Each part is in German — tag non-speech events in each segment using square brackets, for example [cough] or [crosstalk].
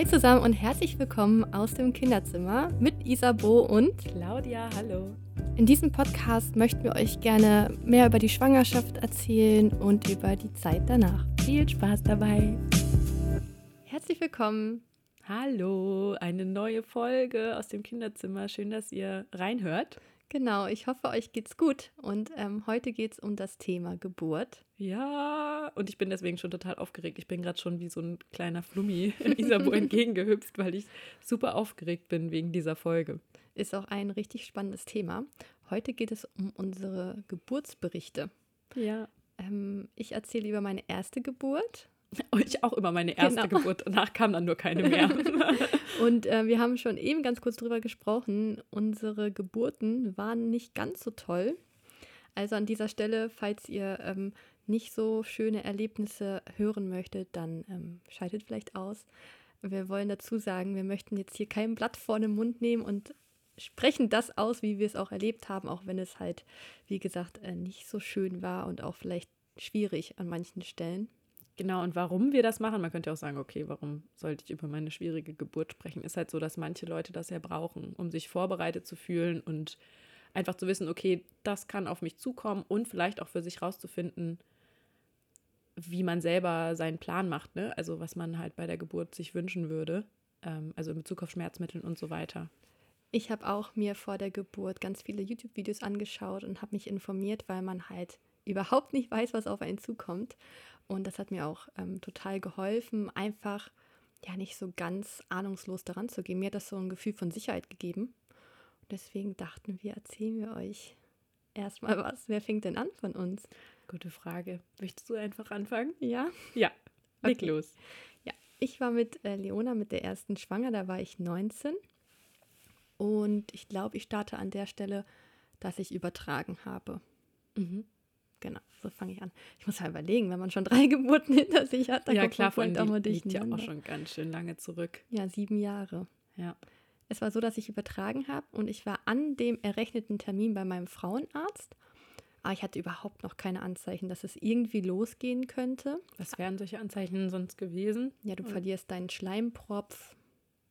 Hi zusammen und herzlich willkommen aus dem Kinderzimmer mit Isabo und Claudia, hallo. In diesem Podcast möchten wir euch gerne mehr über die Schwangerschaft erzählen und über die Zeit danach. Viel Spaß dabei. Herzlich willkommen. Hallo, eine neue Folge aus dem Kinderzimmer. Schön, dass ihr reinhört. Genau, ich hoffe, euch geht's gut. Und ähm, heute geht es um das Thema Geburt. Ja, und ich bin deswegen schon total aufgeregt. Ich bin gerade schon wie so ein kleiner Flummi Isabo [laughs] entgegengehüpft, weil ich super aufgeregt bin wegen dieser Folge. Ist auch ein richtig spannendes Thema. Heute geht es um unsere Geburtsberichte. Ja. Ähm, ich erzähle über meine erste Geburt [laughs] ich auch immer meine erste genau. Geburt. Danach kam dann nur keine mehr. [laughs] und äh, wir haben schon eben ganz kurz drüber gesprochen. Unsere Geburten waren nicht ganz so toll. Also an dieser Stelle, falls ihr ähm, nicht so schöne Erlebnisse hören möchtet, dann ähm, schaltet vielleicht aus. Wir wollen dazu sagen, wir möchten jetzt hier kein Blatt vor den Mund nehmen und sprechen das aus, wie wir es auch erlebt haben, auch wenn es halt, wie gesagt, äh, nicht so schön war und auch vielleicht schwierig an manchen Stellen. Genau, und warum wir das machen, man könnte auch sagen, okay, warum sollte ich über meine schwierige Geburt sprechen, ist halt so, dass manche Leute das ja brauchen, um sich vorbereitet zu fühlen und einfach zu wissen, okay, das kann auf mich zukommen und vielleicht auch für sich rauszufinden, wie man selber seinen Plan macht, ne? Also was man halt bei der Geburt sich wünschen würde, ähm, also in Bezug auf Schmerzmittel und so weiter. Ich habe auch mir vor der Geburt ganz viele YouTube-Videos angeschaut und habe mich informiert, weil man halt überhaupt nicht weiß, was auf einen zukommt. Und das hat mir auch ähm, total geholfen, einfach ja nicht so ganz ahnungslos daran zu gehen. Mir hat das so ein Gefühl von Sicherheit gegeben. Und deswegen dachten wir, erzählen wir euch erstmal was. Wer fängt denn an von uns? Gute Frage. Möchtest du einfach anfangen? Ja? Ja, leg okay. los. Ja, ich war mit äh, Leona mit der ersten schwanger, da war ich 19. Und ich glaube, ich starte an der Stelle, dass ich übertragen habe. Mhm. Genau, so fange ich an. Ich muss ja überlegen, wenn man schon drei [laughs] Geburten hinter sich hat, dann ja, klar, von auch mal liegt ja auch schon ganz schön lange zurück. Ja, sieben Jahre. Ja. Es war so, dass ich übertragen habe und ich war an dem errechneten Termin bei meinem Frauenarzt. Aber ich hatte überhaupt noch keine Anzeichen, dass es irgendwie losgehen könnte. Was wären solche Anzeichen sonst gewesen? Ja, du verlierst deinen Schleimpropf.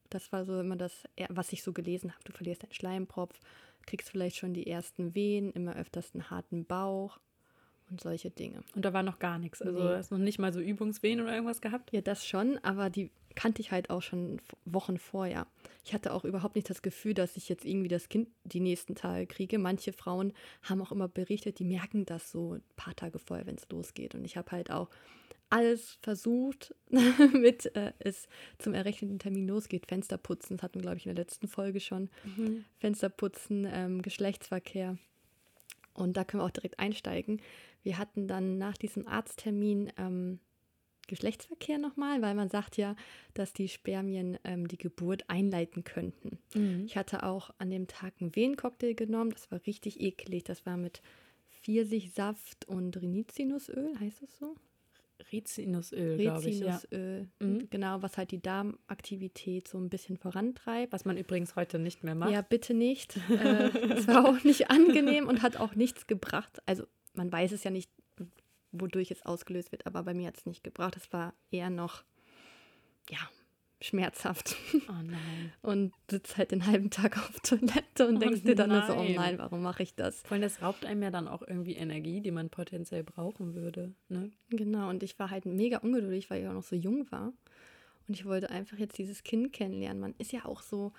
Das war so immer das, was ich so gelesen habe. Du verlierst deinen Schleimpropf, kriegst vielleicht schon die ersten Wehen, immer öfters einen harten Bauch und solche Dinge. Und da war noch gar nichts. Also nee. hast noch nicht mal so Übungswehen oder irgendwas gehabt? Ja, das schon, aber die kannte ich halt auch schon Wochen vorher. Ich hatte auch überhaupt nicht das Gefühl, dass ich jetzt irgendwie das Kind die nächsten Tage kriege. Manche Frauen haben auch immer berichtet, die merken das so ein paar Tage vorher, wenn es losgeht. Und ich habe halt auch alles versucht, [laughs] damit äh, es zum errechneten Termin losgeht. Fenster putzen, das hatten wir, glaube ich, in der letzten Folge schon. Mhm. Fenster putzen, ähm, Geschlechtsverkehr. Und da können wir auch direkt einsteigen. Wir hatten dann nach diesem Arzttermin ähm, Geschlechtsverkehr nochmal, weil man sagt ja, dass die Spermien ähm, die Geburt einleiten könnten. Mhm. Ich hatte auch an dem Tag einen Wehencocktail genommen, das war richtig eklig. Das war mit Pfirsichsaft und Rizinusöl, heißt das so? Rizinusöl, glaube ich. Rizinusöl, ja. mhm. genau, was halt die Darmaktivität so ein bisschen vorantreibt. Was man übrigens heute nicht mehr macht. Ja, bitte nicht. äh, [laughs] es war auch nicht angenehm und hat auch nichts gebracht. Also man weiß es ja nicht, wodurch es ausgelöst wird, aber bei mir hat es nicht gebracht. Es war eher noch, ja, schmerzhaft. Oh nein. [laughs] Und sitzt halt den halben Tag auf Toilette und oh denkst dir dann nein. so, oh nein, warum mache ich das? Vor allem, das raubt einem ja dann auch irgendwie Energie, die man potenziell brauchen würde. Ne? Genau, und ich war halt mega ungeduldig, weil ich auch noch so jung war. Und ich wollte einfach jetzt dieses Kind kennenlernen. Man ist ja auch so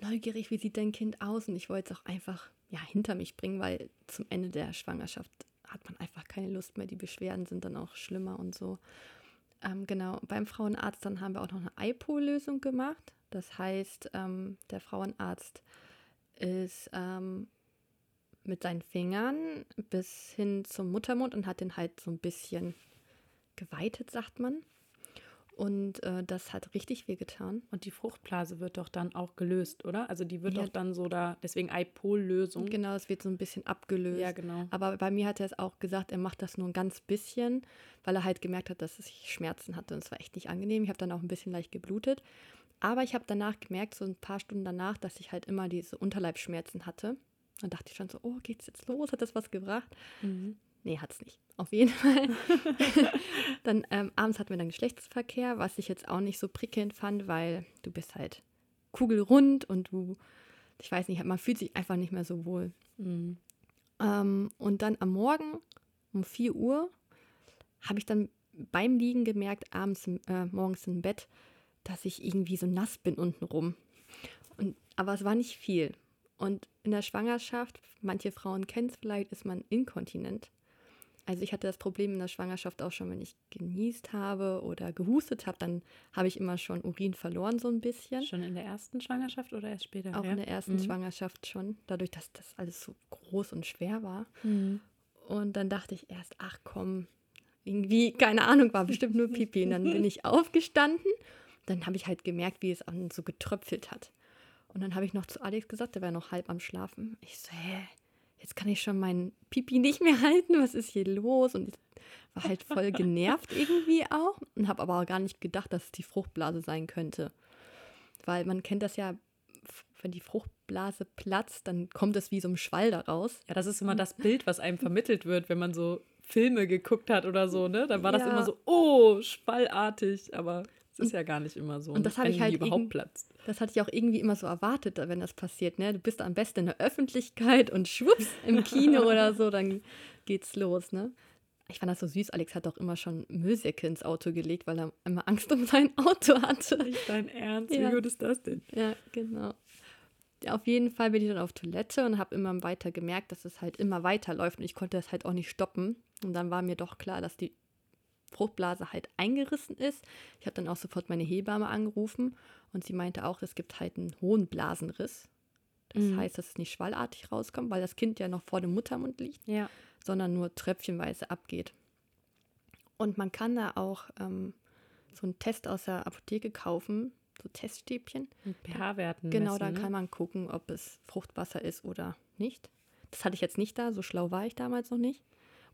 neugierig, wie sieht dein Kind aus? Und ich wollte es auch einfach ja, hinter mich bringen, weil zum Ende der Schwangerschaft hat man einfach keine Lust mehr. Die Beschwerden sind dann auch schlimmer und so. Ähm, genau, beim Frauenarzt dann haben wir auch noch eine IPO-Lösung gemacht. Das heißt, ähm, der Frauenarzt ist ähm, mit seinen Fingern bis hin zum Muttermund und hat den halt so ein bisschen geweitet, sagt man. Und äh, das hat richtig weh getan. Und die Fruchtblase wird doch dann auch gelöst, oder? Also die wird ja. doch dann so da, deswegen Eipol-Lösung. Genau, es wird so ein bisschen abgelöst. Ja, genau. Aber bei mir hat er es auch gesagt, er macht das nur ein ganz bisschen, weil er halt gemerkt hat, dass ich Schmerzen hatte. Und es war echt nicht angenehm. Ich habe dann auch ein bisschen leicht geblutet. Aber ich habe danach gemerkt, so ein paar Stunden danach, dass ich halt immer diese Unterleibschmerzen hatte. Dann dachte ich schon so, oh, geht's jetzt los? Hat das was gebracht? Mhm. Nee, hat es nicht. auf jeden Fall. [laughs] dann ähm, abends hatten wir dann Geschlechtsverkehr, was ich jetzt auch nicht so prickelnd fand, weil du bist halt kugelrund und du, ich weiß nicht, man fühlt sich einfach nicht mehr so wohl. Mhm. Ähm, und dann am Morgen um 4 Uhr habe ich dann beim Liegen gemerkt, abends, äh, morgens im Bett, dass ich irgendwie so nass bin untenrum. Und, aber es war nicht viel. Und in der Schwangerschaft, manche Frauen kennen es vielleicht, ist man inkontinent. Also ich hatte das Problem in der Schwangerschaft auch schon, wenn ich genießt habe oder gehustet habe, dann habe ich immer schon Urin verloren so ein bisschen. Schon in der ersten Schwangerschaft oder erst später? Auch ja. in der ersten mhm. Schwangerschaft schon, dadurch, dass das alles so groß und schwer war. Mhm. Und dann dachte ich erst, ach komm, irgendwie, keine Ahnung, war bestimmt nur Pipi. Und dann bin ich aufgestanden. Dann habe ich halt gemerkt, wie es so getröpfelt hat. Und dann habe ich noch zu Alex gesagt, der war noch halb am Schlafen. Ich so, hä, jetzt kann ich schon meinen Pipi nicht mehr [laughs] halten, was ist hier los? Und ich war halt voll genervt irgendwie auch und habe aber auch gar nicht gedacht, dass es die Fruchtblase sein könnte. Weil man kennt das ja, wenn die Fruchtblase platzt, dann kommt es wie so ein Schwall daraus. Ja, das ist immer das Bild, was einem vermittelt wird, wenn man so Filme geguckt hat oder so, ne? Dann war das immer so, oh, schwallartig, aber es ist ja gar nicht immer so. Und das habe ich halt überhaupt platzt. Das hatte ich auch irgendwie immer so erwartet, wenn das passiert. Ne? Du bist am besten in der Öffentlichkeit und schwupps im Kino oder so, dann geht's los. Ne? Ich fand das so süß. Alex hat auch immer schon Müllsäcke ins Auto gelegt, weil er immer Angst um sein Auto hatte. Nicht dein Ernst? Ja. Wie gut ist das denn? Ja, genau. Ja, auf jeden Fall bin ich dann auf Toilette und habe immer weiter gemerkt, dass es halt immer weiterläuft und ich konnte das halt auch nicht stoppen. Und dann war mir doch klar, dass die Fruchtblase halt eingerissen ist. Ich habe dann auch sofort meine Hebamme angerufen und sie meinte auch, es gibt halt einen hohen Blasenriss. Das mhm. heißt, dass es nicht schwallartig rauskommt, weil das Kind ja noch vor dem Muttermund liegt, ja. sondern nur tröpfchenweise abgeht. Und man kann da auch ähm, so einen Test aus der Apotheke kaufen, so Teststäbchen. PH-Werten. Genau, messen, da ne? kann man gucken, ob es Fruchtwasser ist oder nicht. Das hatte ich jetzt nicht da, so schlau war ich damals noch nicht.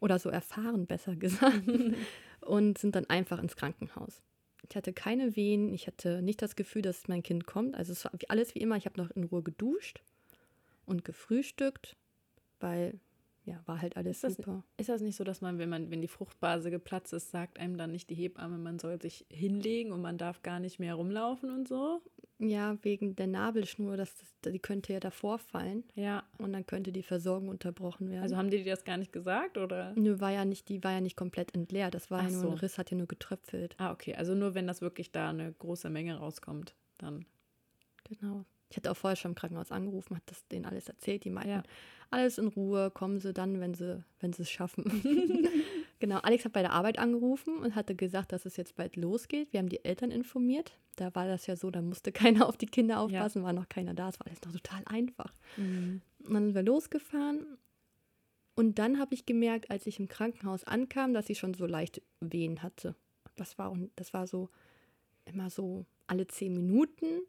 Oder so erfahren, besser [laughs] gesagt. [laughs] und sind dann einfach ins Krankenhaus. Ich hatte keine Wehen, ich hatte nicht das Gefühl, dass mein Kind kommt. Also es war alles wie immer. Ich habe noch in Ruhe geduscht und gefrühstückt, weil ja, war halt alles ist das, super. Ist das nicht so, dass man, wenn man, wenn die Fruchtblase geplatzt ist, sagt einem dann nicht die Hebamme, man soll sich hinlegen und man darf gar nicht mehr rumlaufen und so? Ja, wegen der Nabelschnur, das, das, die könnte ja davor fallen. Ja. Und dann könnte die Versorgung unterbrochen werden. Also haben die dir das gar nicht gesagt, oder? Nö, war ja nicht, die war ja nicht komplett entleert. Das war Ach ja nur so. ein Riss, hat ja nur getröpfelt. Ah, okay. Also nur wenn das wirklich da eine große Menge rauskommt, dann. Genau. Ich hatte auch vorher schon im Krankenhaus angerufen, hat das denen alles erzählt. Die meinten, ja. alles in Ruhe, kommen sie dann, wenn sie, wenn sie es schaffen. [laughs] genau, Alex hat bei der Arbeit angerufen und hatte gesagt, dass es jetzt bald losgeht. Wir haben die Eltern informiert. Da war das ja so, da musste [laughs] keiner auf die Kinder aufpassen, ja. war noch keiner da. Es war alles noch total einfach. Mhm. Und dann sind wir losgefahren. Und dann habe ich gemerkt, als ich im Krankenhaus ankam, dass sie schon so leicht Wehen hatte. Das war, das war so immer so alle zehn Minuten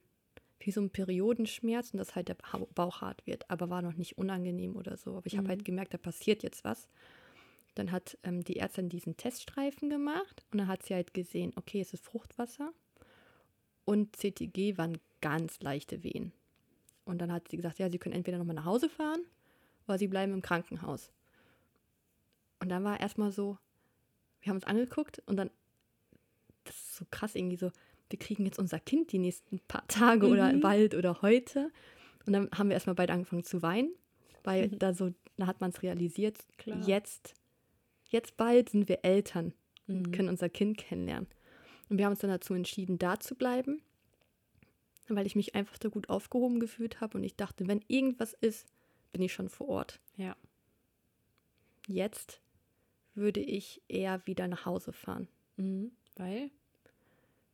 wie so ein Periodenschmerz und dass halt der Bauch hart wird, aber war noch nicht unangenehm oder so. Aber ich habe halt mhm. gemerkt, da passiert jetzt was. Dann hat ähm, die Ärztin diesen Teststreifen gemacht und dann hat sie halt gesehen, okay, es ist Fruchtwasser und CTG waren ganz leichte Wehen. Und dann hat sie gesagt, ja, sie können entweder nochmal nach Hause fahren oder sie bleiben im Krankenhaus. Und dann war erstmal so, wir haben uns angeguckt und dann, das ist so krass irgendwie so, wir kriegen jetzt unser Kind die nächsten paar Tage mhm. oder bald oder heute. Und dann haben wir erstmal beide angefangen zu weinen, weil mhm. da so, da hat man es realisiert, Klar. jetzt, jetzt bald sind wir Eltern und mhm. können unser Kind kennenlernen. Und wir haben uns dann dazu entschieden, da zu bleiben, weil ich mich einfach da gut aufgehoben gefühlt habe und ich dachte, wenn irgendwas ist, bin ich schon vor Ort. Ja. Jetzt würde ich eher wieder nach Hause fahren. Mhm. Weil?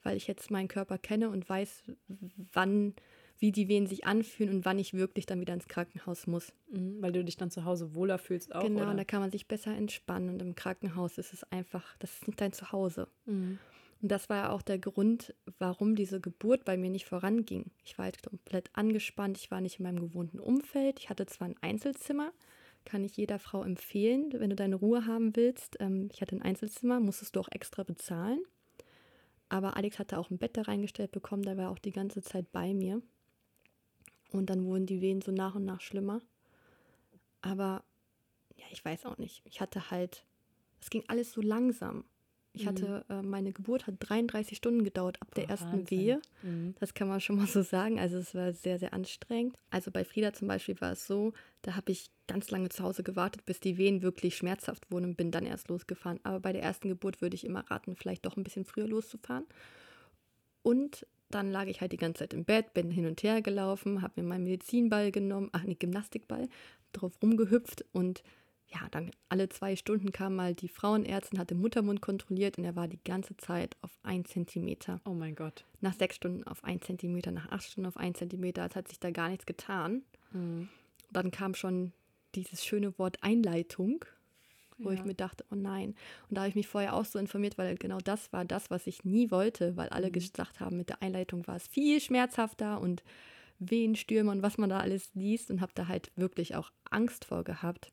weil ich jetzt meinen Körper kenne und weiß, wann, wie die Wehen sich anfühlen und wann ich wirklich dann wieder ins Krankenhaus muss. Mhm, weil du dich dann zu Hause wohler fühlst auch. Genau, oder? da kann man sich besser entspannen und im Krankenhaus ist es einfach, das ist nicht dein Zuhause. Mhm. Und das war ja auch der Grund, warum diese Geburt bei mir nicht voranging. Ich war halt komplett angespannt, ich war nicht in meinem gewohnten Umfeld. Ich hatte zwar ein Einzelzimmer, kann ich jeder Frau empfehlen, wenn du deine Ruhe haben willst. Ähm, ich hatte ein Einzelzimmer, musstest du auch extra bezahlen. Aber Alex hatte auch ein Bett da reingestellt bekommen, der war auch die ganze Zeit bei mir. Und dann wurden die Wehen so nach und nach schlimmer. Aber ja, ich weiß auch nicht. Ich hatte halt es ging alles so langsam. Ich hatte, äh, meine Geburt hat 33 Stunden gedauert ab der Oh, ersten Wahnsinn. Wehe. Mhm. Das kann man schon mal so sagen. Also es war sehr, sehr anstrengend. Also bei Frieda zum Beispiel war es so, da habe ich ganz lange zu Hause gewartet, bis die Wehen wirklich schmerzhaft wurden und bin dann erst losgefahren. Aber bei der ersten Geburt würde ich immer raten, vielleicht doch ein bisschen früher loszufahren. Und dann lag ich halt die ganze Zeit im Bett, bin hin und her gelaufen, habe mir meinen Medizinball genommen, ach nee, Gymnastikball, drauf rumgehüpft und ja, dann alle zwei Stunden kam mal die Frauenärztin, hatte Muttermund kontrolliert und er war die ganze Zeit auf ein Zentimeter Oh mein Gott. nach sechs Stunden auf ein Zentimeter, nach acht Stunden auf ein Zentimeter, als hat sich da gar nichts getan. Mhm. Dann kam schon dieses schöne Wort Einleitung, wo ich Ja. mir dachte, oh nein. Und da habe ich mich vorher auch so informiert, weil genau das war das, was ich nie wollte, weil alle Mhm. gesagt haben, mit der Einleitung war es viel schmerzhafter und Wehenstürme und was man da alles liest und habe da halt wirklich auch Angst vor gehabt.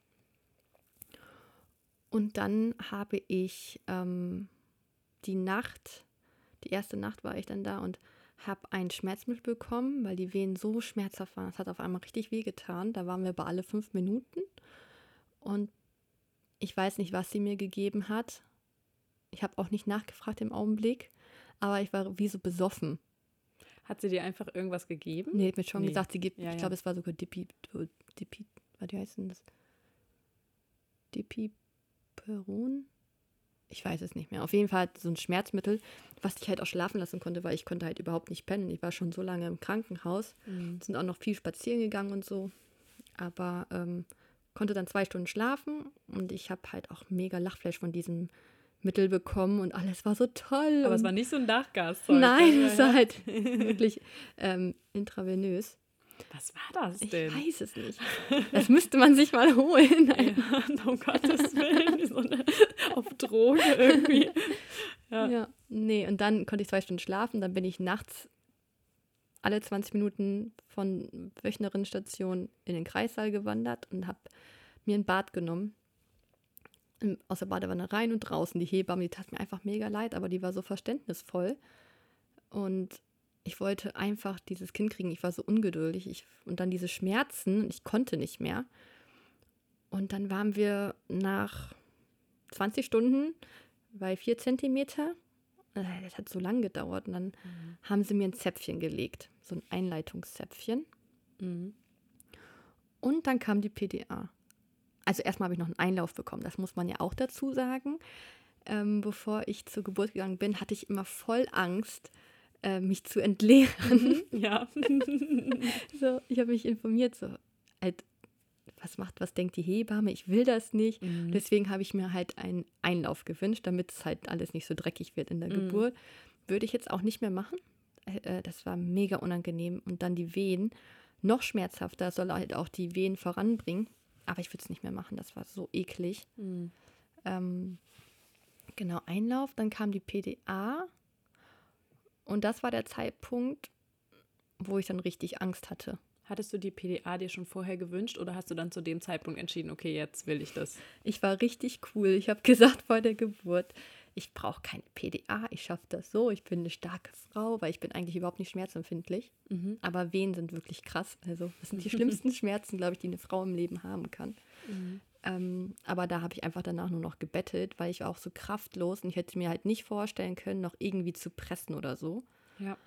Und dann habe ich ähm, die Nacht, die erste Nacht war ich dann da und habe ein Schmerzmittel bekommen, weil die Wehen so schmerzhaft waren. Es hat auf einmal richtig wehgetan. Da waren wir bei alle fünf Minuten. Und ich weiß nicht, was sie mir gegeben hat. Ich habe auch nicht nachgefragt im Augenblick, aber ich war wie so besoffen. Hat sie dir einfach irgendwas gegeben? Nee, hat mir schon Nee. gesagt, sie gibt, Ja, ich ja. glaube, es war sogar Dipi, Dipi, was heißt denn das? Dipiperon? Ich weiß es nicht mehr. Auf jeden Fall so ein Schmerzmittel, was ich halt auch schlafen lassen konnte, weil ich konnte halt überhaupt nicht pennen. Ich war schon so lange im Krankenhaus, Mhm. sind auch noch viel spazieren gegangen und so. Aber ähm, konnte dann zwei Stunden schlafen und ich habe halt auch mega Lachfleisch von diesem Mittel bekommen und alles war so toll. Aber es war nicht so ein Dachgas. Nein, es war halt [laughs] wirklich ähm, intravenös. Was war das Ich denn? weiß es nicht. Das müsste man sich mal holen. Nein. [laughs] Ja, um Gottes Willen. So eine, auf Droge irgendwie. Ja. [laughs] Ja. nee, und dann konnte ich zwei Stunden schlafen. Dann bin ich nachts alle 20 Minuten von Wöchnerinnenstation in den Kreissaal gewandert und habe mir ein Bad genommen. Aus der Badewanne rein und draußen. Die Hebamme, die tat mir einfach mega leid, aber die war so verständnisvoll. Und ich wollte einfach dieses Kind kriegen. Ich war so ungeduldig. Ich, und dann diese Schmerzen. Ich konnte nicht mehr. Und dann waren wir nach 20 Stunden bei 4 Zentimeter. Äh, Das hat so lange gedauert. Und dann haben sie mir ein Zäpfchen gelegt. So ein Einleitungszäpfchen. Mhm. Und dann kam die PDA. Also erstmal habe ich noch einen Einlauf bekommen, das muss man ja auch dazu sagen. Ähm, bevor ich zur Geburt gegangen bin, hatte ich immer voll Angst, äh, mich zu entleeren. Ja. [laughs] so, ich habe mich informiert, so, halt, was macht, was denkt die Hebamme? Ich will das nicht. Mhm. Deswegen habe ich mir halt einen Einlauf gewünscht, damit es halt alles nicht so dreckig wird in der Mhm. Geburt. Würde ich jetzt auch nicht mehr machen. Äh, äh, das war mega unangenehm. Und dann die Wehen, noch schmerzhafter, soll halt auch die Wehen voranbringen. Aber ich würde es nicht mehr machen, das war so eklig. Mhm. Ähm, genau, Einlauf, dann kam die PDA. Und das war der Zeitpunkt, wo ich dann richtig Angst hatte. Hattest du die PDA dir schon vorher gewünscht oder hast du dann zu dem Zeitpunkt entschieden, okay, jetzt will ich das? Ich war richtig cool. Ich habe [laughs] gesagt vor der Geburt, ich brauche keine PDA, ich schaffe das so, ich bin eine starke Frau, weil ich bin eigentlich überhaupt nicht schmerzempfindlich. Mhm. Aber Wehen sind wirklich krass. Also das sind die schlimmsten [laughs] Schmerzen, glaube ich, die eine Frau im Leben haben kann. Mhm. Ähm, aber da habe ich einfach danach nur noch gebettelt, weil ich war auch so kraftlos und ich hätte mir halt nicht vorstellen können, noch irgendwie zu pressen oder so. Ja.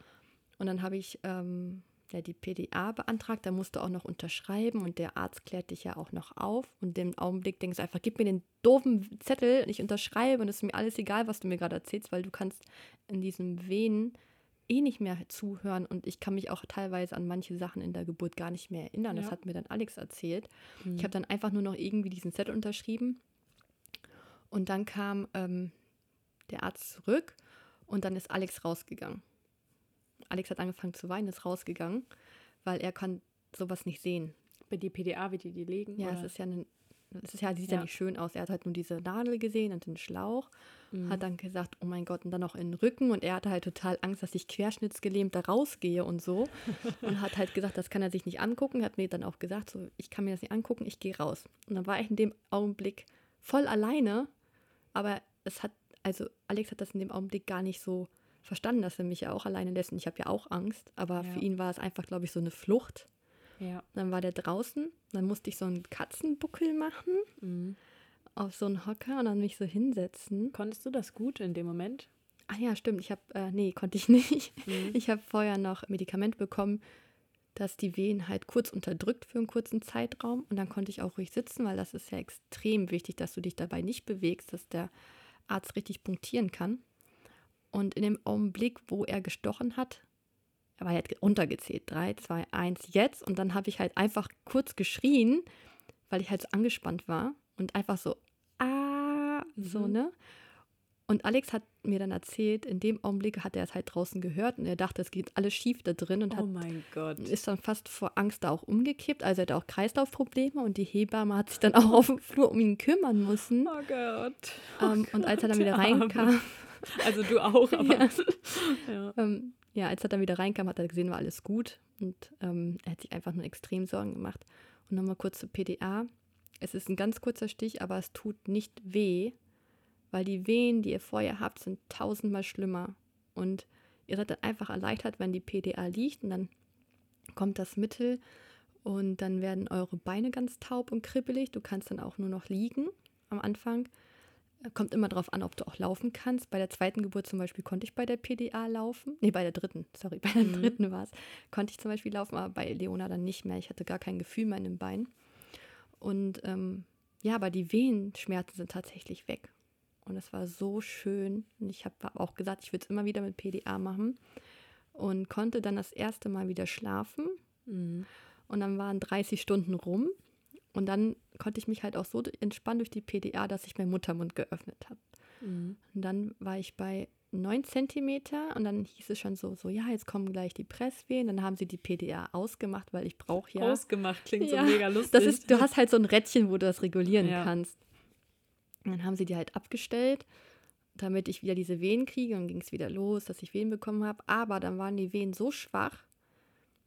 Und dann habe ich ähm, ja, die PDA beantragt, da musst du auch noch unterschreiben und der Arzt klärt dich ja auch noch auf. Und im Augenblick denkst du einfach, gib mir den doofen Zettel und ich unterschreibe und es ist mir alles egal, was du mir gerade erzählst, weil du kannst in diesen Venen eh nicht mehr zuhören und ich kann mich auch teilweise an manche Sachen in der Geburt gar nicht mehr erinnern. Das Ja. hat mir dann Alex erzählt. Mhm. Ich habe dann einfach nur noch irgendwie diesen Zettel unterschrieben und dann kam ähm, der Arzt zurück und dann ist Alex rausgegangen. Alex hat angefangen zu weinen, ist rausgegangen, weil er kann sowas nicht sehen. Bei die PDA wird die die legen? Ja, oder? es ist ja ein, es ist ja, sieht ja. Ja. nicht schön aus. Er hat halt nur diese Nadel gesehen und den Schlauch, Mhm. hat dann gesagt, oh mein Gott, und dann noch in den Rücken und er hatte halt total Angst, dass ich querschnittsgelähmt da rausgehe und so [laughs] und hat halt gesagt, das kann er sich nicht angucken, hat mir dann auch gesagt, so, ich kann mir das nicht angucken, ich gehe raus. Und dann war ich in dem Augenblick voll alleine, aber es hat, also Alex hat das in dem Augenblick gar nicht so verstanden, dass er mich ja auch alleine lässt und ich habe ja auch Angst, aber Ja. für ihn war es einfach, glaube ich, so eine Flucht. Ja. Dann war der draußen, dann musste ich so einen Katzenbuckel machen Mhm. auf so einen Hocker und dann mich so hinsetzen. Konntest du das gut in dem Moment? Ah ja, stimmt. Ich habe, äh, nee, konnte ich [laughs] nicht. Mhm. Ich habe vorher noch Medikament bekommen, dass die Wehen halt kurz unterdrückt für einen kurzen Zeitraum. Und dann konnte ich auch ruhig sitzen, weil das ist ja extrem wichtig, dass du dich dabei nicht bewegst, dass der Arzt richtig punktieren kann. Und in dem Augenblick, wo er gestochen hat, er war halt runtergezählt. Drei, zwei, eins, jetzt. Und dann habe ich halt einfach kurz geschrien, weil ich halt so angespannt war. Und einfach so, ah, so, mhm. ne? Und Alex hat mir dann erzählt, in dem Augenblick hat er es halt draußen gehört und er dachte, es geht alles schief da drin und oh hat, ist dann fast vor Angst da auch umgekippt. Also er hat auch Kreislaufprobleme und die Hebamme hat sich dann auch [laughs] auf dem Flur um ihn kümmern müssen. Oh Gott. Oh ähm, Gott und als er dann wieder reinkam. [laughs] Also du auch, aber. ja. [laughs] Ja. Ähm, ja. als er dann wieder reinkam, hat er gesehen, war alles gut. Und ähm, er hat sich einfach nur extrem Sorgen gemacht. Und nochmal kurz zur PDA. Es ist ein ganz kurzer Stich, aber es tut nicht weh weil die Wehen, die ihr vorher habt, sind tausendmal schlimmer. Und ihr seid dann einfach erleichtert, wenn die PDA liegt und dann kommt das Mittel und dann werden eure Beine ganz taub und kribbelig. Du kannst dann auch nur noch liegen am Anfang. Kommt immer darauf an, ob du auch laufen kannst. Bei der zweiten Geburt zum Beispiel konnte ich bei der PDA laufen. Nee, bei der dritten, sorry, bei der mhm. dritten war es. Konnte ich zum Beispiel laufen, aber bei Leona dann nicht mehr. Ich hatte gar kein Gefühl mehr in den Beinen. Und ähm, ja, aber die Wehenschmerzen sind tatsächlich weg. Und es war so schön. Und ich habe auch gesagt, ich würde es immer wieder mit PDA machen. Und konnte dann das erste Mal wieder schlafen. Mhm. Und dann waren 30 Stunden rum. Und dann konnte ich mich halt auch so entspannen durch die PDA, dass ich meinen Muttermund geöffnet habe. Mhm. Und dann war ich bei 9 Zentimeter und dann hieß es schon so, so, ja, jetzt kommen gleich die Presswehen. Dann haben sie die PDA ausgemacht, weil ich brauche ja. Ausgemacht klingt ja, so mega lustig. Das ist, du hast halt so ein Rädchen, wo du das regulieren ja. kannst. Und dann haben sie die halt abgestellt, damit ich wieder diese Wehen kriege. Und ging es wieder los, dass ich Wehen bekommen habe. Aber dann waren die Wehen so schwach,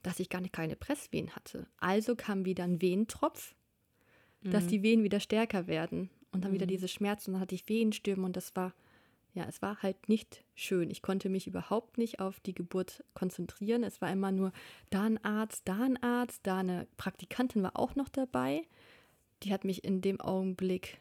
dass ich gar nicht keine Presswehen hatte. Also kam wieder ein Wehentropf, mhm. dass die Wehen wieder stärker werden. Und dann mhm. wieder diese Schmerzen. Und dann hatte ich Wehenstürme und das war, ja, es war halt nicht schön. Ich konnte mich überhaupt nicht auf die Geburt konzentrieren. Es war immer nur da ein Arzt, da ein Arzt, da eine Praktikantin war auch noch dabei. Die hat mich in dem Augenblick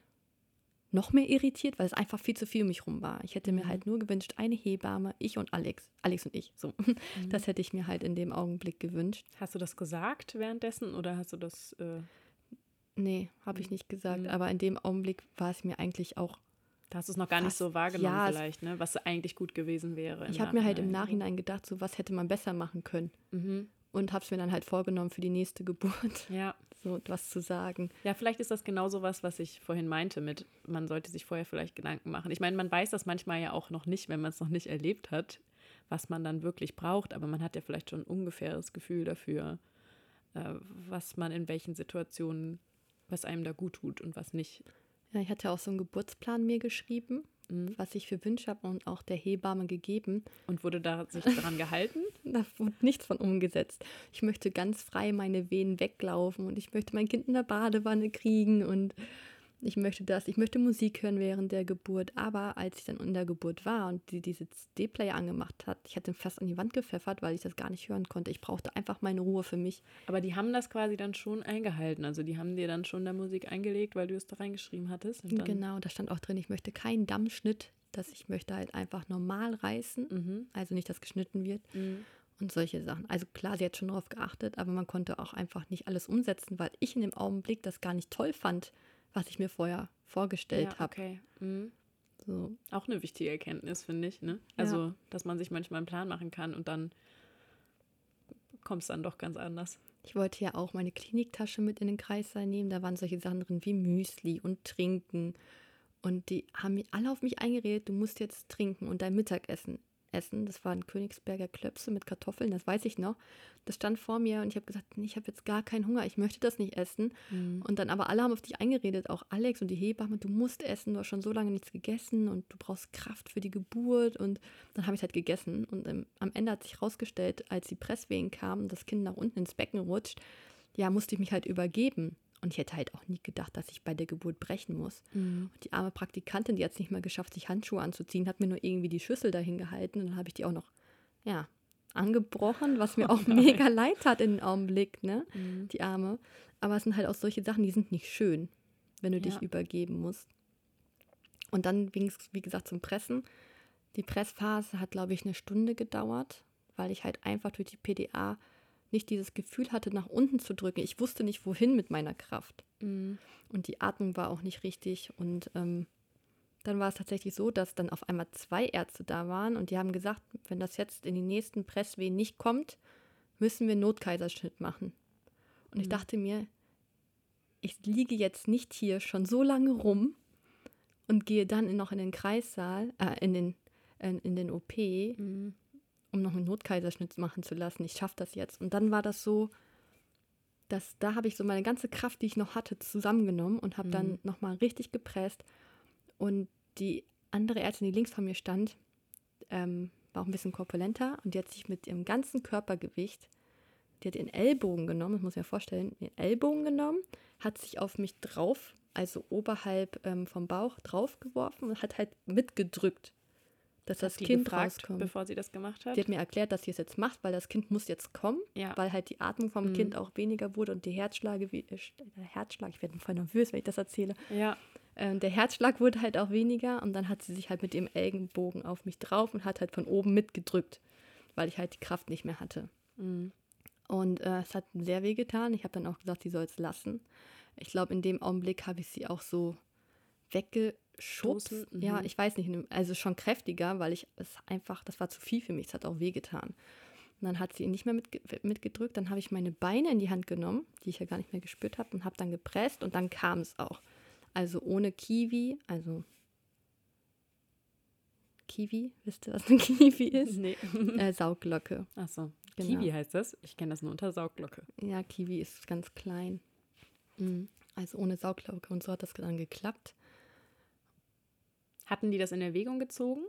noch mehr irritiert, weil es einfach viel zu viel um mich rum war. Ich hätte mir mhm. halt nur gewünscht, eine Hebamme, ich und Alex, Alex und ich, so. [laughs] Mhm. Das hätte ich mir halt in dem Augenblick gewünscht. Hast du das gesagt währenddessen oder hast du das? Äh nee, habe ich mhm. nicht gesagt. Mhm. Aber in dem Augenblick war es mir eigentlich auch. Da hast du es noch gar nicht so wahrgenommen, ja, vielleicht, ne? was eigentlich gut gewesen wäre. Ich habe mir halt im Nachhinein gedacht, so was hätte man besser machen können. Mhm und habe es mir dann halt vorgenommen für die nächste Geburt. Ja. [laughs] So was zu sagen. Ja, vielleicht ist das genauso was, was ich vorhin meinte mit, man sollte sich vorher vielleicht Gedanken machen. Ich meine, man weiß das manchmal ja auch noch nicht, wenn man es noch nicht erlebt hat, was man dann wirklich braucht, aber man hat ja vielleicht schon ein ungefähres Gefühl dafür, äh, was man in welchen Situationen, was einem da gut tut und was nicht. Ja, ich hatte auch so einen Geburtsplan mir geschrieben mhm. was ich für Wünsche habe und auch der Hebamme gegeben. Und wurde da sich daran gehalten? [laughs] da wurde nichts von umgesetzt. Ich möchte ganz frei meine Venen weglaufen und ich möchte mein Kind in der Badewanne kriegen und ich möchte das, ich möchte Musik hören während der Geburt. Aber als ich dann in der Geburt war und die diese CD-Player angemacht hat, ich hatte ihn fast an die Wand gepfeffert, weil ich das gar nicht hören konnte. Ich brauchte einfach meine Ruhe für mich. Aber die haben das quasi dann schon eingehalten. Also die haben dir dann schon der Musik eingelegt, weil du es da reingeschrieben hattest. genau, da stand auch drin, ich möchte keinen Dammschnitt, dass ich möchte halt einfach normal reißen. Mhm. Also nicht, dass geschnitten wird. Mhm und solche Sachen. Also klar, sie hat schon darauf geachtet, aber man konnte auch einfach nicht alles umsetzen, weil ich in dem Augenblick das gar nicht toll fand, was ich mir vorher vorgestellt ja, habe. Okay. Mhm. So. Auch eine wichtige Erkenntnis, finde ich. Ne? Also, ja. dass man sich manchmal einen Plan machen kann und dann kommt es dann doch ganz anders. Ich wollte ja auch meine Kliniktasche mit in den Kreissaal nehmen. Da waren solche Sachen drin wie Müsli und Trinken. Und die haben alle auf mich eingeredet, du musst jetzt trinken und dein Mittagessen essen. Das waren Königsberger Klöpse mit Kartoffeln, das weiß ich noch. Das stand vor mir und ich habe gesagt, ich habe jetzt gar keinen Hunger, ich möchte das nicht essen. Mhm. Und dann aber alle haben auf dich eingeredet, auch Alex und die Hebamme, du musst essen, du hast schon so lange nichts gegessen und du brauchst Kraft für die Geburt. Und dann habe ich halt gegessen. Und ähm, am Ende hat sich herausgestellt, als die Presswehen kamen das Kind nach unten ins Becken rutscht, ja, musste ich mich halt übergeben. Und ich hätte halt auch nie gedacht, dass ich bei der Geburt brechen muss. Mhm. Und die arme Praktikantin, die hat es nicht mal geschafft, sich Handschuhe anzuziehen, hat mir nur irgendwie die Schüssel dahin gehalten. Und dann habe ich die auch noch, ja, angebrochen, was mir [laughs] oh auch mega leid hat in dem Augenblick, ne? Mhm. Die Arme. Aber es sind halt auch solche Sachen, die sind nicht schön. wenn du Ja. dich übergeben musst. Und dann ging es, wie gesagt, zum Pressen. Die Pressphase hat, glaube ich, eine Stunde gedauert, weil ich halt einfach durch die PDA nicht dieses Gefühl hatte, nach unten zu drücken. Ich wusste nicht, wohin mit meiner Kraft. Mhm. Und die Atmung war auch nicht richtig. Und ähm, dann war es tatsächlich so, dass dann auf einmal zwei Ärzte da waren und die haben gesagt, wenn das jetzt in die nächsten Presswehen nicht kommt, müssen wir Notkaiserschnitt machen. Und ich Mhm. dachte mir, ich liege jetzt nicht hier schon so lange rum und gehe dann noch in den Kreissaal, äh, in den, in, in den OP, Mhm. Um noch einen Notkaiserschnitt machen zu lassen. Ich schaffe das jetzt. Und dann war das so, dass da habe ich so meine ganze Kraft, die ich noch hatte, zusammengenommen und habe Mhm. dann nochmal richtig gepresst. Und die andere Ärztin, die links von mir stand, ähm, war auch ein bisschen korpulenter und die hat sich mit ihrem ganzen Körpergewicht, die hat ihren Ellbogen genommen, das muss ich mir vorstellen, ihren Ellbogen genommen, hat sich auf mich drauf, also oberhalb ähm, vom Bauch draufgeworfen und hat halt mitgedrückt, dass das die Kind gefragt, rauskommt. bevor sie das gemacht hat? Die hat mir erklärt, dass sie es jetzt macht, weil das Kind muss jetzt kommen, ja. weil halt die Atmung vom Mhm. Kind auch weniger wurde und die Herzschläge, wie, äh, der Herzschlag, ich werde voll nervös, wenn ich das erzähle. ja. Ähm, der Herzschlag wurde halt auch weniger und dann hat sie sich halt mit ihrem Ellenbogen auf mich drauf und hat halt von oben mitgedrückt, weil ich halt die Kraft nicht mehr hatte. Mhm. Und äh, es hat sehr weh getan. Ich habe dann auch gesagt, sie soll es lassen. Ich glaube, in dem Augenblick habe ich sie auch so weggeschubst. Stoßen, mhm. Ja, ich weiß nicht, also schon kräftiger, weil ich es einfach, das war zu viel für mich, es hat auch weh getan. Und dann hat sie ihn nicht mehr mitge mitgedrückt. Dann habe ich meine Beine in die Hand genommen, die ich ja gar nicht mehr gespürt habe, und habe dann gepresst und dann kam es auch. Also ohne Kiwi, also Kiwi, wisst ihr, was ein [laughs] Kiwi ist? Nee. äh, Sauglocke. Achso. Genau. Kiwi heißt das. Ich kenne das nur unter Saugglocke. Ja, Kiwi ist ganz klein. Mhm. Also ohne Sauglocke und so hat das dann geklappt. Hatten die das in Erwägung gezogen?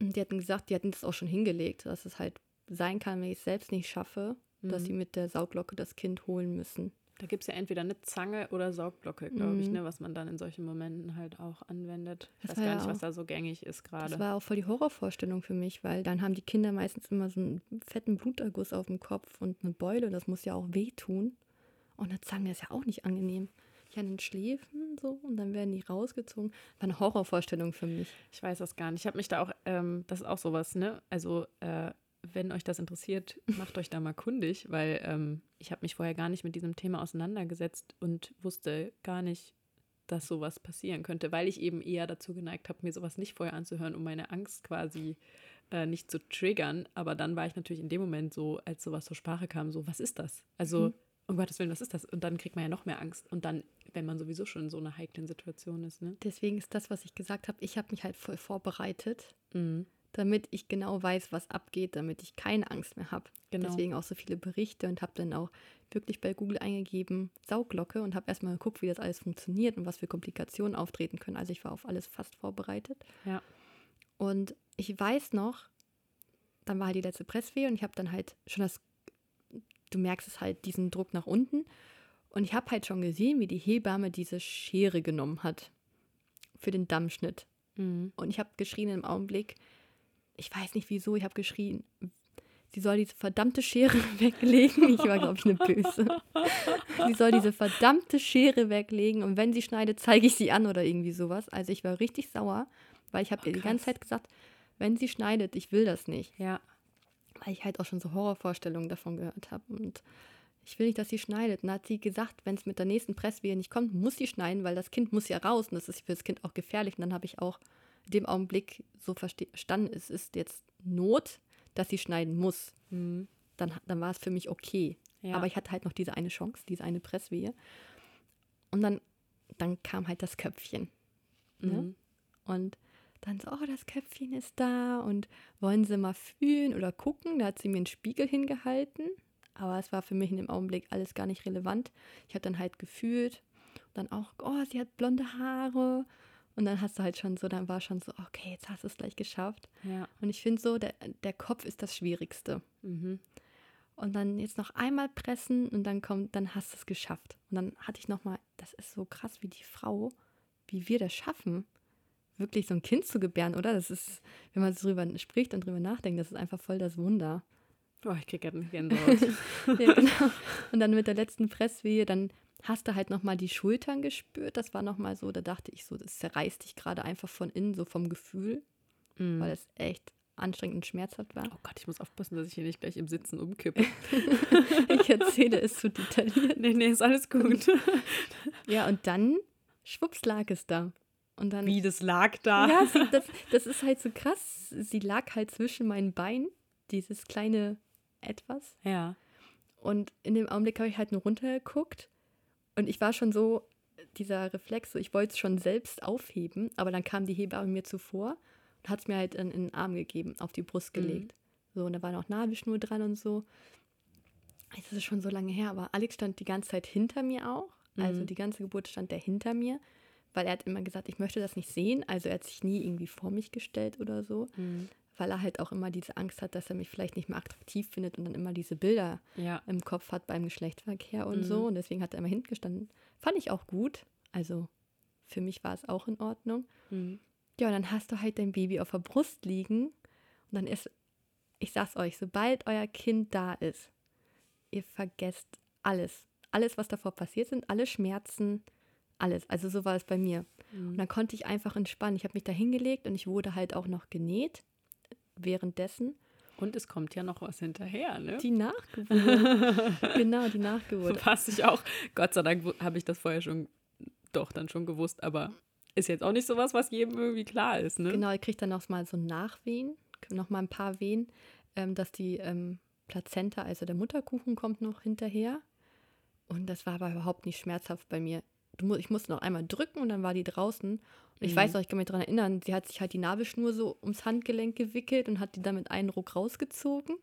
Und die hatten gesagt, die hatten das auch schon hingelegt, dass es halt sein kann, wenn ich es selbst nicht schaffe, dass Mhm. sie mit der Sauglocke das Kind holen müssen. Da gibt es ja entweder eine Zange oder Saugglocke, glaube ich, Mhm. ne, was man dann in solchen Momenten halt auch anwendet. Ich Das weiß gar nicht, was auch- da so gängig ist Das gerade. war auch voll die Horrorvorstellung für mich, weil dann haben die Kinder meistens immer so einen fetten Bluterguss auf dem Kopf und eine Beule, das muss ja auch wehtun. Und eine Zange ist ja auch nicht angenehm. Den Schläfen so und dann werden die rausgezogen. War eine Horrorvorstellung für mich. Ich weiß das gar nicht. Ich habe mich da auch, ähm, das ist auch sowas, ne? Also, äh, wenn euch das interessiert, macht euch da mal kundig, weil ähm, ich habe mich vorher gar nicht mit diesem Thema auseinandergesetzt und wusste gar nicht, dass sowas passieren könnte, weil ich eben eher dazu geneigt habe, mir sowas nicht vorher anzuhören, um meine Angst quasi äh, nicht zu triggern. Aber dann war ich natürlich in dem Moment so, als sowas zur Sprache kam, so, was ist das? Also, Mhm. um Gottes Willen, was ist das? Und dann kriegt man ja noch mehr Angst. Und dann, wenn man sowieso schon in so einer heiklen Situation ist, ne? Deswegen ist das, was ich gesagt habe, ich habe mich halt voll vorbereitet, Mhm. damit ich genau weiß, was abgeht, damit ich keine Angst mehr habe. Genau. Deswegen auch so viele Berichte und habe dann auch wirklich bei Google eingegeben Sauglocke und habe erstmal geguckt, wie das alles funktioniert und was für Komplikationen auftreten können. Also ich war auf alles fast vorbereitet. Ja. Und ich weiß noch, dann war halt die letzte Presswehe und ich habe dann halt schon das, du merkst es halt, diesen Druck nach unten. Und ich habe halt schon gesehen, wie die Hebamme diese Schere genommen hat für den Dammschnitt. Mhm. Und ich habe geschrien im Augenblick, ich weiß nicht wieso, ich habe geschrien, sie soll diese verdammte Schere [laughs] weglegen. Ich war, glaube ich, eine Böse. sie soll diese verdammte Schere weglegen und wenn sie schneidet, zeige ich sie an oder irgendwie sowas. Also ich war richtig sauer, weil ich habe Oh, ihr die ganze. Zeit gesagt, wenn sie schneidet, ich will das nicht. Ja. Weil ich halt auch schon so Horrorvorstellungen davon gehört habe. Und ich will nicht, dass sie schneidet. Und dann hat sie gesagt, wenn es mit der nächsten Presswehe nicht kommt, muss sie schneiden, weil das Kind muss ja raus. Und das ist für das Kind auch gefährlich. Und dann habe ich auch in dem Augenblick so verstanden, es ist jetzt Not, dass sie schneiden muss. Mhm. Dann, dann war es für mich okay. ja. Aber ich hatte halt noch diese eine Chance, diese eine Presswehe. Und dann, dann kam halt das Köpfchen. ne? Mhm. Und dann so, oh, das Köpfchen ist da und wollen Sie mal fühlen oder gucken? Da hat sie mir einen Spiegel hingehalten, aber es war für mich in dem Augenblick alles gar nicht relevant. Ich habe dann halt gefühlt und dann auch, oh, sie hat blonde Haare. Und dann hast du halt schon so, dann war schon so, okay, jetzt hast du es gleich geschafft. Ja. Und ich finde so, der, der Kopf ist das Schwierigste. Mhm. Und dann jetzt noch einmal pressen und dann kommt, dann hast du es geschafft. Und dann hatte ich nochmal, das ist so krass, wie die Frau, wie wir das schaffen, wirklich so ein Kind zu gebären, oder? Das ist, wenn man so drüber spricht und drüber nachdenkt, das ist einfach voll das Wunder. Oh, ich kriege gerade [laughs] Gänsehaut. ja, genau. Und dann mit der letzten Presswehe, dann hast du halt nochmal die Schultern gespürt. Das war nochmal so, da dachte ich so, das zerreißt dich gerade einfach von innen, so vom Gefühl, Mhm. weil es echt anstrengend und schmerzhaft war. Oh Gott, ich muss aufpassen, dass ich hier nicht gleich im Sitzen umkippe. [laughs] Ich erzähle es zu detailliert. nee, nee, ist alles gut. [laughs] Ja, und dann, schwupps, lag es da. Und dann, Wie, das lag da? ja, sie, das, das ist halt so krass. Sie lag halt zwischen meinen Beinen, dieses kleine Etwas. Ja. Und in dem Augenblick habe ich halt nur runtergeguckt. Und ich war schon so, dieser Reflex, so, ich wollte es schon selbst aufheben, aber dann kam die Hebamme mir zuvor und hat es mir halt in, in den Arm gegeben, auf die Brust Mhm. gelegt. So, und da war noch Nabelschnur dran und so. Das ist schon so lange her, aber Alex stand die ganze Zeit hinter mir auch. Also Mhm. die ganze Geburt stand der hinter mir, weil er hat immer gesagt, ich möchte das nicht sehen. Also er hat sich nie irgendwie vor mich gestellt oder so, Mhm. Weil er halt auch immer diese Angst hat, dass er mich vielleicht nicht mehr attraktiv findet und dann immer diese Bilder Ja. im Kopf hat beim Geschlechtsverkehr und Mhm. so. Und deswegen hat er immer hinten gestanden. Fand ich auch gut. Also für mich war es auch in Ordnung. Mhm. Ja, und dann hast du halt dein Baby auf der Brust liegen. Und dann ist, ich sag's euch, sobald euer Kind da ist, ihr vergesst alles. Alles, was davor passiert sind, alle Schmerzen, alles. Also so war es bei mir. Und Mhm. dann konnte ich einfach entspannen. Ich habe mich da hingelegt und ich wurde halt auch noch genäht währenddessen. Und es kommt ja noch was hinterher, ne? Die Nachgeburt. [laughs] genau, die Nachgeburt. Was ich auch, Gott sei Dank habe ich das vorher schon, doch, dann schon gewusst, aber ist jetzt auch nicht sowas, was jedem irgendwie klar ist, ne? Genau, ihr kriegt dann noch mal so Nachwehen, noch mal ein paar Wehen, ähm, dass die ähm, Plazenta, also der Mutterkuchen, kommt noch hinterher. Und das war aber überhaupt nicht schmerzhaft bei mir. Ich musste noch einmal drücken und dann war die draußen. Und ich Mhm. weiß noch, ich kann mich daran erinnern, sie hat sich halt die Nabelschnur so ums Handgelenk gewickelt und hat die dann mit einem Ruck rausgezogen.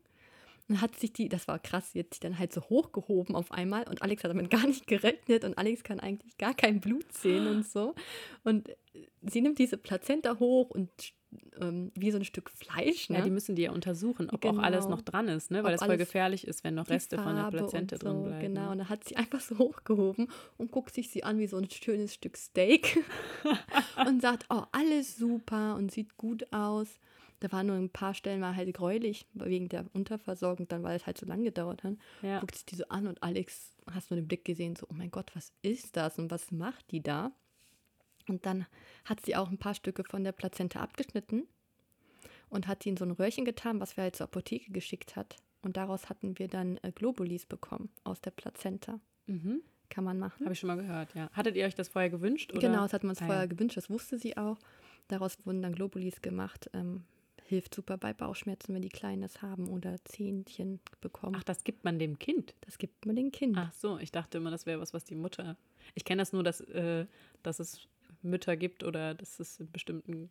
Und hat sich die, das war krass, sie hat sich dann halt so hochgehoben auf einmal und Alex hat damit [laughs] gar nicht gerechnet und Alex kann eigentlich gar kein Blut sehen und so. Und sie nimmt diese Plazenta hoch und ähm, wie so ein Stück Fleisch, ne? Ja, die müssen die ja untersuchen, ob auch alles Genau. noch dran ist, ne? Ob Weil das voll gefährlich ist, wenn noch Reste von der Plazente so, drin bleiben. Genau, und dann hat sie einfach so hochgehoben und guckt sich sie an wie so ein schönes Stück Steak [laughs] und sagt, oh, alles super und sieht gut aus. Da waren nur ein paar Stellen mal halt gräulich wegen der Unterversorgung, dann weil es halt so lange gedauert hat. Ja. Guckt sich die so an und Alex hast nur den Blick gesehen, so, oh mein Gott, was ist das und was macht die da? Und dann hat sie auch ein paar Stücke von der Plazenta abgeschnitten und hat die in so ein Röhrchen getan, was wir halt zur Apotheke geschickt hat. Und daraus hatten wir dann äh, Globulis bekommen aus der Plazenta. Mhm. Kann man machen. Habe ich schon mal gehört, ja. Hattet ihr euch das vorher gewünscht? Oder? Genau, das hatten wir uns Ah, vorher ja. gewünscht, das wusste sie auch. Daraus wurden dann Globulis gemacht. Ähm, hilft super bei Bauchschmerzen, wenn die Kleines haben oder Zähnchen bekommen. Ach, das gibt man dem Kind. das gibt man den Kind. Ach so, ich dachte immer, das wäre was, was die Mutter. Ich kenne das nur, dass, äh, dass es Mütter gibt oder dass es in bestimmten,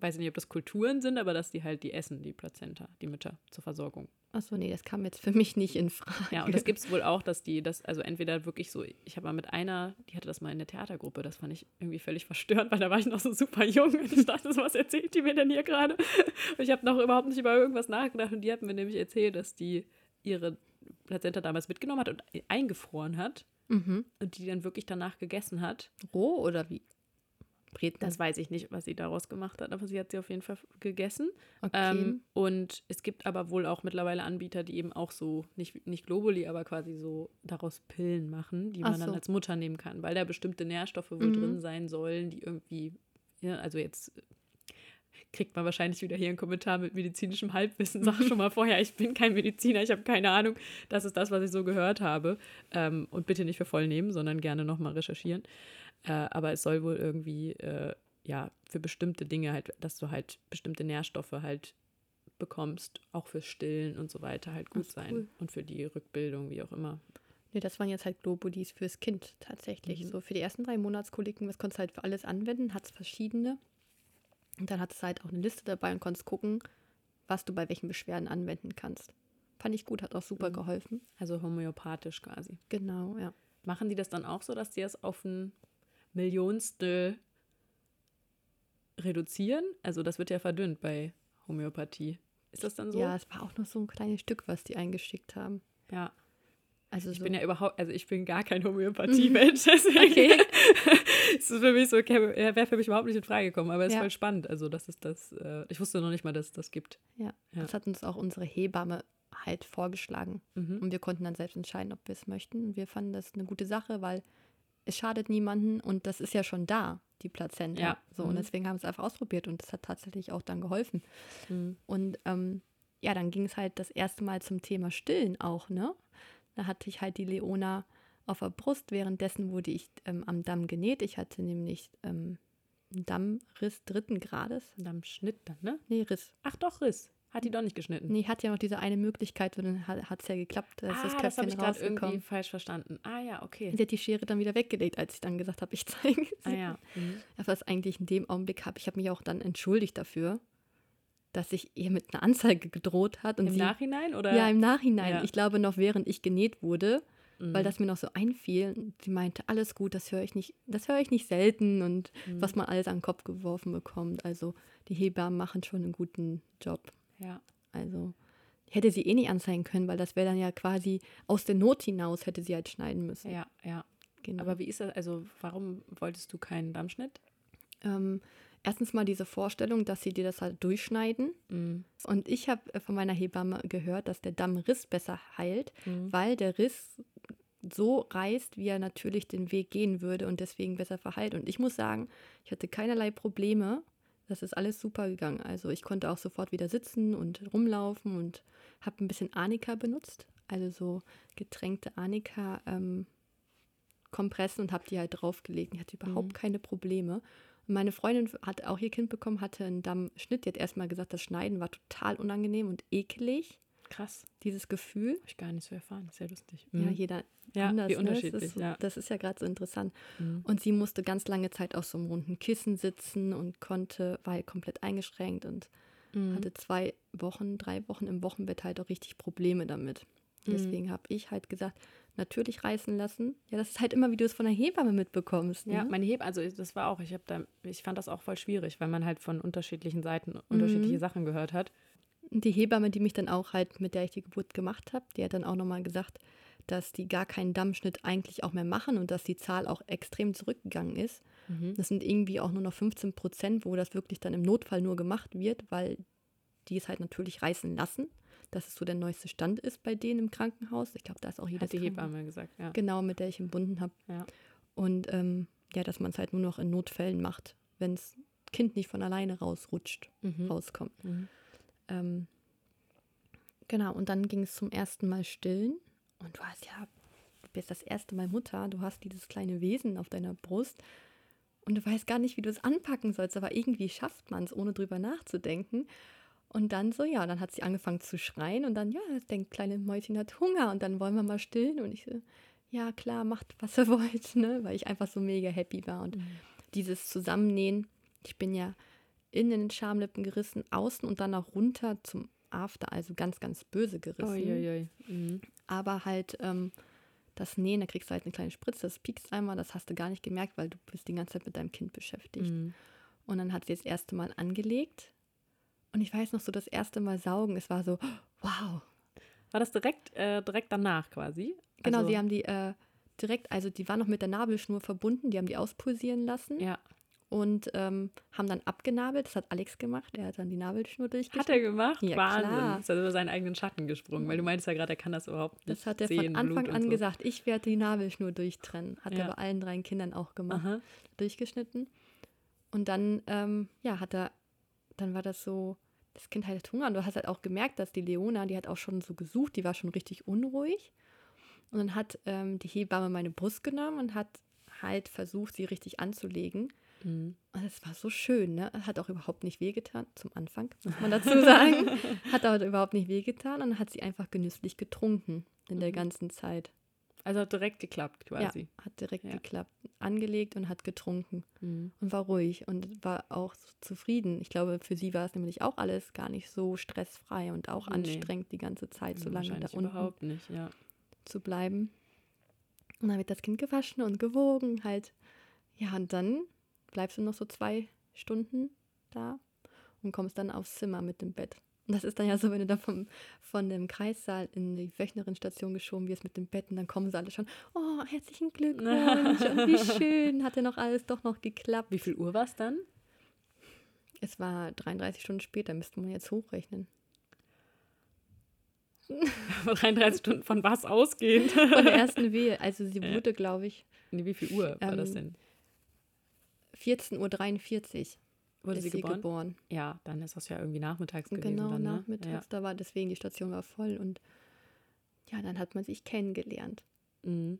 weiß ich nicht, ob das Kulturen sind, aber dass die halt die essen, die Plazenta, die Mütter zur Versorgung. Achso, nee, das kam jetzt für mich nicht in Frage. Ja, und das gibt es wohl auch, dass die das, also entweder wirklich so, ich habe mal mit einer, die hatte das mal in der Theatergruppe, das fand ich irgendwie völlig verstörend, weil da war ich noch so super jung und ich dachte, so, was erzählt die mir denn hier gerade? Und ich habe noch überhaupt nicht über irgendwas nachgedacht und die hat mir nämlich erzählt, dass die ihre Plazenta damals mitgenommen hat und eingefroren hat Mhm. und die dann wirklich danach gegessen hat. Roh oder wie? Breten. Das weiß ich nicht, was sie daraus gemacht hat, aber sie hat sie auf jeden Fall gegessen. okay. Ähm, und es gibt aber wohl auch mittlerweile Anbieter, die eben auch so, nicht, nicht Globuli, aber quasi so daraus Pillen machen, die Ach man dann so. als Mutter nehmen kann, weil da bestimmte Nährstoffe wohl Mhm. drin sein sollen, die irgendwie, ja, also jetzt kriegt man wahrscheinlich wieder hier einen Kommentar mit medizinischem Halbwissen. Sag schon mal vorher, ich bin kein Mediziner, ich habe keine Ahnung. Das ist das, was ich so gehört habe. Ähm, und bitte nicht für voll nehmen, sondern gerne nochmal recherchieren. Äh, aber es soll wohl irgendwie, äh, ja, für bestimmte Dinge halt, dass du halt bestimmte Nährstoffe halt bekommst, auch fürs Stillen und so weiter halt gut sein. cool. Und für die Rückbildung, wie auch immer. Nee, das waren jetzt halt Globulis fürs Kind tatsächlich. Mhm. So für die ersten drei Monatskoliken, das konntest du halt für alles anwenden, hat es verschiedene. Und dann hat es halt auch eine Liste dabei und konntest gucken, was du bei welchen Beschwerden anwenden kannst. Fand ich gut, hat auch super Mhm. geholfen. Also homöopathisch quasi. Genau, ja. Machen die das dann auch so, dass die es auf ein Millionstel reduzieren? Also das wird ja verdünnt bei Homöopathie. Ist das dann so? Ja, es war auch nur so ein kleines Stück, was die eingeschickt haben. Ja. Also Ich so, bin ja überhaupt, also ich bin gar kein Homöopathie-Mensch, [laughs] deswegen Okay. [laughs] es ist für mich so, wäre für mich überhaupt nicht in Frage gekommen, aber es ist Ja. voll spannend. Also das ist das, äh, ich wusste noch nicht mal, dass es das gibt. ja, Ja. das hat uns auch unsere Hebamme halt vorgeschlagen. Mhm. Und wir konnten dann selbst entscheiden, ob wir es möchten. Wir fanden das eine gute Sache, weil es schadet niemanden und das ist ja schon da, die Plazenta. Ja. So, Mhm. und deswegen haben wir es einfach ausprobiert und das hat tatsächlich auch dann geholfen. Mhm. Und ähm, ja, dann ging es halt das erste Mal zum Thema Stillen auch, ne? Da hatte ich halt die Leona auf der Brust. Währenddessen wurde ich ähm, am Damm genäht. Ich hatte nämlich ähm, einen Dammriss dritten Grades. Und am Schnitt dann, ne? Nee, Riss. Ach doch, Riss. Hat die doch nicht geschnitten. Nee, hat ja noch diese eine Möglichkeit und dann hat es ja geklappt, dass ah, das das habe ich gerade irgendwie falsch verstanden. Ah ja, okay. Sie hat die Schere dann wieder weggelegt, als ich dann gesagt habe, ich zeige es. Ah ja. Mhm. Was eigentlich in dem Augenblick habe. Ich habe mich auch dann entschuldigt dafür, dass ich ihr mit einer Anzeige gedroht hat. Und Im sie, Nachhinein oder? Ja, im Nachhinein. Ja. Ich glaube noch während ich genäht wurde, Mhm. weil das mir noch so einfiel. Und Sie meinte, alles gut, das höre ich nicht, das höre ich nicht selten und Mhm. was man alles an den Kopf geworfen bekommt. Also die Hebammen machen schon einen guten Job. Ja. Also hätte sie eh nicht anzeigen können, weil das wäre dann ja quasi aus der Not hinaus hätte sie halt schneiden müssen. Ja, ja. Genau. Aber wie ist das? Also, warum wolltest du keinen Dammschnitt? ähm, erstens mal diese Vorstellung, dass sie dir das halt durchschneiden. Mhm. Und ich habe von meiner Hebamme gehört, dass der Dammriss besser heilt, Mhm. weil der Riss so reißt, wie er natürlich den Weg gehen würde und deswegen besser verheilt. Und ich muss sagen, ich hatte keinerlei Probleme. Das ist alles super gegangen. Also ich konnte auch sofort wieder sitzen und rumlaufen und habe ein bisschen Arnika benutzt. Also so getränkte Arnika ähm, Kompressen und habe die halt draufgelegt. Ich hatte überhaupt Mhm. keine Probleme. Meine Freundin hat auch ihr Kind bekommen, hatte einen Dammschnitt. Die hat erstmal gesagt, das Schneiden war total unangenehm und ekelig. Krass. Dieses Gefühl. Habe ich gar nicht so erfahren. Sehr lustig. Ja, Mhm. jeder Ja, anders. wie ne? unterschiedlich, Das ist, ja. das ist ja gerade so interessant. Mhm. Und sie musste ganz lange Zeit auf so einem runden Kissen sitzen und konnte, war halt komplett eingeschränkt und Mhm. hatte zwei Wochen, drei Wochen im Wochenbett halt auch richtig Probleme damit. Mhm. Deswegen habe ich halt gesagt, natürlich reißen lassen. Ja, das ist halt immer, wie du es von der Hebamme mitbekommst. Ja, ne? meine Heb, also das war auch, ich habe da, ich fand das auch voll schwierig, weil man halt von unterschiedlichen Seiten unterschiedliche Sachen gehört hat. Die Hebamme, die mich dann auch halt, mit der ich die Geburt gemacht habe, die hat dann auch nochmal gesagt, dass die gar keinen Dammschnitt eigentlich auch mehr machen und dass die Zahl auch extrem zurückgegangen ist. Mhm. Das sind irgendwie auch nur noch 15 Prozent, wo das wirklich dann im Notfall nur gemacht wird, weil die es halt natürlich reißen lassen. Dass es so der neueste Stand ist bei denen im Krankenhaus. Ich glaube, da ist auch jedes Hat die Hebamme gesagt, ja. Genau, mit der ich entbunden habe. Ja. Und ähm, ja, dass man es halt nur noch in Notfällen macht, wenn das Kind nicht von alleine rausrutscht, Mhm. rauskommt. Mhm. Ähm, genau, und dann ging es zum ersten Mal stillen. Und du hast ja, du bist das erste Mal Mutter, du hast dieses kleine Wesen auf deiner Brust und du weißt gar nicht, wie du es anpacken sollst, aber irgendwie schafft man es, ohne drüber nachzudenken. Und dann so, ja, dann hat sie angefangen zu schreien und dann, ja, das denkt kleine Mäuschen hat Hunger und dann wollen wir mal stillen. Und ich so, ja, klar, macht, was ihr [laughs] wollt, ne? Weil ich einfach so mega happy war. Und dieses Zusammennähen, ich bin ja innen in den Schamlippen gerissen, außen und dann auch runter zum After, also ganz, ganz böse gerissen. Uiuiui. Mhm. Aber halt ähm, das Nähen, da kriegst du halt eine kleine Spritze, das piekst einmal, das hast du gar nicht gemerkt, weil du bist die ganze Zeit mit deinem Kind beschäftigt. Mhm. Und dann hat sie das erste Mal angelegt. Und ich weiß noch so, das erste Mal saugen, es war so, wow. War das direkt, äh, direkt danach quasi? Genau, Also- sie haben die äh, direkt, also die war noch mit der Nabelschnur verbunden, die haben die auspulsieren lassen Ja. und ähm, haben dann abgenabelt. Das hat Alex gemacht, er hat dann die Nabelschnur durchgeschnitten. Hat er gemacht? Ja, Wahnsinn. klar. Ist er über seinen eigenen Schatten gesprungen, weil du meintest ja gerade, er kann das überhaupt nicht Das hat er sehen, von Anfang Blut an so. gesagt, ich werde die Nabelschnur durchtrennen. Hat Ja. er bei allen drei Kindern auch gemacht, Aha. durchgeschnitten. Und dann, ähm, ja, hat er, dann war das so, das Kind hat Hunger und du hast halt auch gemerkt, dass die Leona, die hat auch schon so gesucht, die war schon richtig unruhig. Und dann hat ähm, die Hebamme meine Brust genommen und hat halt versucht, sie richtig anzulegen. Mhm. Und es war so schön, ne? Hat auch überhaupt nicht wehgetan, zum Anfang, muss man dazu [laughs] sagen. hat aber überhaupt nicht wehgetan und hat sie einfach genüsslich getrunken in der Mhm. ganzen Zeit. Also hat direkt geklappt quasi. Ja, hat direkt Ja. geklappt. Angelegt und hat getrunken Mhm. und war ruhig und war auch so zufrieden. Ich glaube, für sie war es nämlich auch alles gar nicht so stressfrei und auch Nee. anstrengend, die ganze Zeit so lange da unten nicht, ja. zu bleiben. Und dann wird das Kind gewaschen und gewogen halt. Ja, und dann bleibst du noch so zwei Stunden da und kommst dann aufs Zimmer mit dem Bett. Und das ist dann ja so, wenn du dann vom, von dem Kreissaal in die Wöchnerinstation geschoben wirst mit dem Bett und dann kommen sie alle schon, oh, herzlichen Glückwunsch und wie [laughs] schön, hat ja noch alles doch noch geklappt. Wie viel Uhr war es dann? Es war 33 Stunden später, müsste man jetzt hochrechnen. [laughs] 33 Stunden von was ausgehend? [laughs] Von der ersten Wehe. Also sie wurde, glaube ich. Nee, wie viel Uhr war ähm, das denn? 14.43 Uhr wurde sie geboren? geboren? Ja, dann ist das ja irgendwie nachmittags gewesen. Genau, dann, ne? nachmittags. Ja. Da war deswegen, die Station war voll und ja, dann hat man sich kennengelernt. Mhm.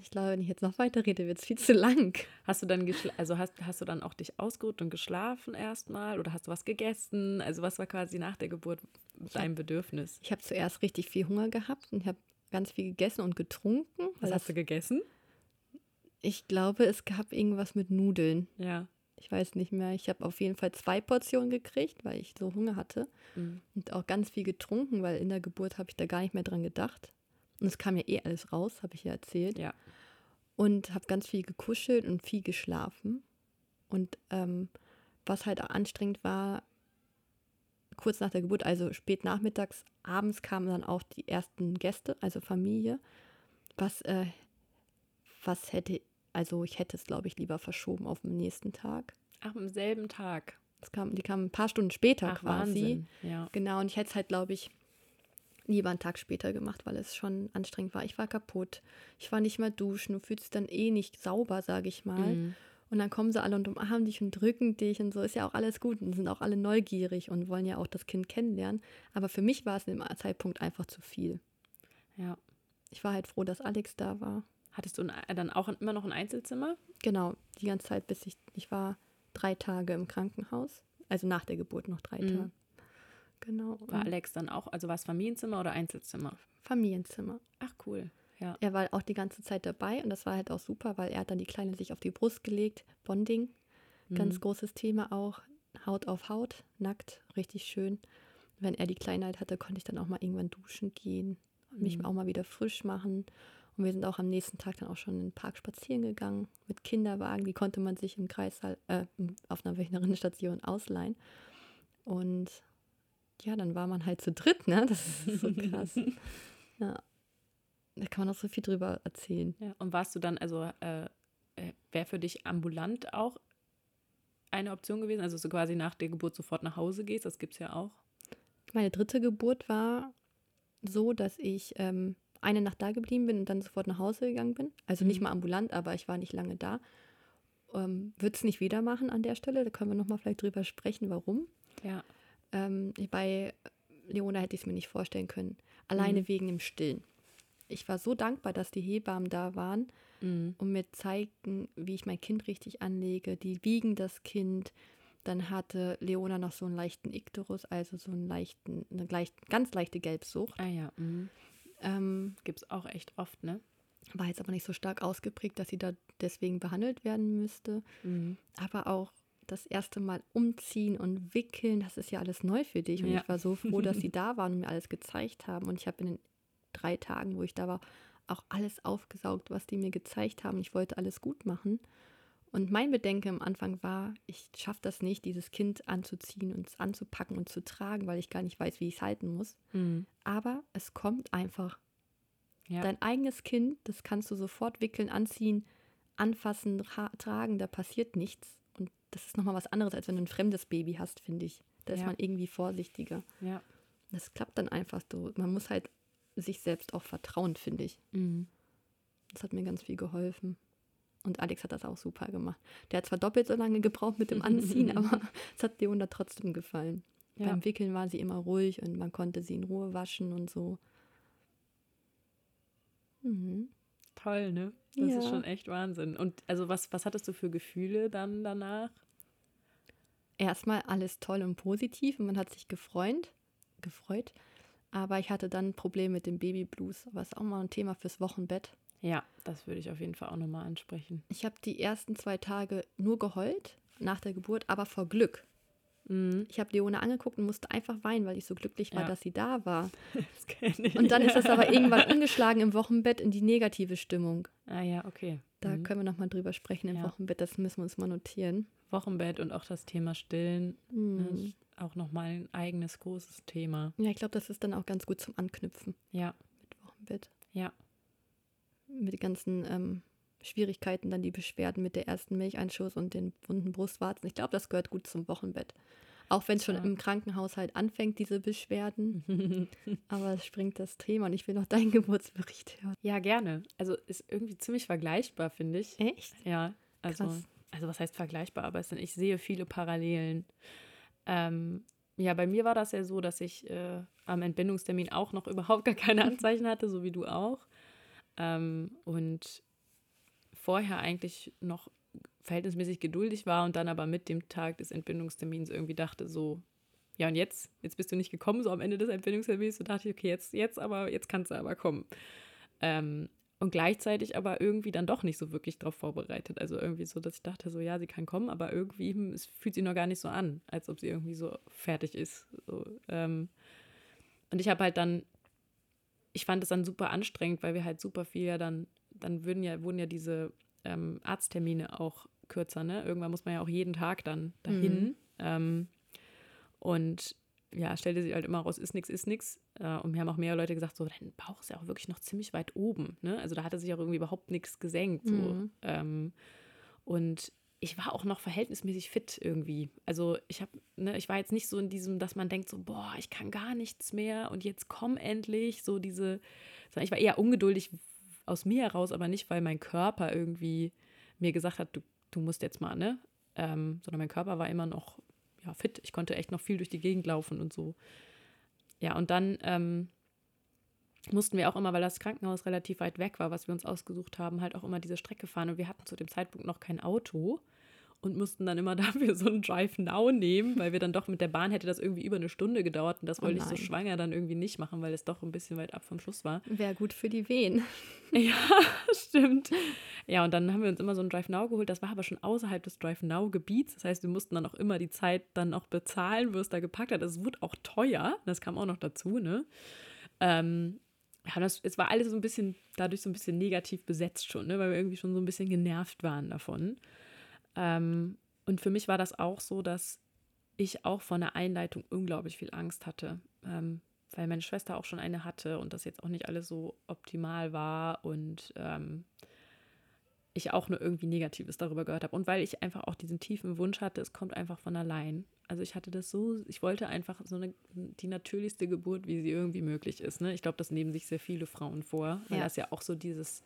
Ich glaube, wenn ich jetzt noch weiter rede, wird es viel zu lang. Hast du dann also hast, hast du dann auch dich ausgeruht und geschlafen erstmal oder hast du was gegessen? Also was war quasi nach der Geburt dein hab, Bedürfnis? Ich habe zuerst richtig viel Hunger gehabt und habe ganz viel gegessen und getrunken. Was hast du gegessen? Ich glaube, es gab irgendwas mit Nudeln. Ja. Ich weiß nicht mehr. Ich habe auf jeden Fall zwei Portionen gekriegt, weil ich so Hunger hatte. Mhm. Und auch ganz viel getrunken, weil in der Geburt habe ich da gar nicht mehr dran gedacht. Und es kam ja eh alles raus, habe ich ja erzählt. Ja. Und habe ganz viel gekuschelt und viel geschlafen. Und ähm, was halt anstrengend war, kurz nach der Geburt, also spät nachmittags, abends kamen dann auch die ersten Gäste, also Familie. Was, äh, was hätte, also ich hätte es, glaube ich, lieber verschoben auf den nächsten Tag. Ach, am selben Tag. Das kam, die kamen ein paar Stunden später Ach, quasi. Wahnsinn. Ja. Genau, und ich hätte es halt, glaube ich, lieber einen Tag später gemacht, weil es schon anstrengend war. Ich war kaputt. Ich war nicht mal duschen. Du fühlst dich dann eh nicht sauber, sage ich mal. Mhm. Und dann kommen sie alle und umarmen dich und drücken dich und so ist ja auch alles gut und sind auch alle neugierig und wollen ja auch das Kind kennenlernen. Aber für mich war es in dem Zeitpunkt einfach zu viel. Ja. Ich war halt froh, dass Alex da war. Hattest du dann auch immer noch ein Einzelzimmer? Genau, die ganze Zeit, bis ich, ich war drei Tage im Krankenhaus. Also nach der Geburt noch drei mhm. Tage. Genau. War Alex dann auch, also war es Familienzimmer oder Einzelzimmer? Familienzimmer. Ach cool. Ja. Er war auch die ganze Zeit dabei und das war halt auch super, weil er hat dann die Kleine sich auf die Brust gelegt. Bonding, mhm. ganz großes Thema auch. Haut auf Haut, nackt, richtig schön. Wenn er die Kleine halt hatte, konnte ich dann auch mal irgendwann duschen gehen und mich mhm. auch mal wieder frisch machen. Und wir sind auch am nächsten Tag dann auch schon in den Park spazieren gegangen mit Kinderwagen. Die konnte man sich im Kreissaal, äh, auf einer Wöchnerinnenstation [laughs] ausleihen. Und ja, dann war man halt zu dritt, ne? Das ist so [laughs] krass. ja. Da kann man auch so viel drüber erzählen. Ja. Und warst du dann, also äh, äh wäre für dich ambulant auch eine Option gewesen? Also so quasi nach der Geburt sofort nach Hause gehst, das gibt es ja auch. Meine dritte Geburt war so, dass ich ähm, eine Nacht da geblieben bin und dann sofort nach Hause gegangen bin. Also mhm. nicht mal ambulant, aber ich war nicht lange da. Ähm, Würde es nicht wieder machen an der Stelle. Da können wir nochmal vielleicht drüber sprechen, warum. Ja. Ähm, bei Leona hätte ich es mir nicht vorstellen können. Alleine mhm. wegen dem Stillen. Ich war so dankbar, dass die Hebammen da waren mhm. und mir zeigten, wie ich mein Kind richtig anlege. Die wiegen das Kind. Dann hatte Leona noch so einen leichten Ikterus, also so einen leichten, eine leicht, ganz leichte Gelbsucht. Ah ja. Mhm. Ähm, Gibt es auch echt oft, ne? War jetzt aber nicht so stark ausgeprägt, dass sie da deswegen behandelt werden müsste. Mhm. Aber auch das erste Mal umziehen und wickeln, das ist ja alles neu für dich. Und ja. ich war so froh, dass sie [laughs] da waren und mir alles gezeigt haben. Und ich habe in den drei Tagen, wo ich da war, auch alles aufgesaugt, was die mir gezeigt haben. Ich wollte alles gut machen. Und mein Bedenken am Anfang war, ich schaffe das nicht, dieses Kind anzuziehen und anzupacken und zu tragen, weil ich gar nicht weiß, wie ich es halten muss. Mhm. Aber es kommt einfach. Ja. Dein eigenes Kind, das kannst du sofort wickeln, anziehen, anfassen, tragen, da passiert nichts das ist nochmal was anderes, als wenn du ein fremdes Baby hast, finde ich. Da ja. ist man irgendwie vorsichtiger. Ja. Das klappt dann einfach so. Man muss halt sich selbst auch vertrauen, finde ich. Mhm. Das hat mir ganz viel geholfen. Und Alex hat das auch super gemacht. Der hat zwar doppelt so lange gebraucht mit dem Anziehen, [laughs] aber es hat Leona trotzdem gefallen. Ja. Beim Wickeln war sie immer ruhig und man konnte sie in Ruhe waschen und so. Mhm. Toll, ne? Das ja. ist schon echt Wahnsinn. Und also was, was hattest du für Gefühle dann danach? erstmal alles toll und positiv und man hat sich gefreut, gefreut. Aber ich hatte dann ein Problem mit dem Babyblues, was auch mal ein Thema fürs Wochenbett. Ja, das würde ich auf jeden Fall auch nochmal ansprechen. Ich habe die ersten zwei Tage nur geheult nach der Geburt, aber vor Glück. Mhm. Ich habe Leone angeguckt und musste einfach weinen, weil ich so glücklich war, ja. dass sie da war. [laughs] Das kenne ich. Und dann ist das aber irgendwann [laughs] umgeschlagen im Wochenbett in die negative Stimmung. Ah ja, okay. Da mhm. können wir nochmal drüber sprechen im ja. Wochenbett, das müssen wir uns mal notieren. Wochenbett und auch das Thema Stillen. Mhm. auch nochmal ein eigenes großes Thema. Ja, ich glaube, das ist dann auch ganz gut zum Anknüpfen. Ja. Mit Wochenbett. Ja. Mit den ganzen ähm, Schwierigkeiten, dann die Beschwerden mit der ersten Milcheinschuss und den wunden Brustwarzen. Ich glaube, das gehört gut zum Wochenbett. Auch wenn es schon im Krankenhaus halt anfängt, diese Beschwerden. [laughs] Aber es springt das Thema und ich will noch deinen [laughs] Geburtsbericht hören. Ja, gerne. Also ist irgendwie ziemlich vergleichbar, finde ich. Echt? Ja, also, also was heißt vergleichbar? Aber es sind, ich sehe viele Parallelen. Ähm, ja, bei mir war das ja so, dass ich äh, am Entbindungstermin auch noch [laughs] überhaupt gar keine Anzeichen hatte, so wie du auch. Ähm, und vorher eigentlich noch verhältnismäßig geduldig war und dann aber mit dem Tag des Entbindungstermins irgendwie dachte so, ja und jetzt, jetzt bist du nicht gekommen, so am Ende des Entbindungstermins, so dachte ich, okay, jetzt, jetzt aber, jetzt kannst du aber kommen. Ähm, und gleichzeitig aber irgendwie dann doch nicht so wirklich darauf vorbereitet. Also irgendwie so, dass ich dachte, so ja, sie kann kommen, aber irgendwie hm, es fühlt sich noch gar nicht so an, als ob sie irgendwie so fertig ist. So, ähm, und ich habe halt dann, ich fand es dann super anstrengend, weil wir halt super viel ja dann, dann würden ja, wurden ja diese ähm, Arzttermine auch kürzer, ne? Irgendwann muss man ja auch jeden Tag dann dahin. Mhm. Ähm, und ja, stellte sich halt immer raus, ist nichts, ist nichts. Äh, und mir haben auch mehrere Leute gesagt, so, dein Bauch ist ja auch wirklich noch ziemlich weit oben. Ne? Also da hatte sich auch irgendwie überhaupt nichts gesenkt. So. Mhm. Ähm, und ich war auch noch verhältnismäßig fit irgendwie. Also ich habe, ne, ich war jetzt nicht so in diesem, dass man denkt so, boah, ich kann gar nichts mehr und jetzt komm endlich. So diese, ich war eher ungeduldig aus mir heraus, aber nicht, weil mein Körper irgendwie mir gesagt hat, du, du musst jetzt mal, ne? Ähm, sondern mein Körper war immer noch ja, fit. Ich konnte echt noch viel durch die Gegend laufen und so. Ja, und dann ähm, mussten wir auch immer, weil das Krankenhaus relativ weit weg war, was wir uns ausgesucht haben, halt auch immer diese Strecke fahren. Und wir hatten zu dem Zeitpunkt noch kein Auto und mussten dann immer [laughs] dafür so einen Drive Now nehmen, weil wir dann doch mit der Bahn hätte das irgendwie über eine Stunde gedauert und das oh wollte oh ich so schwanger dann irgendwie nicht machen, weil es doch ein bisschen weit ab vom Schuss war. Wäre gut für die Wehen. [laughs] Ja, [laughs] stimmt. Ja, und dann haben wir uns immer so einen Drive Now geholt. Das war aber schon außerhalb des Drive Now Gebiets. Das heißt, wir mussten dann auch immer die Zeit dann auch bezahlen, wo es da gepackt hat. Es wurde auch teuer. Das kam auch noch dazu, ne? Ähm, ja, das, es war alles so ein bisschen, dadurch so ein bisschen negativ besetzt schon, ne? weil wir irgendwie schon so ein bisschen genervt waren davon. Ähm, und für mich war das auch so, dass ich auch von der Einleitung unglaublich viel Angst hatte, ähm, weil meine Schwester auch schon eine hatte und das jetzt auch nicht alles so optimal war und ähm, ich auch nur irgendwie Negatives darüber gehört habe und weil ich einfach auch diesen tiefen Wunsch hatte, es kommt einfach von allein. Also ich hatte das so, ich wollte einfach so eine, die natürlichste Geburt, wie sie irgendwie möglich ist. Ne? Ich glaube, das nehmen sich sehr viele Frauen vor, weil ja. das ja auch so dieses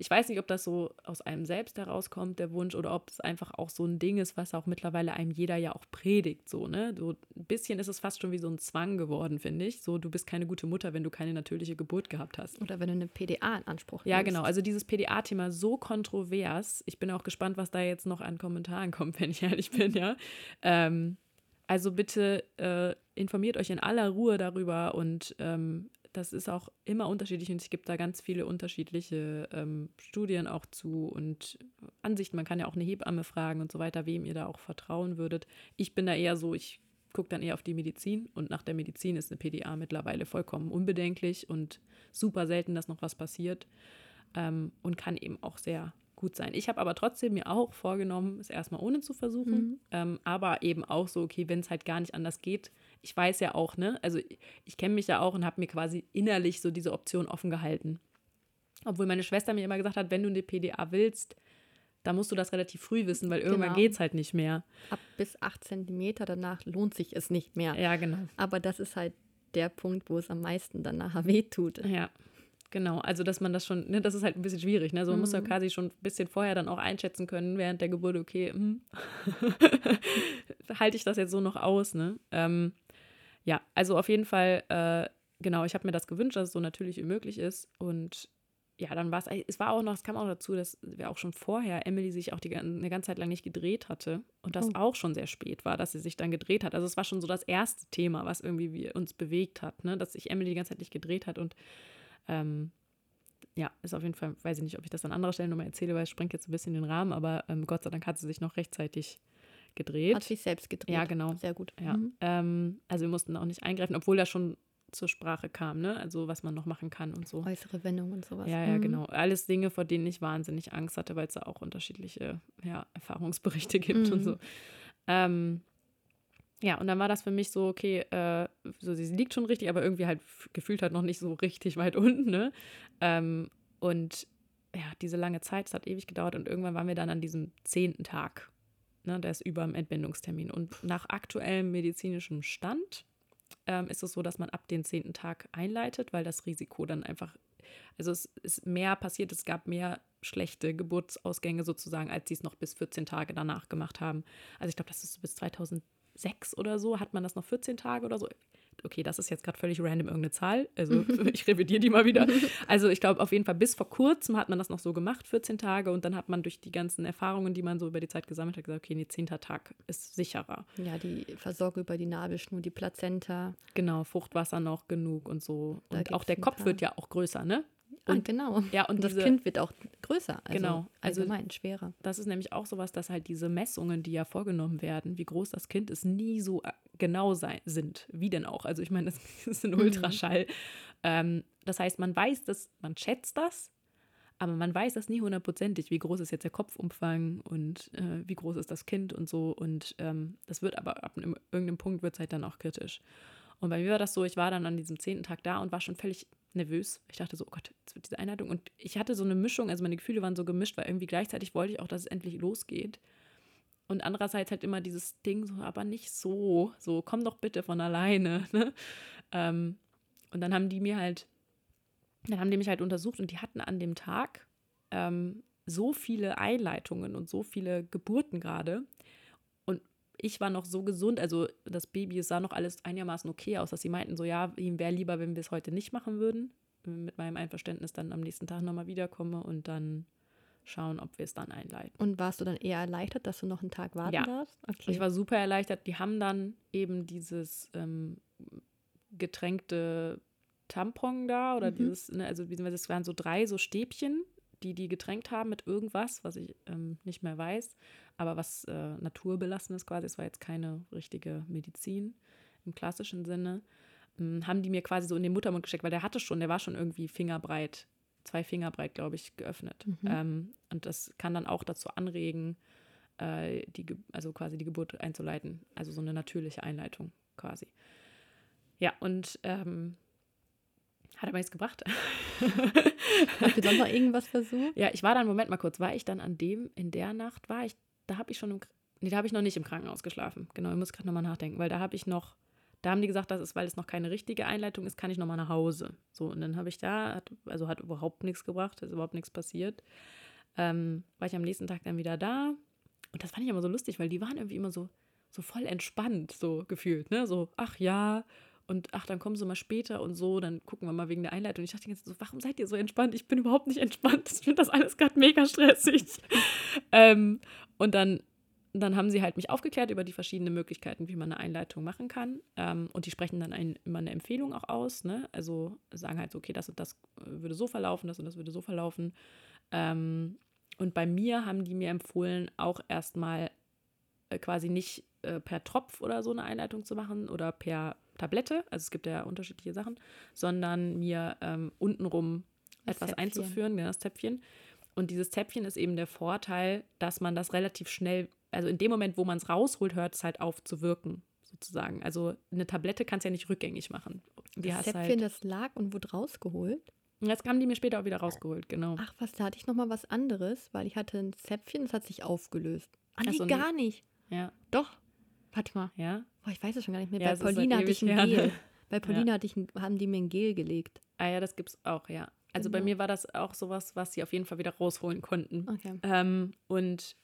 ich weiß nicht, ob das so aus einem selbst herauskommt, der Wunsch, oder ob es einfach auch so ein Ding ist, was auch mittlerweile einem jeder ja auch predigt. So, ne? So ein bisschen ist es fast schon wie so ein Zwang geworden, finde ich. So, du bist keine gute Mutter, wenn du keine natürliche Geburt gehabt hast. Oder wenn du eine PDA in Anspruch Ja, genau. Also dieses PDA-Thema so kontrovers. Ich bin auch gespannt, was da jetzt noch an Kommentaren [laughs] kommt, wenn ich ehrlich bin, ja. Ähm, also bitte äh, informiert euch in aller Ruhe darüber und ähm, das ist auch immer unterschiedlich und es gibt da ganz viele unterschiedliche ähm, Studien auch zu und Ansichten. Man kann ja auch eine Hebamme fragen und so weiter, wem ihr da auch vertrauen würdet. Ich bin da eher so, ich gucke dann eher auf die Medizin und nach der Medizin ist eine PDA mittlerweile vollkommen unbedenklich und super selten, dass noch was passiert ähm, und kann eben auch sehr gut sein. Ich habe aber trotzdem mir auch vorgenommen, es erstmal ohne zu versuchen, mhm. ähm, aber eben auch so, okay, wenn es halt gar nicht anders geht, ich weiß ja auch, ne, also ich, ich kenne mich ja auch und habe mir quasi innerlich so diese Option offen gehalten. Obwohl meine Schwester mir immer gesagt hat, wenn du eine PDA willst, da musst du das relativ früh wissen, weil irgendwann genau. geht es halt nicht mehr. Ab bis 8 Zentimeter danach lohnt sich es nicht mehr. Ja, genau. Aber das ist halt der Punkt, wo es am meisten dann nachher wehtut. Ja, genau. Also, dass man das schon, ne, das ist halt ein bisschen schwierig. Ne? Also, man mhm. muss ja mhm. quasi schon ein bisschen vorher dann auch einschätzen können, während der Geburt, okay, hm, [laughs] halte ich das jetzt so noch aus, ne? Ähm, ja, also auf jeden Fall, äh, genau, ich habe mir das gewünscht, dass es so natürlich wie möglich ist. Und ja, dann war es, es war auch noch, es kam auch dazu, dass wir auch schon vorher Emily sich auch die, eine ganze Zeit lang nicht gedreht hatte und das oh. auch schon sehr spät war, dass sie sich dann gedreht hat. Also es war schon so das erste Thema, was irgendwie wir uns bewegt hat, ne? dass sich Emily die ganze Zeit nicht gedreht hat und ähm, ja, ist auf jeden Fall, weiß ich nicht, ob ich das an anderer Stelle nochmal erzähle, weil es sprengt jetzt ein bisschen den Rahmen, aber ähm, Gott sei Dank hat sie sich noch rechtzeitig gedreht. Hat sich selbst gedreht. Ja, genau. Sehr gut. Ja. Mhm. Ähm, also wir mussten auch nicht eingreifen, obwohl das schon zur Sprache kam, ne? Also was man noch machen kann und so. Äußere Wendung und sowas. Ja, ja, mhm. genau. Alles Dinge, vor denen ich wahnsinnig Angst hatte, weil es da auch unterschiedliche ja, Erfahrungsberichte gibt mhm. und so. Ähm, ja, und dann war das für mich so, okay, äh, so sie liegt schon richtig, aber irgendwie halt gefühlt halt noch nicht so [laughs] richtig weit unten, ne? Ähm, und ja, diese lange Zeit, es hat ewig gedauert und irgendwann waren wir dann an diesem zehnten Tag Ne, der ist über dem Entbindungstermin. Und nach aktuellem medizinischem Stand ähm, ist es so, dass man ab dem zehnten Tag einleitet, weil das Risiko dann einfach, also es ist mehr passiert, es gab mehr schlechte Geburtsausgänge sozusagen, als sie es noch bis 14 Tage danach gemacht haben. Also ich glaube, das ist bis 2006 oder so, hat man das noch 14 Tage oder so okay, das ist jetzt gerade völlig random irgendeine Zahl, also [laughs] ich revidiere die mal wieder. [laughs] Also ich glaube auf jeden Fall bis vor kurzem hat man das noch so gemacht, 14 Tage und dann hat man durch die ganzen Erfahrungen, die man so über die Zeit gesammelt hat, gesagt, okay, nee, 10. Tag ist sicherer. Ja, die Versorgung über die Nabelschnur, die Plazenta. Genau, Fruchtwasser noch genug und so. Da und auch der Kopf wird ja auch größer, ne? Ah, und, ah, genau. Ja, und, und das diese, Kind wird auch größer. Also genau. Also allgemein schwerer. Das ist nämlich auch sowas, dass halt diese Messungen, die ja vorgenommen werden, wie groß das Kind ist, nie so äh, genau sein, sind. Wie denn auch? Also ich meine, das [laughs] ist ein mhm. Ultraschall. Ähm, das heißt, man weiß das, man schätzt das, aber man weiß das nie hundertprozentig, wie groß ist jetzt der Kopfumfang und äh, wie groß ist das Kind und so. Und ähm, das wird aber ab einem, irgendeinem Punkt wird es halt dann auch kritisch. Und bei mir war das so, ich war dann an diesem zehnten Tag da und war schon völlig nervös. Ich dachte so, oh Gott, jetzt wird diese Einleitung. Und ich hatte so eine Mischung, also meine Gefühle waren so gemischt, weil irgendwie gleichzeitig wollte ich auch, dass es endlich losgeht. Und andererseits halt immer dieses Ding, so, aber nicht so, so, komm doch bitte von alleine. [laughs] Ne? Ähm, und dann haben die mir halt, dann haben die mich halt untersucht und die hatten an dem Tag ähm, so viele Einleitungen und so viele Geburten gerade. Ich war noch so gesund, also das Baby sah noch alles einigermaßen okay aus, dass sie meinten, so ja, ihm wäre lieber, wenn wir es heute nicht machen würden. Mit meinem Einverständnis dann am nächsten Tag nochmal wiederkomme und dann schauen, ob wir es dann einleiten. Und warst du dann eher erleichtert, dass du noch einen Tag warten ja. darfst? Okay. Ich war super erleichtert. Die haben dann eben dieses ähm, getränkte Tampon da oder mhm. dieses, ne, also beziehungsweise es waren so drei so Stäbchen, die die getränkt haben mit irgendwas, was ich ähm, nicht mehr weiß, aber was äh, naturbelassen ist quasi. Es war jetzt keine richtige Medizin im klassischen Sinne. Ähm, haben die mir quasi so in den Muttermund gesteckt, weil der hatte schon, der war schon irgendwie fingerbreit zwei Finger breit, glaube ich, geöffnet. Mhm. Ähm, und das kann dann auch dazu anregen, äh, die, also quasi die Geburt einzuleiten. Also so eine natürliche Einleitung quasi. Ja, und ähm, hat aber nichts gebracht. Hast du dann noch [laughs] irgendwas versucht? Ja, ich war dann, Moment mal kurz, war ich dann an dem, in der Nacht war ich, da habe ich schon im, nee, da habe ich noch nicht im Krankenhaus geschlafen. Genau, ich muss gerade nochmal nachdenken, weil da habe ich noch da haben die gesagt, das ist, weil es noch keine richtige Einleitung ist, kann ich nochmal nach Hause. So, und dann habe ich da, hat, also hat überhaupt nichts gebracht, ist überhaupt nichts passiert. Ähm, war ich am nächsten Tag dann wieder da. Und das fand ich immer so lustig, weil die waren irgendwie immer so, so voll entspannt, so gefühlt, ne? So, ach ja, und ach, dann kommen sie mal später und so, dann gucken wir mal wegen der Einleitung. Ich dachte die ganze Zeit so, warum seid ihr so entspannt? Ich bin überhaupt nicht entspannt. [laughs] Ich finde das alles gerade mega stressig. [laughs] ähm, und dann dann haben sie halt mich aufgeklärt über die verschiedenen Möglichkeiten, wie man eine Einleitung machen kann. Ähm, und die sprechen dann ein, immer eine Empfehlung auch aus. Ne? Also sagen halt so, okay, das und das würde so verlaufen, das und das würde so verlaufen. Ähm, und bei mir haben die mir empfohlen, auch erstmal äh, quasi nicht äh, per Tropf oder so eine Einleitung zu machen oder per Tablette, also es gibt ja unterschiedliche Sachen, sondern mir ähm, untenrum das etwas Zäpfchen. einzuführen, ja, das Zäpfchen. Und dieses Zäpfchen ist eben der Vorteil, dass man das relativ schnell also in dem Moment, wo man es rausholt, hört es halt auf zu wirken, sozusagen. Also eine Tablette kannst du ja nicht rückgängig machen. Die das Zäpfchen, halt, das lag und wurde rausgeholt? Das haben die mir später auch wieder rausgeholt, genau. Ach was, da hatte ich noch mal was anderes, weil ich hatte ein Zäpfchen, das hat sich aufgelöst. Ah, nee, so, gar nicht. Ja. Doch. Warte mal. Ja? Boah, ich weiß es schon gar nicht mehr. Ja, Bei Paulina hatte ich ein Gel. Ne? Bei Paulina ja. hatte ich haben die mir ein Gel gelegt. Ah ja, das gibt's auch, ja. Also genau. bei mir war das auch sowas, was sie auf jeden Fall wieder rausholen konnten. Okay. Ähm, und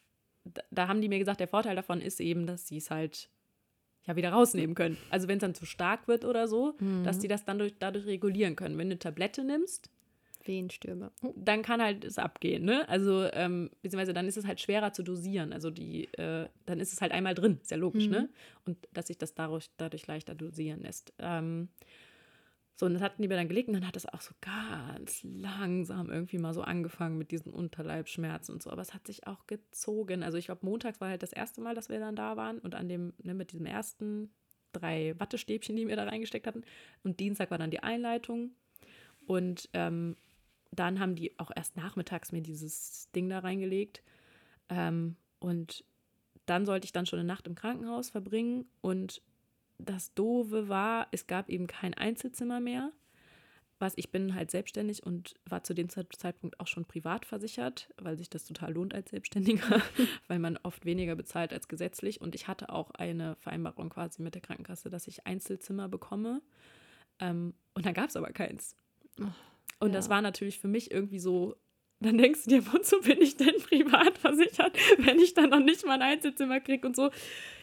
da haben die mir gesagt, der Vorteil davon ist eben, dass sie es halt ja wieder rausnehmen können. Also wenn es dann zu stark wird oder so, mhm. dass die das dann durch, dadurch regulieren können. Wenn du eine Tablette nimmst, Wehenstürme. Oh. Dann kann halt es abgehen, ne? Also, ähm, beziehungsweise dann ist es halt schwerer zu dosieren. Also die, äh, dann ist es halt einmal drin, ist ja logisch, ne? mhm. ne? Und dass sich das dadurch, dadurch leichter dosieren lässt. Ähm, so, und das hatten die mir dann gelegt und dann hat das auch so ganz langsam irgendwie mal so angefangen mit diesen Unterleibsschmerzen und so. Aber es hat sich auch gezogen. Also ich glaube, montags war halt das erste Mal, dass wir dann da waren und an dem, ne, mit diesem ersten drei Wattestäbchen, die wir da reingesteckt hatten. Und Dienstag war dann die Einleitung. Und ähm, dann haben die auch erst nachmittags mir dieses Ding da reingelegt. Ähm, und dann sollte ich dann schon eine Nacht im Krankenhaus verbringen und das Doofe war, es gab eben kein Einzelzimmer mehr. was, ich bin halt selbstständig und war zu dem Zeitpunkt auch schon privat versichert, weil sich das total lohnt als Selbstständiger, [laughs] weil man oft weniger bezahlt als gesetzlich. Und ich hatte auch eine Vereinbarung quasi mit der Krankenkasse, dass ich Einzelzimmer bekomme. Ähm, und dann gab es aber keins. Oh, und ja. das war natürlich für mich irgendwie so, dann denkst du dir, wozu bin ich denn privat versichert, [laughs] wenn ich dann noch nicht mal ein Einzelzimmer kriege und so.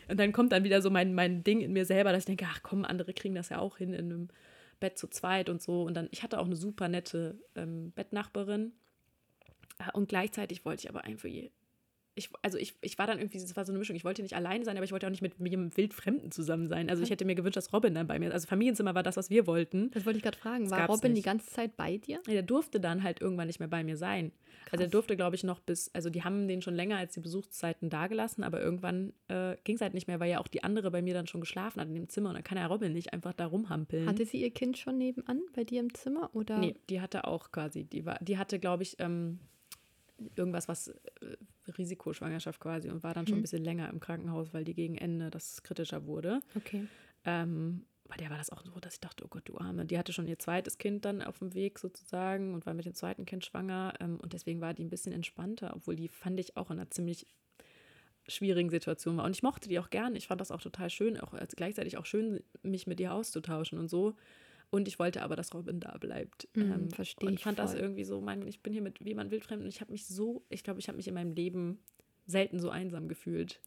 Und dann kommt dann wieder so mein, mein Ding in mir selber, dass ich denke, ach komm, andere kriegen das ja auch hin in einem Bett zu zweit und so. Und dann, ich hatte auch eine super nette ähm, Bettnachbarin. Und gleichzeitig wollte ich aber einfach ich, also ich, ich war dann irgendwie, es war so eine Mischung, ich wollte nicht alleine sein, aber ich wollte auch nicht mit jedem Wildfremden zusammen sein. Also ich hätte mir gewünscht, dass Robin dann bei mir, also Familienzimmer war das, was wir wollten. Das wollte ich gerade fragen, das war Robin nicht. die ganze Zeit bei dir? Ja, der durfte dann halt irgendwann nicht mehr bei mir sein. Krass. Also er durfte, glaube ich, noch bis, also die haben den schon länger als die Besuchszeiten dagelassen, aber irgendwann äh, ging es halt nicht mehr, weil ja auch die andere bei mir dann schon geschlafen hat in dem Zimmer und dann kann ja Robin nicht einfach da rumhampeln. Hatte sie ihr Kind schon nebenan bei dir im Zimmer oder? Nee, die hatte auch quasi, die war, die hatte, glaube ich, ähm, irgendwas, was äh, Risikoschwangerschaft quasi und war dann schon mhm. ein bisschen länger im Krankenhaus, weil die gegen Ende das kritischer wurde. Okay. Ähm, bei der war das auch so, dass ich dachte, oh Gott, du Arme. Die hatte schon ihr zweites Kind dann auf dem Weg sozusagen und war mit dem zweiten Kind schwanger. Ähm, und deswegen war die ein bisschen entspannter, obwohl die fand ich auch in einer ziemlich schwierigen Situation war. Und ich mochte die auch gern. Ich fand das auch total schön, auch als gleichzeitig auch schön, mich mit ihr auszutauschen und so. Und ich wollte aber, dass Robin da bleibt. Mm, ähm, verstehe Und ich fand voll. das irgendwie so, mein, ich bin hier mit wie man wildfremd und ich habe mich so, ich glaube, ich habe mich in meinem Leben selten so einsam gefühlt.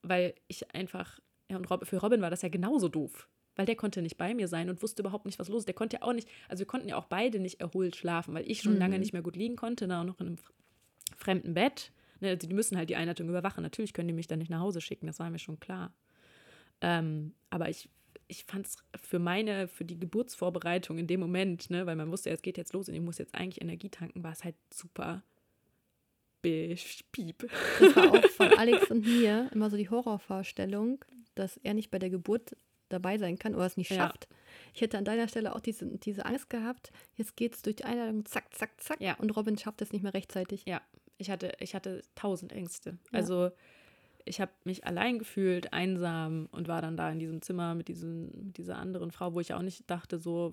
Weil ich einfach, ja, und Rob, für Robin war das ja genauso doof. Weil der konnte nicht bei mir sein und wusste überhaupt nicht, was los ist. Der konnte ja auch nicht, also wir konnten ja auch beide nicht erholt schlafen, weil ich schon mm. lange nicht mehr gut liegen konnte, da auch noch in einem fremden Bett. Ne, also die müssen halt die Einleitung überwachen. Natürlich können die mich dann nicht nach Hause schicken, das war mir schon klar. Ähm, aber ich ich fand es für meine, für die Geburtsvorbereitung in dem Moment, ne, weil man wusste, es geht jetzt los und ich muss jetzt eigentlich Energie tanken, war es halt super bespiep. Das war auch von [laughs] Alex und mir immer so die Horrorvorstellung, dass er nicht bei der Geburt dabei sein kann oder es nicht schafft. Ja. Ich hätte an deiner Stelle auch diese, diese Angst gehabt, jetzt geht es durch die Einladung, zack, zack, zack, ja. und Robin schafft es nicht mehr rechtzeitig. Ja, ich hatte, ich hatte tausend Ängste. Ja. Also ich habe mich allein gefühlt, einsam und war dann da in diesem Zimmer mit, diesen, mit dieser anderen Frau, wo ich auch nicht dachte, so,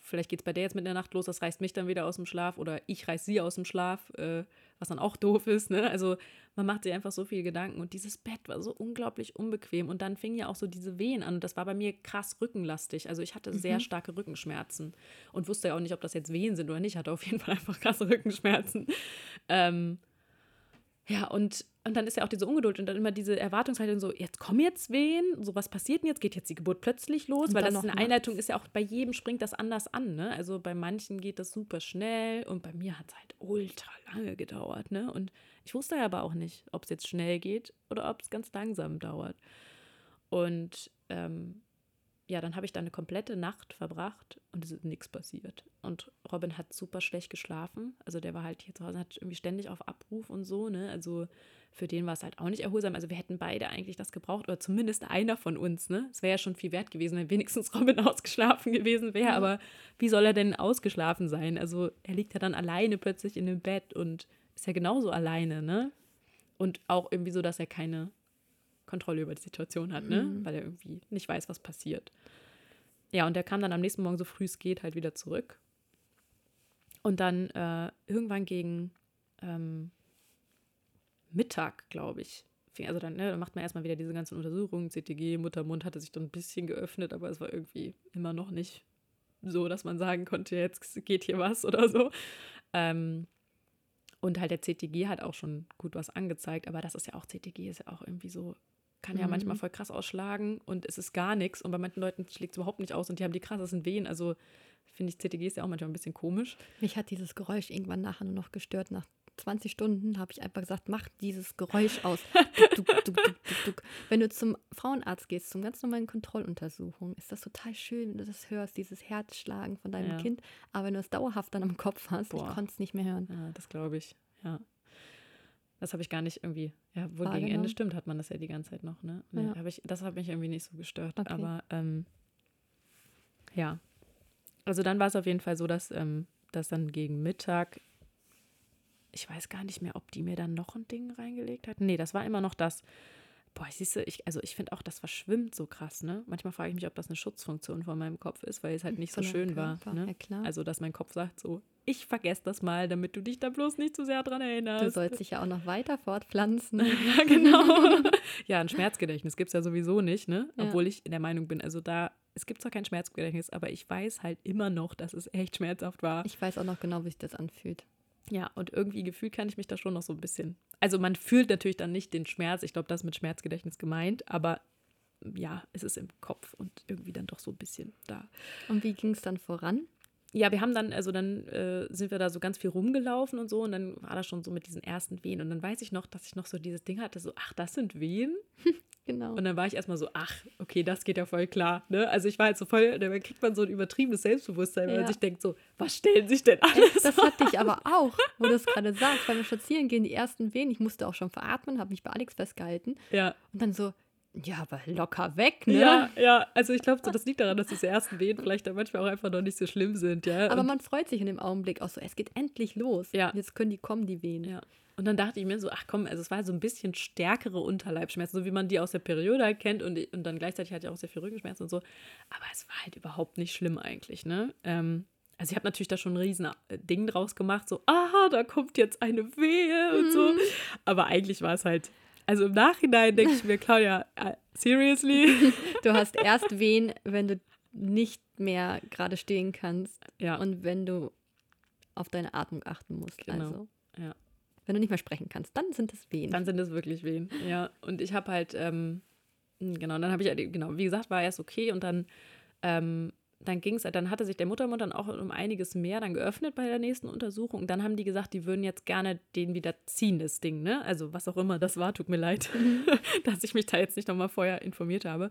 vielleicht geht es bei der jetzt mit der Nacht los, das reißt mich dann wieder aus dem Schlaf oder ich reiß sie aus dem Schlaf, äh, was dann auch doof ist. Ne? Also man macht sich einfach so viel Gedanken und dieses Bett war so unglaublich unbequem und dann fingen ja auch so diese Wehen an und das war bei mir krass rückenlastig. Also ich hatte mhm. sehr starke Rückenschmerzen und wusste ja auch nicht, ob das jetzt Wehen sind oder nicht, ich hatte auf jeden Fall einfach krasse Rückenschmerzen. Ähm, ja, und, und dann ist ja auch diese Ungeduld und dann immer diese Erwartungshaltung so, jetzt kommen jetzt wen, so was passiert denn jetzt, geht jetzt die Geburt plötzlich los, und weil das eine Einleitung ist ja auch, bei jedem springt das anders an, ne? Also bei manchen geht das super schnell und bei mir hat es halt ultra lange gedauert, ne? Und ich wusste ja aber auch nicht, ob es jetzt schnell geht oder ob es ganz langsam dauert. Und ähm, ja, dann habe ich da eine komplette Nacht verbracht und es ist nichts passiert. Und Robin hat super schlecht geschlafen. Also der war halt hier zu Hause, hat irgendwie ständig auf Abruf und so, ne? Also für den war es halt auch nicht erholsam. Also wir hätten beide eigentlich das gebraucht, oder zumindest einer von uns, ne? Es wäre ja schon viel wert gewesen, wenn wenigstens Robin [laughs] ausgeschlafen gewesen wäre. Ja. Aber wie soll er denn ausgeschlafen sein? Also er liegt ja dann alleine plötzlich in dem Bett und ist ja genauso alleine, ne? Und auch irgendwie so, dass er keine Kontrolle über die Situation hat, ne? Mhm. Weil er irgendwie nicht weiß, was passiert. Ja, und er kam dann am nächsten Morgen so früh es geht halt wieder zurück. Und dann äh, irgendwann gegen ähm, Mittag, glaube ich, also dann, ne, dann macht man erstmal wieder diese ganzen Untersuchungen, CTG, Muttermund hatte sich dann ein bisschen geöffnet, aber es war irgendwie immer noch nicht so, dass man sagen konnte, jetzt geht hier was oder so. Ähm, und halt der CTG hat auch schon gut was angezeigt, aber das ist ja auch, CTG ist ja auch irgendwie so kann ja mhm. manchmal voll krass ausschlagen und es ist gar nichts. Und bei manchen Leuten schlägt es überhaupt nicht aus und die haben die krassesten Wehen. Also finde ich, CTG ist ja auch manchmal ein bisschen komisch. Mich hat dieses Geräusch irgendwann nachher nur noch gestört. Nach 20 Stunden habe ich einfach gesagt, mach dieses Geräusch aus. [laughs] Duck, duck, duck, wenn du zum Frauenarzt gehst, zum ganz normalen Kontrolluntersuchung, ist das total schön, wenn du das hörst, dieses Herzschlagen von deinem ja. Kind. Aber wenn du es dauerhaft dann am Kopf hast, Boah. ich konnte es nicht mehr hören. Ja, das glaube ich, ja. Das habe ich gar nicht irgendwie, ja, wohl gegen Ende stimmt, hat man das ja die ganze Zeit noch, ne? Nee, ja. ich, das hat mich irgendwie nicht so gestört. Okay. Aber ähm, ja. Also dann war es auf jeden Fall so, dass, ähm, dass dann gegen Mittag, ich weiß gar nicht mehr, ob die mir dann noch ein Ding reingelegt hat. Nee, das war immer noch das. Boah, siehst du, ich, also ich finde auch, das verschwimmt so krass, ne? Manchmal frage ich mich, ob das eine Schutzfunktion von meinem Kopf ist, weil es halt nicht so Von schön war. Körper, Ne? ja klar. Also, dass mein Kopf sagt so, ich vergesse das mal, damit du dich da bloß nicht zu sehr dran erinnerst. Du sollst dich ja auch noch weiter fortpflanzen. [laughs] ja, genau. [laughs] ja, ein Schmerzgedächtnis gibt es ja sowieso nicht, ne? Ja. Obwohl ich der Meinung bin, also da, es gibt zwar kein Schmerzgedächtnis, aber ich weiß halt immer noch, dass es echt schmerzhaft war. Ich weiß auch noch genau, wie sich das anfühlt. Ja, und irgendwie gefühlt kann ich mich da schon noch so ein bisschen. Also man fühlt natürlich dann nicht den Schmerz. Ich glaube, das ist mit Schmerzgedächtnis gemeint, aber ja, es ist im Kopf und irgendwie dann doch so ein bisschen da. Und wie ging es dann voran? Ja, wir haben dann, also dann äh, sind wir da so ganz viel rumgelaufen und so und dann war das schon so mit diesen ersten Wehen. Und dann weiß ich noch, dass ich noch so dieses Ding hatte, so, ach, das sind Wehen? [laughs] Genau. Und dann war ich erstmal so, ach, okay, das geht ja voll klar. Ne? Also ich war halt so voll, da kriegt man so ein übertriebenes Selbstbewusstsein, weil man Ja. sich denkt so, was stellen sich denn alles? Das hatte ich aber auch, wo du es [laughs] gerade sagst, beim Spazieren gehen, die ersten Wehen. Ich musste auch schon veratmen, habe mich bei Alex festgehalten. Ja, Und dann so, ja, aber locker weg, ne? ja, ja. Also ich glaube, so, das liegt daran, dass diese ersten Wehen vielleicht dann manchmal auch einfach noch nicht so schlimm sind, ja. Aber und, man freut sich in dem Augenblick auch so, es geht endlich los. Ja. Jetzt können die kommen, die Wehen. ja. Und dann dachte ich mir so, ach komm, also es war so ein bisschen stärkere Unterleibschmerzen, so wie man die aus der Periode halt kennt und, und dann gleichzeitig hatte ich auch sehr viel Rückenschmerzen und so. Aber es war halt überhaupt nicht schlimm eigentlich, ne? Ähm, also ich habe natürlich da schon ein riesen äh, Ding draus gemacht, so, aha, da kommt jetzt eine Wehe und so. Aber eigentlich war es halt, also im Nachhinein denke ich mir, Claudia, äh, seriously? [laughs] Du hast erst [laughs] Wehen, wenn du nicht mehr gerade stehen kannst ja, und wenn du auf deine Atmung achten musst. Genau. Also, ja. wenn du nicht mehr sprechen kannst, dann sind es Wehen. Dann sind es wirklich Wehen. Ja, und ich habe halt, ähm, genau, dann habe ich, halt- genau, wie gesagt, war erst okay und dann, ähm, dann ging es, dann hatte sich der Muttermund dann auch um einiges mehr dann geöffnet bei der nächsten Untersuchung. Und dann haben die gesagt, die würden jetzt gerne den wieder ziehen, das Ding, ne? Also was auch immer das war, tut mir leid, [laughs] dass ich mich da jetzt nicht nochmal vorher informiert habe.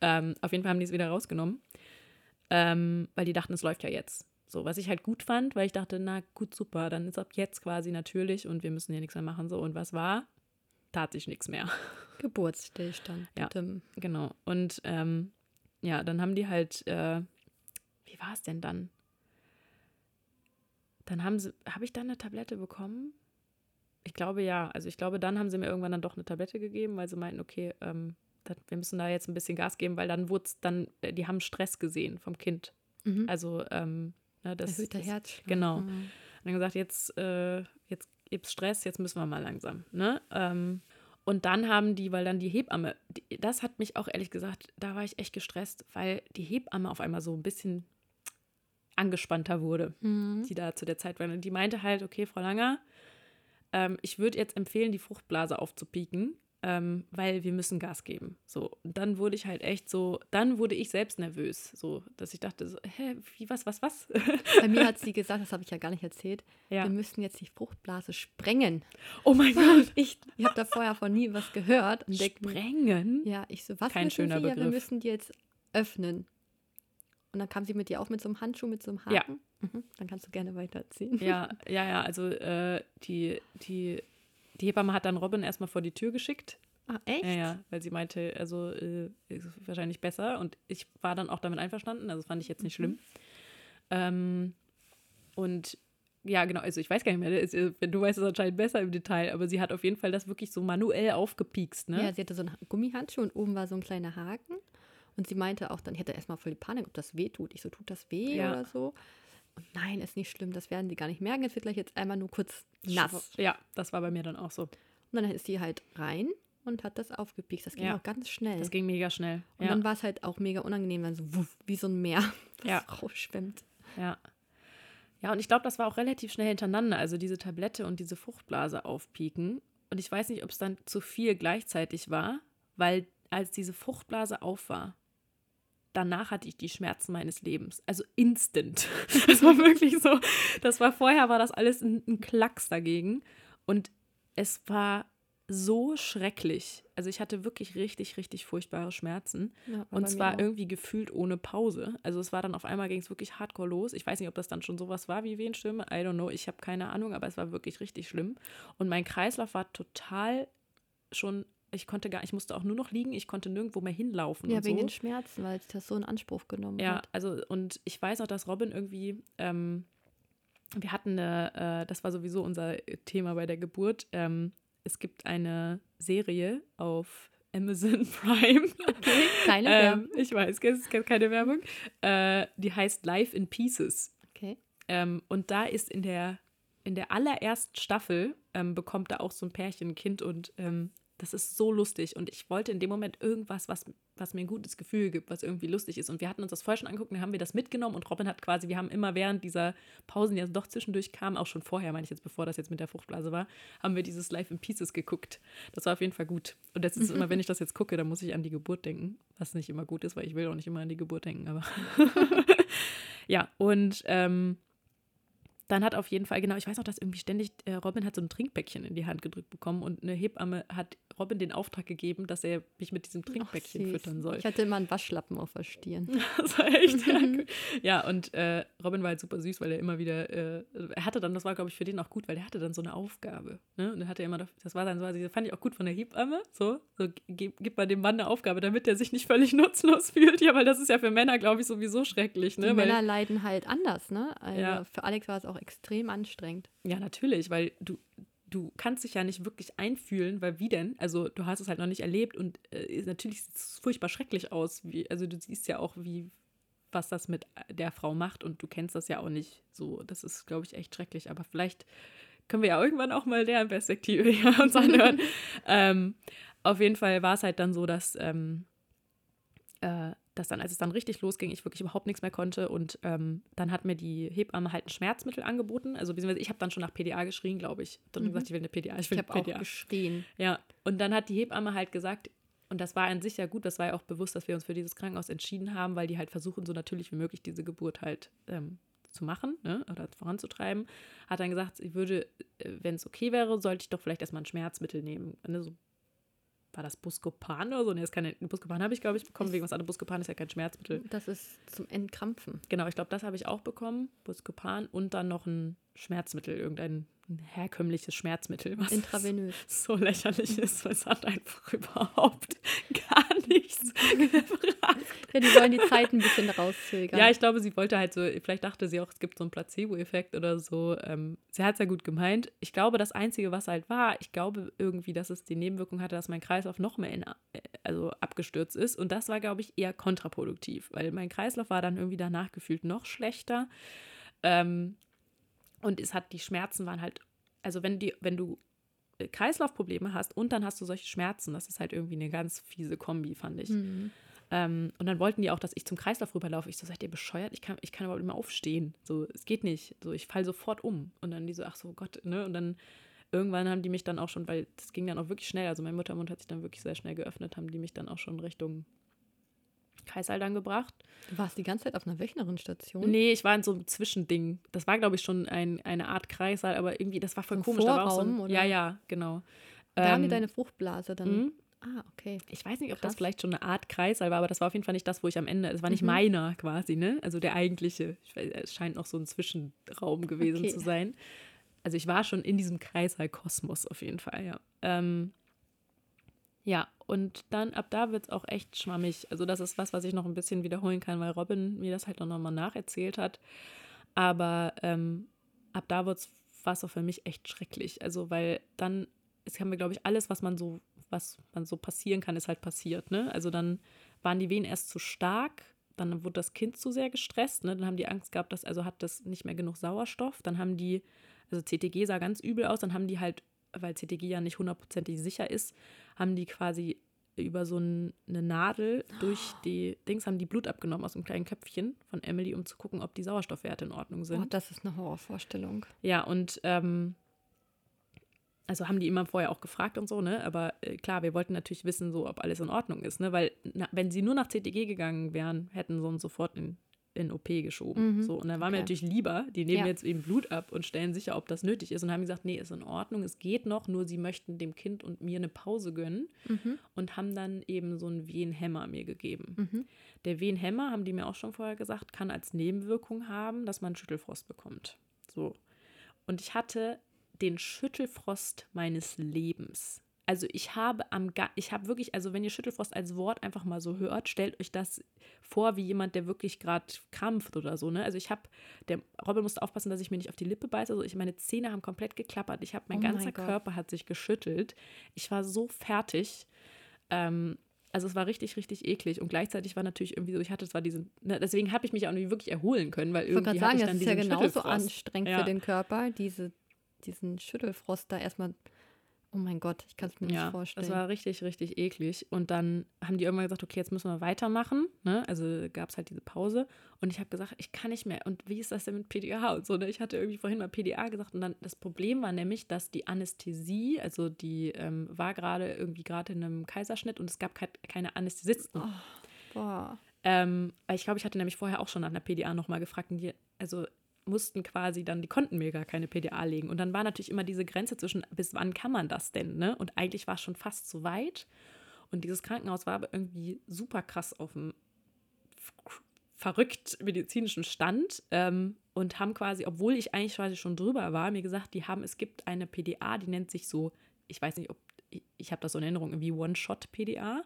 Ähm, auf jeden Fall haben die es wieder rausgenommen, ähm, weil die dachten, es läuft ja jetzt. So, was ich halt gut fand, weil ich dachte, na gut, super, dann ist ab jetzt quasi natürlich und wir müssen hier nichts mehr machen. So, und was war? Tat sich nichts mehr. [laughs] Geburtsstillstand. Ja. Bitte. Genau. Und ähm, ja, dann haben die halt, äh, wie war es denn dann? Dann haben sie, habe ich dann eine Tablette bekommen? Ich glaube ja. Also ich glaube, dann haben sie mir irgendwann dann doch eine Tablette gegeben, weil sie meinten, okay, ähm, das, wir müssen da jetzt ein bisschen Gas geben, weil dann wurde es dann, äh, die haben Stress gesehen vom Kind. Mhm. Also ähm, ne, das, Erhöhter das Herzschlag. genau. Mhm. und dann gesagt, jetzt, äh, jetzt gibt's Stress, jetzt müssen wir mal langsam. Ne? Ähm, und dann haben die, weil dann die Hebamme, die, das hat mich auch ehrlich gesagt, da war ich echt gestresst, weil die Hebamme auf einmal so ein bisschen angespannter wurde, Mhm. die da zu der Zeit war. Und die meinte halt, okay, Frau Langer, ähm, ich würde jetzt empfehlen, die Fruchtblase aufzupieken, ähm, weil wir müssen Gas geben. So, und dann wurde ich halt echt so, dann wurde ich selbst nervös, so, dass ich dachte, so, hä, wie, was, was, was? [laughs] Bei mir hat sie gesagt, das habe ich ja gar nicht erzählt, ja. wir müssen jetzt die Fruchtblase sprengen. Oh mein [laughs] Gott. Ich, ich habe da vorher von nie was gehört. Und denk Sprengen? ja, ich so, was Kein schöner Sie? Ja, wir Begriff. müssen die jetzt öffnen. Und dann kam sie mit dir auch mit so einem Handschuh, mit so einem Ja. Haken. Mhm, dann kannst du gerne weiterziehen. Ja, [laughs] ja, ja, also äh, die, die, die Hebamme hat dann Robin erstmal vor die Tür geschickt. Ah, echt? Ja, ja, weil sie meinte, also äh, ist wahrscheinlich besser. Und ich war dann auch damit einverstanden, also fand ich jetzt nicht Mhm. schlimm. Ähm, und ja, genau, also ich weiß gar nicht mehr, ist, äh, du weißt es anscheinend besser im Detail, aber sie hat auf jeden Fall das wirklich so manuell aufgepiekst, ne? Ja, sie hatte so einen Gummihandschuh und oben war so ein kleiner Haken. Und sie meinte auch, dann hätte erstmal voll die Panik, ob das weh tut. Ich so, tut das weh Ja. oder so? Und nein, ist nicht schlimm, das werden sie gar nicht merken. Es wird gleich jetzt einmal nur kurz nass. Ja, das war bei mir dann auch so. Und dann ist sie halt rein und hat das aufgepiekst. Das ging Ja. auch ganz schnell. Das ging mega schnell. und Ja, dann war es halt auch mega unangenehm, wenn so wuff, wie so ein Meer, [laughs] das Ja. rausschwemmt. ja. Ja, und ich glaube, das war auch relativ schnell hintereinander. Also diese Tablette und diese Fruchtblase aufpieken. Und ich weiß nicht, ob es dann zu viel gleichzeitig war, weil als diese Fruchtblase auf war, danach hatte ich die Schmerzen meines Lebens. Also instant. [laughs] Das war wirklich so. Das war vorher, war das alles ein, ein Klacks dagegen. Und es war so schrecklich. Also ich hatte wirklich richtig, richtig furchtbare Schmerzen. Ja, Und zwar auch. irgendwie gefühlt ohne Pause. Also es war dann auf einmal ging es wirklich hardcore los. Ich weiß nicht, ob das dann schon sowas war wie Wehenstürme. I don't know. Ich habe keine Ahnung, aber es war wirklich richtig schlimm. Und mein Kreislauf war total schon, ich konnte gar, ich musste auch nur noch liegen, ich konnte nirgendwo mehr hinlaufen. Ja, wegen so. den Schmerzen, weil sie das so in Anspruch genommen Ja, hat. also und ich weiß auch, dass Robin irgendwie, ähm, wir hatten eine, äh, das war sowieso unser Thema bei der Geburt. Ähm, es gibt eine Serie auf Amazon [laughs] Prime. Okay, keine ähm, Werbung. ich weiß, es ist keine Werbung. Äh, die heißt Life in Pieces. Okay. Ähm, und da ist in der, in der allerersten Staffel, ähm, bekommt da auch so ein Pärchen ein Kind und ähm, das ist so lustig. Und ich wollte in dem Moment irgendwas, was, was mir ein gutes Gefühl gibt, was irgendwie lustig ist. Und wir hatten uns das vorher schon angeguckt, dann haben wir das mitgenommen und Robin hat quasi, wir haben immer während dieser Pausen, die jetzt doch zwischendurch kamen, auch schon vorher, meine ich jetzt, bevor das jetzt mit der Fruchtblase war, haben wir dieses Live in Pieces geguckt. Das war auf jeden Fall gut. Und das ist immer, wenn ich das jetzt gucke, dann muss ich an die Geburt denken, was nicht immer gut ist, weil ich will auch nicht immer an die Geburt denken, aber [laughs] ja, und ähm, dann hat auf jeden Fall, genau, ich weiß auch, dass irgendwie ständig äh, Robin hat so ein Trinkbäckchen in die Hand gedrückt bekommen und eine Hebamme hat Robin den Auftrag gegeben, dass er mich mit diesem Trinkbäckchen süß. füttern soll. Ich hatte immer einen Waschlappen auf der Stirn. [laughs] Das war echt [laughs] ja, cool. Ja, und äh, Robin war halt super süß, weil er immer wieder, äh, er hatte dann, das war glaube ich für den auch gut, weil er hatte dann so eine Aufgabe. Ne? Und dann hatte er immer, das war dann so, also das fand ich auch gut von der Hebamme, so, so gib, gib mal dem Mann eine Aufgabe, damit er sich nicht völlig [laughs] nutzlos fühlt. Ja, weil das ist ja für Männer, glaube ich, sowieso schrecklich. Ne? Die weil, Männer leiden halt anders, ne? Also Ja. Für Alex war es auch extrem anstrengend. Ja, natürlich, weil du, du kannst dich ja nicht wirklich einfühlen, weil wie denn? Also du hast es halt noch nicht erlebt und äh, natürlich sieht es furchtbar schrecklich aus. Wie, also du siehst ja auch, wie was das mit der Frau macht und du kennst das ja auch nicht so. Das ist, glaube ich, echt schrecklich. Aber vielleicht können wir ja irgendwann auch mal deren Perspektive [laughs] uns anhören. [laughs] ähm, auf jeden Fall war es halt dann so, dass, ähm, äh, dass dann, als es dann richtig losging, ich wirklich überhaupt nichts mehr konnte. Und ähm, dann hat mir die Hebamme halt ein Schmerzmittel angeboten. Also beziehungsweise ich habe dann schon nach PDA geschrien, glaube ich. Dann Mhm. gesagt, ich will eine PDA, ich Ich will habe eine auch geschrien. Ja, und dann hat die Hebamme halt gesagt, und das war an sich ja gut, das war ja auch bewusst, dass wir uns für dieses Krankenhaus entschieden haben, weil die halt versuchen, so natürlich wie möglich diese Geburt halt ähm, zu machen ne, oder voranzutreiben. Hat dann gesagt, sie würde, äh, wenn es okay wäre, sollte ich doch vielleicht erstmal ein Schmerzmittel nehmen. Ne, so, war das Buscopan oder so? Ne, das ist keine, Buscopan habe ich, glaube ich, bekommen, wegen was anderes. Buscopan ist ja kein Schmerzmittel. Das ist zum Entkrampfen. Genau, ich glaube, das habe ich auch bekommen, Buscopan und dann noch ein Schmerzmittel, irgendein ein herkömmliches Schmerzmittel, was Intravenös. [laughs] so lächerlich ist, weil es hat einfach überhaupt [laughs] gar nichts gebracht. Ja, die wollen die Zeit ein bisschen rauszögern. Ja, ich glaube, sie wollte halt so, vielleicht dachte sie auch, es gibt so einen Placebo-Effekt oder so. Ähm, sie hat es ja gut gemeint. Ich glaube, das Einzige, was halt war, ich glaube irgendwie, dass es die Nebenwirkung hatte, dass mein Kreislauf noch mehr in, äh, also abgestürzt ist. Und das war, glaube ich, eher kontraproduktiv, weil mein Kreislauf war dann irgendwie danach gefühlt noch schlechter. Ähm, und es hat, die Schmerzen waren halt, also wenn, die, wenn du äh, Kreislaufprobleme hast und dann hast du solche Schmerzen, das ist halt irgendwie eine ganz fiese Kombi, fand ich. Mhm. Ähm, und dann wollten die auch, dass ich zum Kreislauf rüberlaufe. Ich so, seid ihr bescheuert? Ich kann, ich kann überhaupt nicht mehr aufstehen. So, es geht nicht. So, ich falle sofort um. Und dann die so, ach so, Gott, ne? Und dann irgendwann haben die mich dann auch schon, weil das ging dann auch wirklich schnell, also mein Muttermund hat sich dann wirklich sehr schnell geöffnet, haben die mich dann auch schon Richtung Kaiserl dann gebracht. Du warst die ganze Zeit auf einer Wöchnerinstation. Nee, ich war in so einem Zwischending. Das war, glaube ich, schon ein, eine Art Kreissaal, aber irgendwie, das war voll Ein komisch. Da war auch so ein, Vorraum, oder? Ja, ja, genau. Da haben die Ähm, deine Fruchtblase dann. mhm. Ah, okay. Ich weiß nicht, ob das Krass. vielleicht schon eine Art Kreissaal war, aber das war auf jeden Fall nicht das, wo ich am Ende, es war nicht Mhm. meiner quasi, ne? Also der eigentliche. Ich weiß, es scheint noch so ein Zwischenraum gewesen Okay. zu sein. Also ich war schon in diesem Kreissaal-Kosmos auf jeden Fall, ja. Ähm, ja, und dann ab da wird es auch echt schwammig. Also das ist was, was ich noch ein bisschen wiederholen kann, weil Robin mir das halt noch mal nacherzählt hat. Aber ähm, ab da war es auch für mich echt schrecklich. Also weil dann, es haben wir, glaube ich, alles, was man so, was man so passieren kann, ist halt passiert. Ne? Also dann waren die Wehen erst zu stark, dann wurde das Kind zu sehr gestresst, ne? Dann haben die Angst gehabt, dass also hat das nicht mehr genug Sauerstoff. Dann haben die, also CTG sah ganz übel aus, dann haben die halt, weil CTG ja nicht hundertprozentig sicher ist, haben die quasi über so ein, eine Nadel durch [gasps] die Dings haben die Blut abgenommen aus einem kleinen Köpfchen von Emily, um zu gucken, ob die Sauerstoffwerte in Ordnung sind. Oh, das ist eine Horrorvorstellung. Ja, und ähm, also haben die immer vorher auch gefragt und so, ne? Aber äh, klar, wir wollten natürlich wissen, so, ob alles in Ordnung ist, ne? Weil na, wenn sie nur nach CTG gegangen wären, hätten sie uns sofort in, in OP geschoben. Mhm, So, und dann war mir okay. natürlich lieber, die nehmen Ja. jetzt eben Blut ab und stellen sicher, ob das nötig ist und haben gesagt, nee, ist in Ordnung, es geht noch, nur sie möchten dem Kind und mir eine Pause gönnen Mhm. und haben dann eben so einen Wehenhemmer mir gegeben. Mhm. Der Wehenhemmer, haben die mir auch schon vorher gesagt, kann als Nebenwirkung haben, dass man Schüttelfrost bekommt. So. Und ich hatte den Schüttelfrost meines Lebens. Also ich habe am ich habe wirklich, also wenn ihr Schüttelfrost als Wort einfach mal so hört, stellt euch das vor wie jemand, der wirklich gerade krampft oder so, ne? Also ich habe, der Robin musste aufpassen, dass ich mir nicht auf die Lippe beiße. Also ich, meine Zähne haben komplett geklappert. Ich habe, mein Oh mein ganzer Gott. Körper hat sich geschüttelt. Ich war so fertig. Ähm, also es war richtig, richtig eklig. Und gleichzeitig war natürlich irgendwie so, ich hatte zwar diesen, ne, deswegen habe ich mich auch nicht wirklich erholen können, weil Ich wollte irgendwie gerade sagen, das ist ja genauso anstrengend Ja. für den Körper, diese, diesen Schüttelfrost da erstmal. Oh mein Gott, ich kann es mir Ja, nicht vorstellen. das war richtig, richtig eklig. Und dann haben die irgendwann gesagt, okay, jetzt müssen wir weitermachen. Ne? Also gab es halt diese Pause. Und ich habe gesagt, ich kann nicht mehr. Und wie ist das denn mit PDA und so? Ne? Ich hatte irgendwie vorhin mal PDA gesagt. Und dann das Problem war nämlich, dass die Anästhesie, also die ähm, war gerade irgendwie gerade in einem Kaiserschnitt und es gab kei- keine Anästhesisten. Boah. Ähm, ich glaube, ich hatte nämlich vorher auch schon nach einer PDA nochmal gefragt. Und die, also mussten quasi dann, die konnten mir gar keine PDA legen. Und dann war natürlich immer diese Grenze zwischen, bis wann kann man das denn? Ne? Und eigentlich war es schon fast zu weit. Und dieses Krankenhaus war aber irgendwie super krass auf dem verrückt medizinischen Stand ähm, und haben quasi, obwohl ich eigentlich quasi schon drüber war, mir gesagt, die haben, es gibt eine PDA, die nennt sich so, ich weiß nicht, ob, ich, ich habe das so in Erinnerung, irgendwie One-Shot-PDA.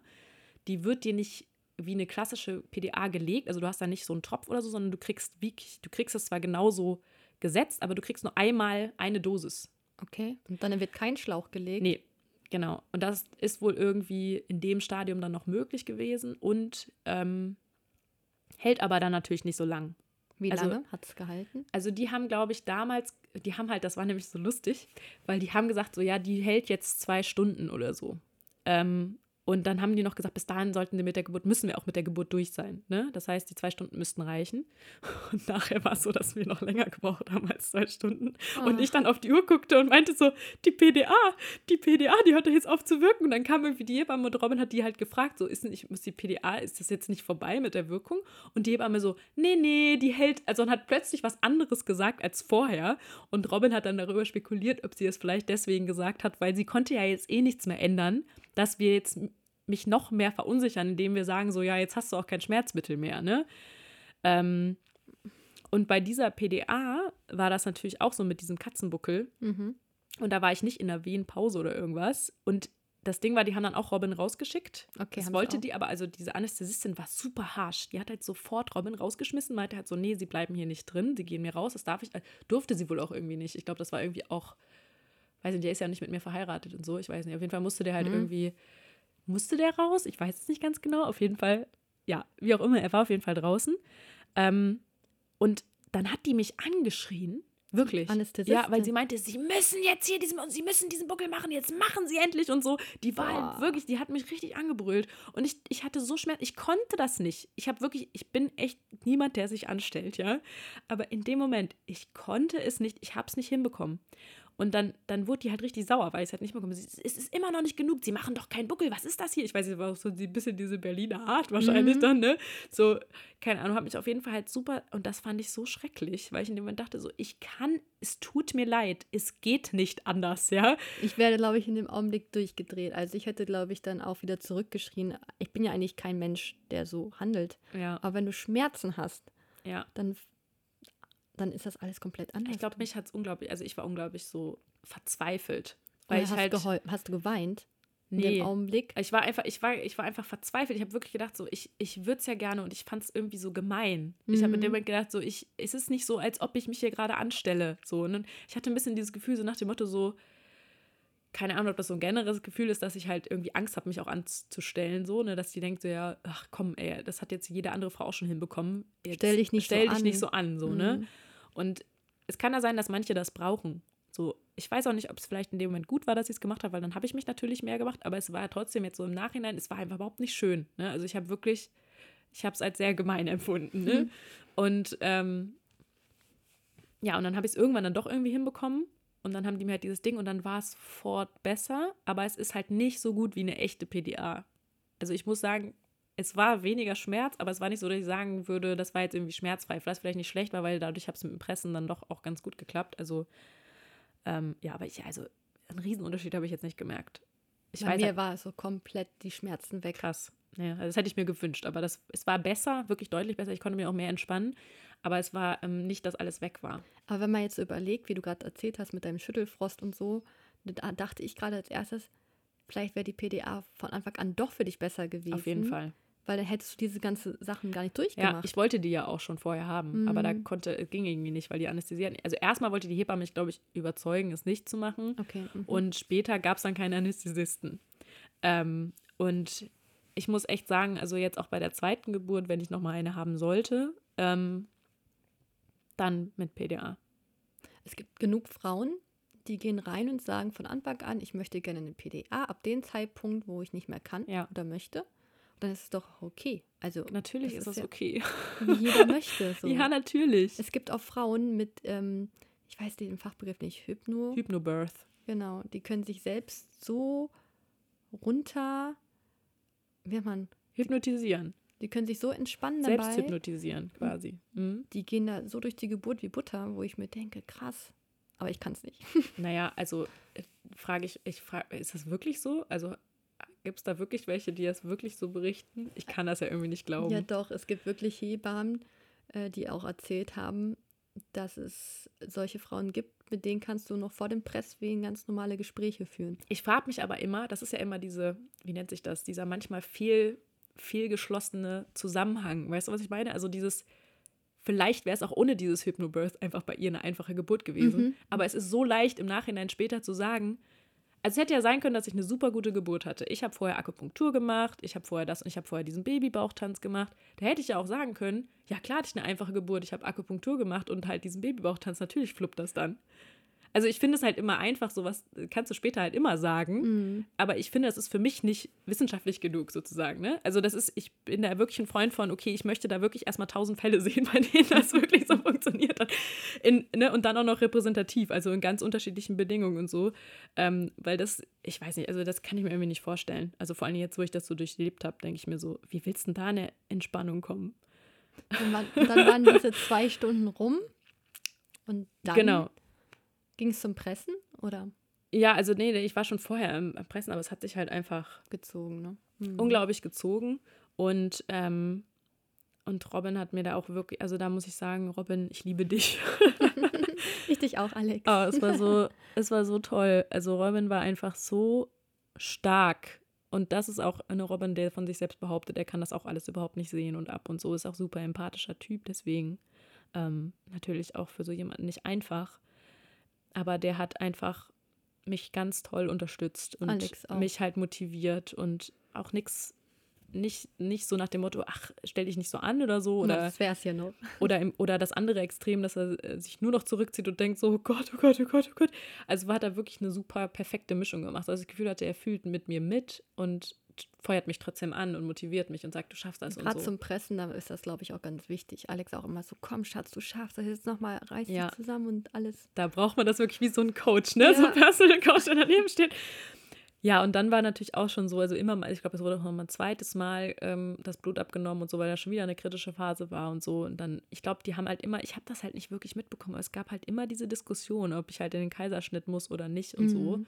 Die wird dir nicht wie eine klassische PDA gelegt, also du hast da nicht so einen Tropf oder so, sondern du kriegst wirklich, du kriegst es zwar genauso gesetzt, aber du kriegst nur einmal eine Dosis. Okay. Und dann wird kein Schlauch gelegt. Nee, genau. Und das ist wohl irgendwie in dem Stadium dann noch möglich gewesen und ähm, hält aber dann natürlich nicht so lang. Wie Also- lange hat es gehalten? Also die haben, glaube ich, damals, die haben halt, das war nämlich so lustig, weil die haben gesagt, so ja, die hält jetzt zwei Stunden oder so. Ähm, und dann haben die noch gesagt, bis dahin sollten wir mit der Geburt, müssen wir auch mit der Geburt durch sein. Ne? Das heißt, die zwei Stunden müssten reichen. [laughs] Und nachher war es so, dass wir noch länger gebraucht haben als zwei Stunden. Und Ah. ich dann auf die Uhr guckte und meinte so, die PDA, die PDA, die hört doch jetzt auf zu wirken. Und dann kam irgendwie die Hebamme und Robin hat die halt gefragt, so ist nicht, ist die PDA, ist das jetzt nicht vorbei mit der Wirkung? Und die Hebamme so, nee, nee, die hält, also und hat plötzlich was anderes gesagt als vorher. Und Robin hat dann darüber spekuliert, ob sie es vielleicht deswegen gesagt hat, weil sie konnte ja jetzt eh nichts mehr ändern, dass wir jetzt mich noch mehr verunsichern, indem wir sagen, so ja, jetzt hast du auch kein Schmerzmittel mehr, ne? Ähm, und bei dieser PDA war das natürlich auch so mit diesem Katzenbuckel. Mhm. Und da war ich nicht in der Wehenpause oder irgendwas. Und das Ding war, die haben dann auch Robin rausgeschickt. Okay, das wollte auch. die, aber also diese Anästhesistin war super harsch. Die hat halt sofort Robin rausgeschmissen, meinte halt so, nee, sie bleiben hier nicht drin, sie gehen mir raus, das darf ich, äh, durfte sie wohl auch irgendwie nicht. Ich glaube, das war irgendwie auch, weiß nicht, der ist ja nicht mit mir verheiratet und so, ich weiß nicht. Auf jeden Fall musste der halt Mhm. irgendwie, musste der raus? Ich weiß es nicht ganz genau. Auf jeden Fall, ja, wie auch immer, er war auf jeden Fall draußen. Ähm, und dann hat die mich angeschrien. Wirklich. Anästhesistin? Ja, weil sie meinte, sie müssen jetzt hier diesen, sie müssen diesen Buckel machen, jetzt machen sie endlich und so. Die war halt wirklich, die hat mich richtig angebrüllt. Und ich, ich hatte so Schmerz, ich konnte das nicht. Ich habe wirklich, ich bin echt niemand, der sich anstellt, ja. Aber in dem Moment, ich konnte es nicht, ich habe es nicht hinbekommen. Und dann, dann wurde die halt richtig sauer, weil ich es halt nicht bekommen. Es es ist immer noch nicht genug. Sie machen doch keinen Buckel. Was ist das hier? Ich weiß, es war auch so ein bisschen diese Berliner Art wahrscheinlich Mhm. dann, ne? So, keine Ahnung, hat mich auf jeden Fall halt super. Und das fand ich so schrecklich, weil ich in dem Moment dachte, so, ich kann, es tut mir leid. Es geht nicht anders, ja? Ich werde, glaube ich, in dem Augenblick durchgedreht. Also ich hätte, glaube ich, dann auch wieder zurückgeschrien. Ich bin ja eigentlich kein Mensch, der so handelt. Ja, Aber wenn du Schmerzen hast, ja. dann, dann ist das alles komplett anders. Ich glaube, mich hat es unglaublich, also ich war unglaublich so verzweifelt. Weil hast, halt. geheu- hast du geweint in Nee. dem Augenblick? Ich war einfach, ich war, ich war einfach verzweifelt. Ich habe wirklich gedacht, so, ich, ich würde es ja gerne und ich fand es irgendwie so gemein. Ich habe in dem Mhm. Moment gedacht, so, ich, es ist nicht so, als ob ich mich hier gerade anstelle. So, und dann- ich hatte ein bisschen dieses Gefühl, so nach dem Motto, so, keine Ahnung, ob das so ein generelles Gefühl ist, dass ich halt irgendwie Angst habe, mich auch anzustellen, so, ne, dass die denkt, so, ja, ach komm, ey, das hat jetzt jede andere Frau auch schon hinbekommen. Jetzt Stell dich nicht so stell dich an. nicht so an, so, ne? Und es kann ja sein, dass manche das brauchen. So, ich weiß auch nicht, ob es vielleicht in dem Moment gut war, dass ich es gemacht habe, weil dann habe ich mich natürlich mehr gemacht, aber es war trotzdem jetzt so im Nachhinein, es war einfach überhaupt nicht schön. Ne? Also ich habe wirklich, ich habe es als sehr gemein [laughs] empfunden. Ne? Mhm. Und ähm, ja, und dann habe ich es irgendwann dann doch irgendwie hinbekommen. Und dann haben die mir halt dieses Ding und dann war es sofort besser, aber es ist halt nicht so gut wie eine echte PDA. Also ich muss sagen, es war weniger Schmerz, aber es war nicht so, dass ich sagen würde, das war jetzt irgendwie schmerzfrei. Was vielleicht nicht schlecht war, weil dadurch habe es mit dem Pressen dann doch auch ganz gut geklappt. Also ähm, ja, aber ich, also einen Riesenunterschied habe ich jetzt nicht gemerkt. Ich Bei weiß mir halt, war so komplett die Schmerzen weg. krass. Ja, also das hätte ich mir gewünscht, aber das, es war besser, wirklich deutlich besser. Ich konnte mir auch mehr entspannen, aber es war ähm, nicht, dass alles weg war. Aber wenn man jetzt so überlegt, wie du gerade erzählt hast mit deinem Schüttelfrost und so, da dachte ich gerade als erstes, vielleicht wäre die PDA von Anfang an doch für dich besser gewesen. Auf jeden Fall. Weil dann hättest du diese ganzen Sachen gar nicht Ja, durchgemacht. ich wollte die ja auch schon vorher haben, aber da Mhm. konnte, es ging irgendwie nicht, weil die Anästhesie, also erstmal wollte die Hebamme mich, glaube ich, überzeugen, es nicht zu machen. okay. mhm. Und später gab es dann keine Anästhesisten. Ähm, und ich muss echt sagen, also jetzt auch bei der zweiten Geburt, wenn ich nochmal eine haben sollte, ähm, dann mit PDA. Es gibt genug Frauen, die gehen rein und sagen von Anfang an, ich möchte gerne eine PDA ab dem Zeitpunkt, wo ich nicht mehr kann Ja. oder möchte. Dann ist es doch okay. Also Natürlich das ist das ja, okay. [laughs] Wie jeder möchte. [laughs] So. Ja, natürlich. Es gibt auch Frauen mit, ähm, ich weiß den Fachbegriff nicht, Hypno. Hypnobirth. Genau, die können sich selbst so runter, wie man, Hypnotisieren. die können sich so entspannen Selbst dabei. hypnotisieren quasi. Mhm. Die gehen da so durch die Geburt wie Butter, wo ich mir denke, krass, aber ich kann es nicht. [laughs] Naja, also äh, frage ich, ich frage, ist das wirklich so? Also gibt es da wirklich welche, die das wirklich so berichten? Ich kann das ja irgendwie nicht glauben. Ja, doch, es gibt wirklich Hebammen, äh, die auch erzählt haben, dass es solche Frauen gibt, mit denen kannst du noch vor dem Presswehen ganz normale Gespräche führen. Ich frage mich aber immer, das ist ja immer diese, wie nennt sich das, dieser manchmal viel, viel geschlossene Zusammenhang. Weißt du, was ich meine? Also dieses, vielleicht wäre es auch ohne dieses Hypnobirth einfach bei ihr eine einfache Geburt gewesen. Mhm. Aber es ist so leicht im Nachhinein später zu sagen, also es hätte ja sein können, dass ich eine super gute Geburt hatte. Ich habe vorher Akupunktur gemacht, ich habe vorher das und ich habe vorher diesen Babybauchtanz gemacht. Da hätte ich ja auch sagen können, ja klar hatte ich eine einfache Geburt, ich habe Akupunktur gemacht und halt diesen Babybauchtanz, natürlich fluppt das dann. Also ich finde es halt immer einfach, sowas kannst du später halt immer sagen. Mhm. Aber ich finde, das ist für mich nicht wissenschaftlich genug sozusagen. Ne? Also das ist, ich bin da wirklich ein Freund von, okay, ich möchte da wirklich erstmal tausend Fälle [laughs] sehen, bei denen das [laughs] wirklich so funktioniert hat. In, ne? Und dann auch noch repräsentativ, also in ganz unterschiedlichen Bedingungen und so. Ähm, weil das, ich weiß nicht, also das kann ich mir irgendwie nicht vorstellen. Also vor allem jetzt, wo ich das so durchlebt habe, denke ich mir so, wie willst denn da eine Entspannung kommen? Und dann waren diese zwei Stunden rum und dann Genau. Ging es zum Pressen oder Ja, also nee, ich war schon vorher im Pressen, aber es hat sich halt einfach gezogen, ne? Mhm. unglaublich gezogen. Und, ähm, und Robin hat mir da auch wirklich, also da muss ich sagen, Robin, ich liebe dich. [laughs] [laughs] Ich dich auch, Alex. Oh, es war so, es war so toll. Also Robin war einfach so stark. Und das ist auch eine Robin, der von sich selbst behauptet, er kann das auch alles überhaupt nicht sehen und ab und so ist auch super empathischer Typ. Deswegen ähm, natürlich auch für so jemanden nicht einfach. Aber der hat einfach mich ganz toll unterstützt und mich halt motiviert und auch nichts, nicht, nicht so nach dem Motto, ach, stell dich nicht so an oder so. Oder das wäre es ja noch. [laughs] oder, im, oder das andere Extrem, dass er äh, sich nur noch zurückzieht und denkt so, oh Gott, oh Gott, oh Gott, oh Gott. Also hat er wirklich eine super perfekte Mischung gemacht. Also das Gefühl hatte, er fühlt mit mir mit und feuert mich trotzdem an und motiviert mich und sagt, du schaffst das Gerade und so. zum Pressen, da ist das, glaube ich, auch ganz wichtig. Alex auch immer so, komm, Schatz, du schaffst das jetzt nochmal, reiß dich Ja. zusammen und alles. Da braucht man das wirklich wie so ein Coach, ne? So Ja. ein Personal Coach, der daneben steht. Ja, und dann war natürlich auch schon so, also immer mal, ich glaube, es wurde auch noch mal ein zweites Mal ähm, das Blut abgenommen und so, weil da schon wieder eine kritische Phase war und so. Und dann, ich glaube, die haben halt immer, ich habe das halt nicht wirklich mitbekommen, aber es gab halt immer diese Diskussion, ob ich halt in den Kaiserschnitt muss oder nicht und so. Mhm.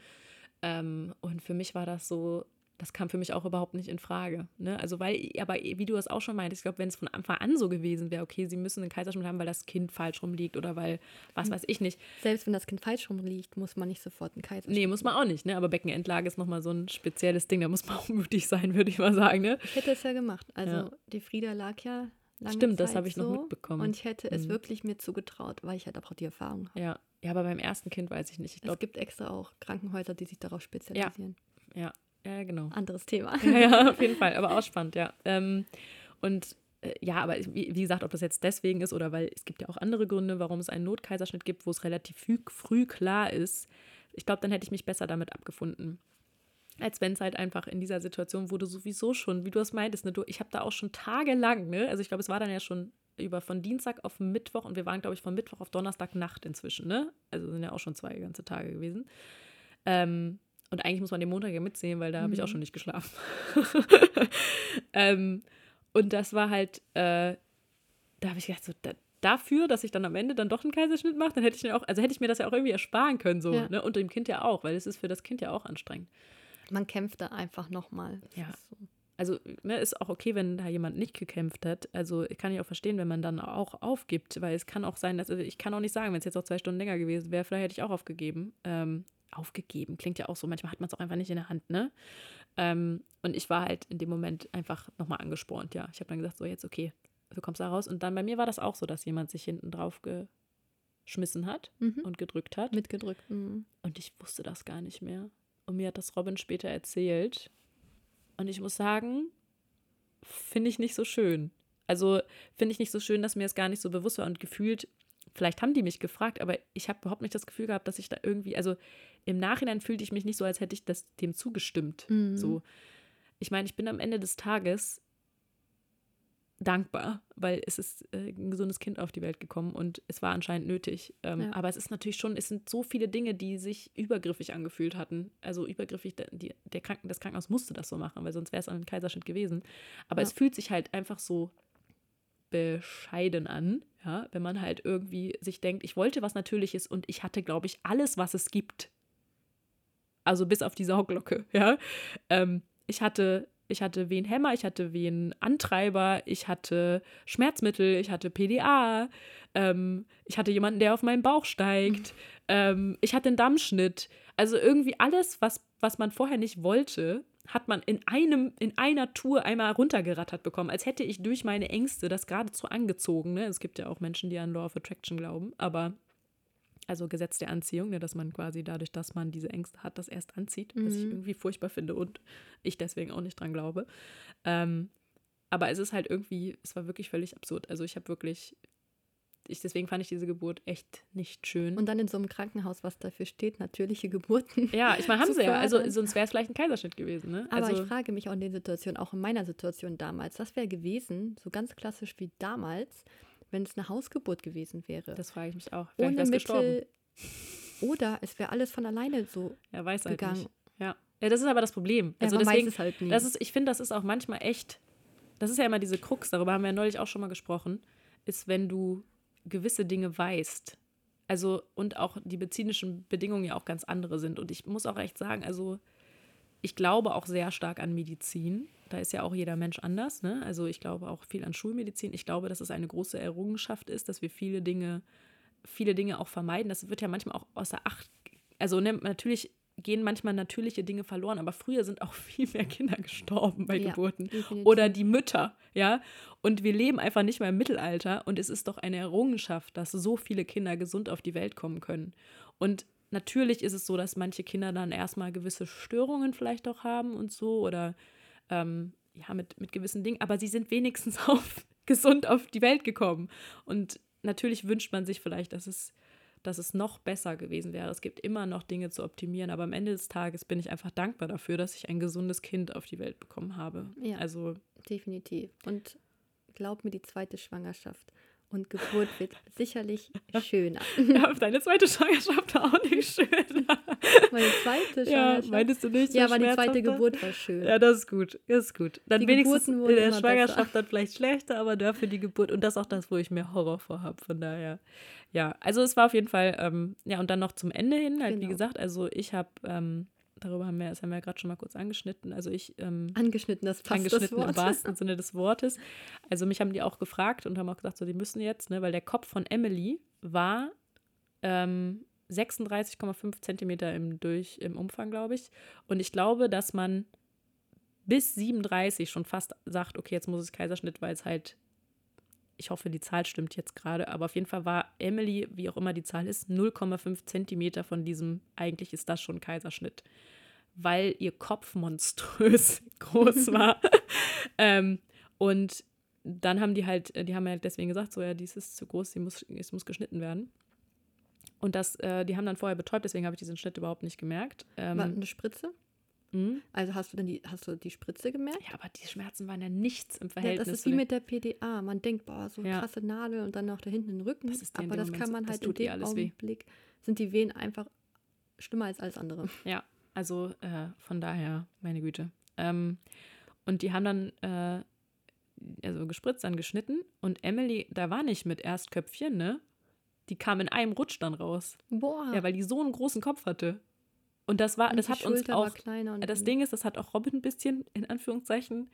Ähm, und für mich war das so, das kam für mich auch überhaupt nicht in Frage. Ne? Also, weil, aber wie du es auch schon meintest, ich glaube, wenn es von Anfang an so gewesen wäre, okay, sie müssen einen Kaiserschnitt haben, weil das Kind falsch rumliegt oder weil, was weiß ich nicht. Selbst wenn das Kind falsch rumliegt, muss man nicht sofort einen Kaiserschnitt Nee, muss man auch nicht, ne? Aber Beckenendlage ist nochmal so ein spezielles Ding, da muss man [laughs] auch mutig sein, würde ich mal sagen, ne? Ich hätte es ja gemacht. Also Ja. die Frieda lag ja lange Stimmt, das Zeit habe ich noch so mitbekommen. Und ich hätte es Mhm. wirklich mir zugetraut, weil ich halt auch die Erfahrung habe. Ja. Ja, aber beim ersten Kind weiß ich nicht. Ich Es glaube, gibt extra auch Krankenhäuser, die sich darauf spezialisieren. ja, ja, genau. Anderes Thema. Ja, ja, [laughs] auf jeden Fall, aber auch spannend, ja. Ähm, und äh, ja, aber wie, wie gesagt, ob das jetzt deswegen ist oder weil es gibt ja auch andere Gründe, warum es einen Notkaiserschnitt gibt, wo es relativ früh, früh klar ist. Ich glaube, dann hätte ich mich besser damit abgefunden. Als wenn es halt einfach in dieser Situation, wo du sowieso schon, wie du es meintest, ne, du, ich habe da auch schon tagelang, ne, also ich glaube, es war dann ja schon über von Dienstag auf Mittwoch und wir waren, glaube ich, von Mittwoch auf Donnerstag Nacht inzwischen, ne? Also sind ja auch schon zwei ganze Tage gewesen. Ähm, und eigentlich muss man den Montag ja mitsehen, weil da habe ich auch Mhm. schon nicht geschlafen. [laughs] ähm, und das war halt, äh, da habe ich gedacht, so, da, dafür, dass ich dann am Ende dann doch einen Kaiserschnitt mache, dann hätte ich mir auch, also hätte ich mir das ja auch irgendwie ersparen können, so, Ja. ne? Und dem Kind ja auch, weil es ist für das Kind ja auch anstrengend. Man kämpft da einfach nochmal. Ja. So. Also, ne, ist auch okay, wenn da jemand nicht gekämpft hat. Also, kann ich auch verstehen, wenn man dann auch aufgibt, weil es kann auch sein, dass, also ich kann auch nicht sagen, wenn es jetzt auch zwei Stunden länger gewesen wäre, vielleicht hätte ich auch aufgegeben. Ähm, aufgegeben klingt ja auch so, manchmal hat man es auch einfach nicht in der Hand, ne? Ähm, und ich war halt in dem Moment einfach nochmal angespornt, ja. Ich habe dann gesagt, so jetzt okay, du kommst da raus. Und dann bei mir war das auch so, dass jemand sich hinten drauf geschmissen hat Mhm. und gedrückt hat. Mitgedrückt. Mhm. Und ich wusste das gar nicht mehr. Und mir hat das Robin später erzählt. Und ich muss sagen, finde ich nicht so schön. Also finde ich nicht so schön, dass mir es gar nicht so bewusst war und gefühlt, vielleicht haben die mich gefragt, aber ich habe überhaupt nicht das Gefühl gehabt, dass ich da irgendwie, also im Nachhinein fühlte ich mich nicht so, als hätte ich das dem zugestimmt. Mhm. So, ich meine, ich bin am Ende des Tages dankbar, weil es ist äh, ein gesundes Kind auf die Welt gekommen und es war anscheinend nötig. Ähm, Ja. Aber es ist natürlich schon, es sind so viele Dinge, die sich übergriffig angefühlt hatten. Also übergriffig, der, die, der Kranken, das Krankenhaus musste das so machen, weil sonst wäre es ein Kaiserschnitt gewesen. Aber Ja. es fühlt sich halt einfach so bescheiden an, ja, wenn man halt irgendwie sich denkt, ich wollte was Natürliches und ich hatte, glaube ich, alles, was es gibt. Also bis auf die Sauglocke, [laughs] ja. Ähm, ich hatte, ich hatte wen Hämmer, ich hatte wen Antreiber, ich hatte Schmerzmittel, ich hatte PDA, ähm, ich hatte jemanden, der auf meinen Bauch steigt, ähm, ich hatte einen Dammschnitt. Also irgendwie alles, was, was man vorher nicht wollte, hat man in einem, in einer Tour einmal runtergerattert bekommen, als hätte ich durch meine Ängste das geradezu angezogen. Ne? Es gibt ja auch Menschen, die an Law of Attraction glauben, aber also Gesetz der Anziehung, ne, dass man quasi dadurch, dass man diese Ängste hat, das erst anzieht, was ich Mhm. irgendwie furchtbar finde und ich deswegen auch nicht dran glaube. Ähm, aber es ist halt irgendwie, es war wirklich völlig absurd. Also ich habe wirklich, ich, deswegen fand ich diese Geburt echt nicht schön. Und dann in so einem Krankenhaus, was dafür steht, natürliche Geburten. ja, ich meine, haben [laughs] sie ja. Also sonst wäre es vielleicht ein Kaiserschnitt gewesen. Ne? Aber also, ich frage mich auch in den Situationen, auch in meiner Situation damals, was wäre gewesen, so ganz klassisch wie damals, wenn es eine Hausgeburt gewesen wäre. das frage ich mich auch. Vielleicht Ohne wär's gestorben. Mittel. Oder es wäre alles von alleine so. Er weiß halt gegangen. nicht. Ja. ja, das ist aber das Problem. Also ja, man deswegen, weiß es halt nie. Das ist, ich finde, das ist auch manchmal echt, das ist ja immer diese Krux, darüber haben wir ja neulich auch schon mal gesprochen, ist, wenn du gewisse Dinge weißt. Also, und auch die medizinischen Bedingungen ja auch ganz andere sind. Und ich muss auch echt sagen, also, ich glaube auch sehr stark an Medizin. Da ist ja auch jeder Mensch anders. Ne? Also, ich glaube auch viel an Schulmedizin. Ich glaube, dass es eine große Errungenschaft ist, dass wir viele Dinge, viele Dinge auch vermeiden. Das wird ja manchmal auch außer Acht. Also, ne, natürlich gehen manchmal natürliche Dinge verloren, aber früher sind auch [laughs] viel mehr Kinder gestorben bei Ja, Geburten. definitiv. Oder die Mütter, ja. Und wir leben einfach nicht mehr im Mittelalter und es ist doch eine Errungenschaft, dass so viele Kinder gesund auf die Welt kommen können. Und natürlich ist es so, dass manche Kinder dann erstmal gewisse Störungen vielleicht auch haben und so oder ähm, ja, mit, mit gewissen Dingen, aber sie sind wenigstens [laughs] auf, gesund auf die Welt gekommen. Und natürlich wünscht man sich vielleicht, dass es, dass es noch besser gewesen wäre. Es gibt immer noch Dinge zu optimieren, aber am Ende des Tages bin ich einfach dankbar dafür, dass ich ein gesundes Kind auf die Welt bekommen habe. Ja. Also Definitiv. Und glaub mir, die zweite Schwangerschaft und Geburt wird sicherlich [laughs] schöner. ja, deine zweite Schwangerschaft war auch nicht [laughs] schön. Meine zweite ja, Schwangerschaft. meintest du nicht? ja, aber die zweite? Geburt war schön. Ja, das ist gut. Das ist gut. Dann Die wenigstens in der Schwangerschaft dann vielleicht schlechter, aber dafür die Geburt. Und das ist auch das, wo ich mir Horror vorhabe. Von daher. Ja, also es war auf jeden Fall, ähm, ja, und dann noch zum Ende hin, halt wie Genau. gesagt, also ich habe, ähm, darüber haben wir, das haben wir ja gerade schon mal kurz angeschnitten. Also ich, ähm, Angeschnitten, das passt das angeschnitten im Wort. wahrsten Sinne des Wortes. Also mich haben die auch gefragt und haben auch gesagt, so die müssen jetzt, ne, weil der Kopf von Emily war ähm, 36,5 Zentimeter im, durch, im Umfang, glaube ich. Und ich glaube, dass man bis 37 schon fast sagt, okay, jetzt muss es Kaiserschnitt, weil es halt, ich hoffe, die Zahl stimmt jetzt gerade, aber auf jeden Fall war Emily, wie auch immer die Zahl ist, 0,5 Zentimeter von diesem, eigentlich ist das schon Kaiserschnitt, weil ihr Kopf monströs [laughs] groß [laughs] war. ähm, und dann haben die halt, die haben halt deswegen gesagt, so ja, dies ist zu groß, die muss, es muss geschnitten werden. Und das, äh, die haben dann vorher betäubt, deswegen habe ich diesen Schnitt überhaupt nicht gemerkt. Ähm, War eine Spritze? Mh. Also hast du denn die, hast du die Spritze gemerkt? ja, aber die Schmerzen waren ja nichts im Ja, Verhältnis. das ist wie mit der PDA. Man denkt, boah, so Ja. krasse Nadel und dann noch da hinten den Rücken. Das ist Aber das Moment kann man halt in dem alles weh. Augenblick, sind die Wehen einfach schlimmer als alles andere. [laughs] Ja, also äh, von daher, meine Güte. Ähm, und die haben dann äh, also gespritzt, dann geschnitten und Emily, da war nicht mit Erstköpfchen, ne? Die kam in einem Rutsch dann raus. Boah. Ja, weil die so einen großen Kopf hatte. Und das war, und das hat uns Schulter auch, kleiner und das Ding ist, das hat auch Robin ein bisschen, in Anführungszeichen,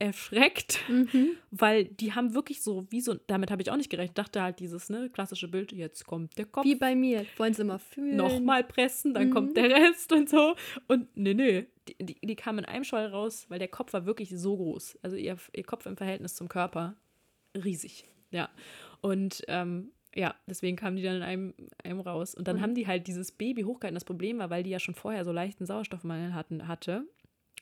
erschreckt, Mhm. weil die haben wirklich so, wie so, damit habe ich auch nicht gerechnet, dachte halt dieses, ne, klassische Bild, jetzt kommt der Kopf, Wie bei mir. Wollen sie immer fühlen. nochmal pressen, dann Mhm. kommt der Rest und so. Und nee, nee, die, die, die kam in einem Schall raus, weil der Kopf war wirklich so groß. Also ihr, ihr Kopf im Verhältnis zum Körper riesig. Ja. Und ähm, ja, deswegen kamen die dann in einem, einem raus. Und dann Mhm. haben die halt dieses Baby hochgehalten. Das Problem war, weil die ja schon vorher so leichten Sauerstoffmangel hatten, hatte,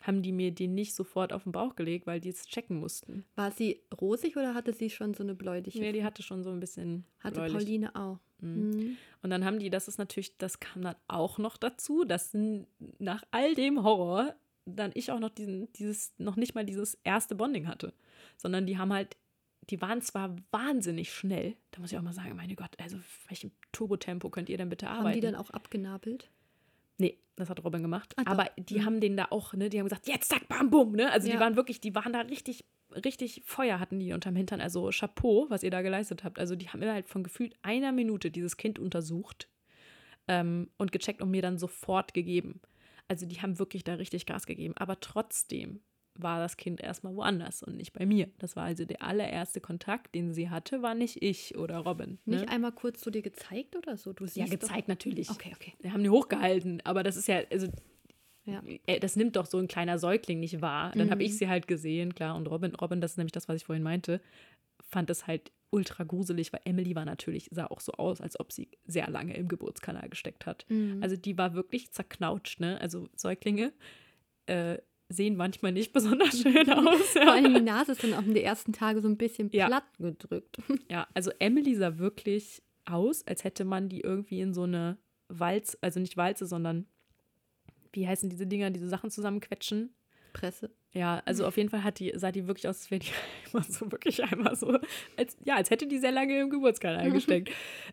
haben die mir den nicht sofort auf den Bauch gelegt, weil die es checken mussten. War sie rosig oder hatte sie schon so eine bläuliche? Nee, die hatte schon so ein bisschen. hatte bläulich. Pauline auch. Mhm. Und dann haben die, das ist natürlich, das kam dann auch noch dazu, dass nach all dem Horror dann ich auch noch diesen, dieses, noch nicht mal dieses erste Bonding hatte. Sondern die haben halt, die waren zwar wahnsinnig schnell, da muss ich auch mal sagen, meine Gott, also welchem Turbotempo könnt ihr denn bitte arbeiten? Haben die dann auch abgenabelt? Nee, das hat Robin gemacht. Ah, doch. Aber die Mhm. haben den da auch, ne, die haben gesagt, jetzt zack, bam, bum, ne? Also die Ja. waren wirklich, die waren da richtig, richtig Feuer hatten die unterm Hintern. Also Chapeau, was ihr da geleistet habt. Also die haben innerhalb von gefühlt einer Minute dieses Kind untersucht ähm, und gecheckt und mir dann sofort gegeben. Also die haben wirklich da richtig Gas gegeben. Aber trotzdem war das Kind erstmal woanders und nicht bei mir. Das war also der allererste Kontakt, den sie hatte, war nicht ich oder Robin. Ne? Nicht einmal kurz zu dir gezeigt oder so? Du siehst ja, doch- gezeigt natürlich. Okay, okay. Wir haben die hochgehalten, aber das ist ja, also Ja. äh, das nimmt doch so ein kleiner Säugling nicht wahr. Dann habe Mhm. ich sie halt gesehen, klar. Und Robin, Robin, das ist nämlich das, was ich vorhin meinte, fand es halt ultra gruselig, weil Emily war natürlich, sah auch so aus, als ob sie sehr lange im Geburtskanal gesteckt hat. Mhm. Also die war wirklich zerknautscht, ne? Also Säuglinge äh, sehen manchmal nicht besonders schön [laughs] aus. Vor Ja. allem die Nase ist dann auch in den ersten Tagen so ein bisschen Ja. platt gedrückt. [laughs] ja, also Emily sah wirklich aus, als hätte man die irgendwie in so eine Walz, also nicht Walze, sondern wie heißen diese Dinger, diese Sachen zusammenquetschen? Presse. Ja, also auf jeden Fall hat die, sah die wirklich aus, als wäre die [laughs] immer so wirklich einmal so, als, ja, als hätte die sehr lange im Geburtskanal gesteckt.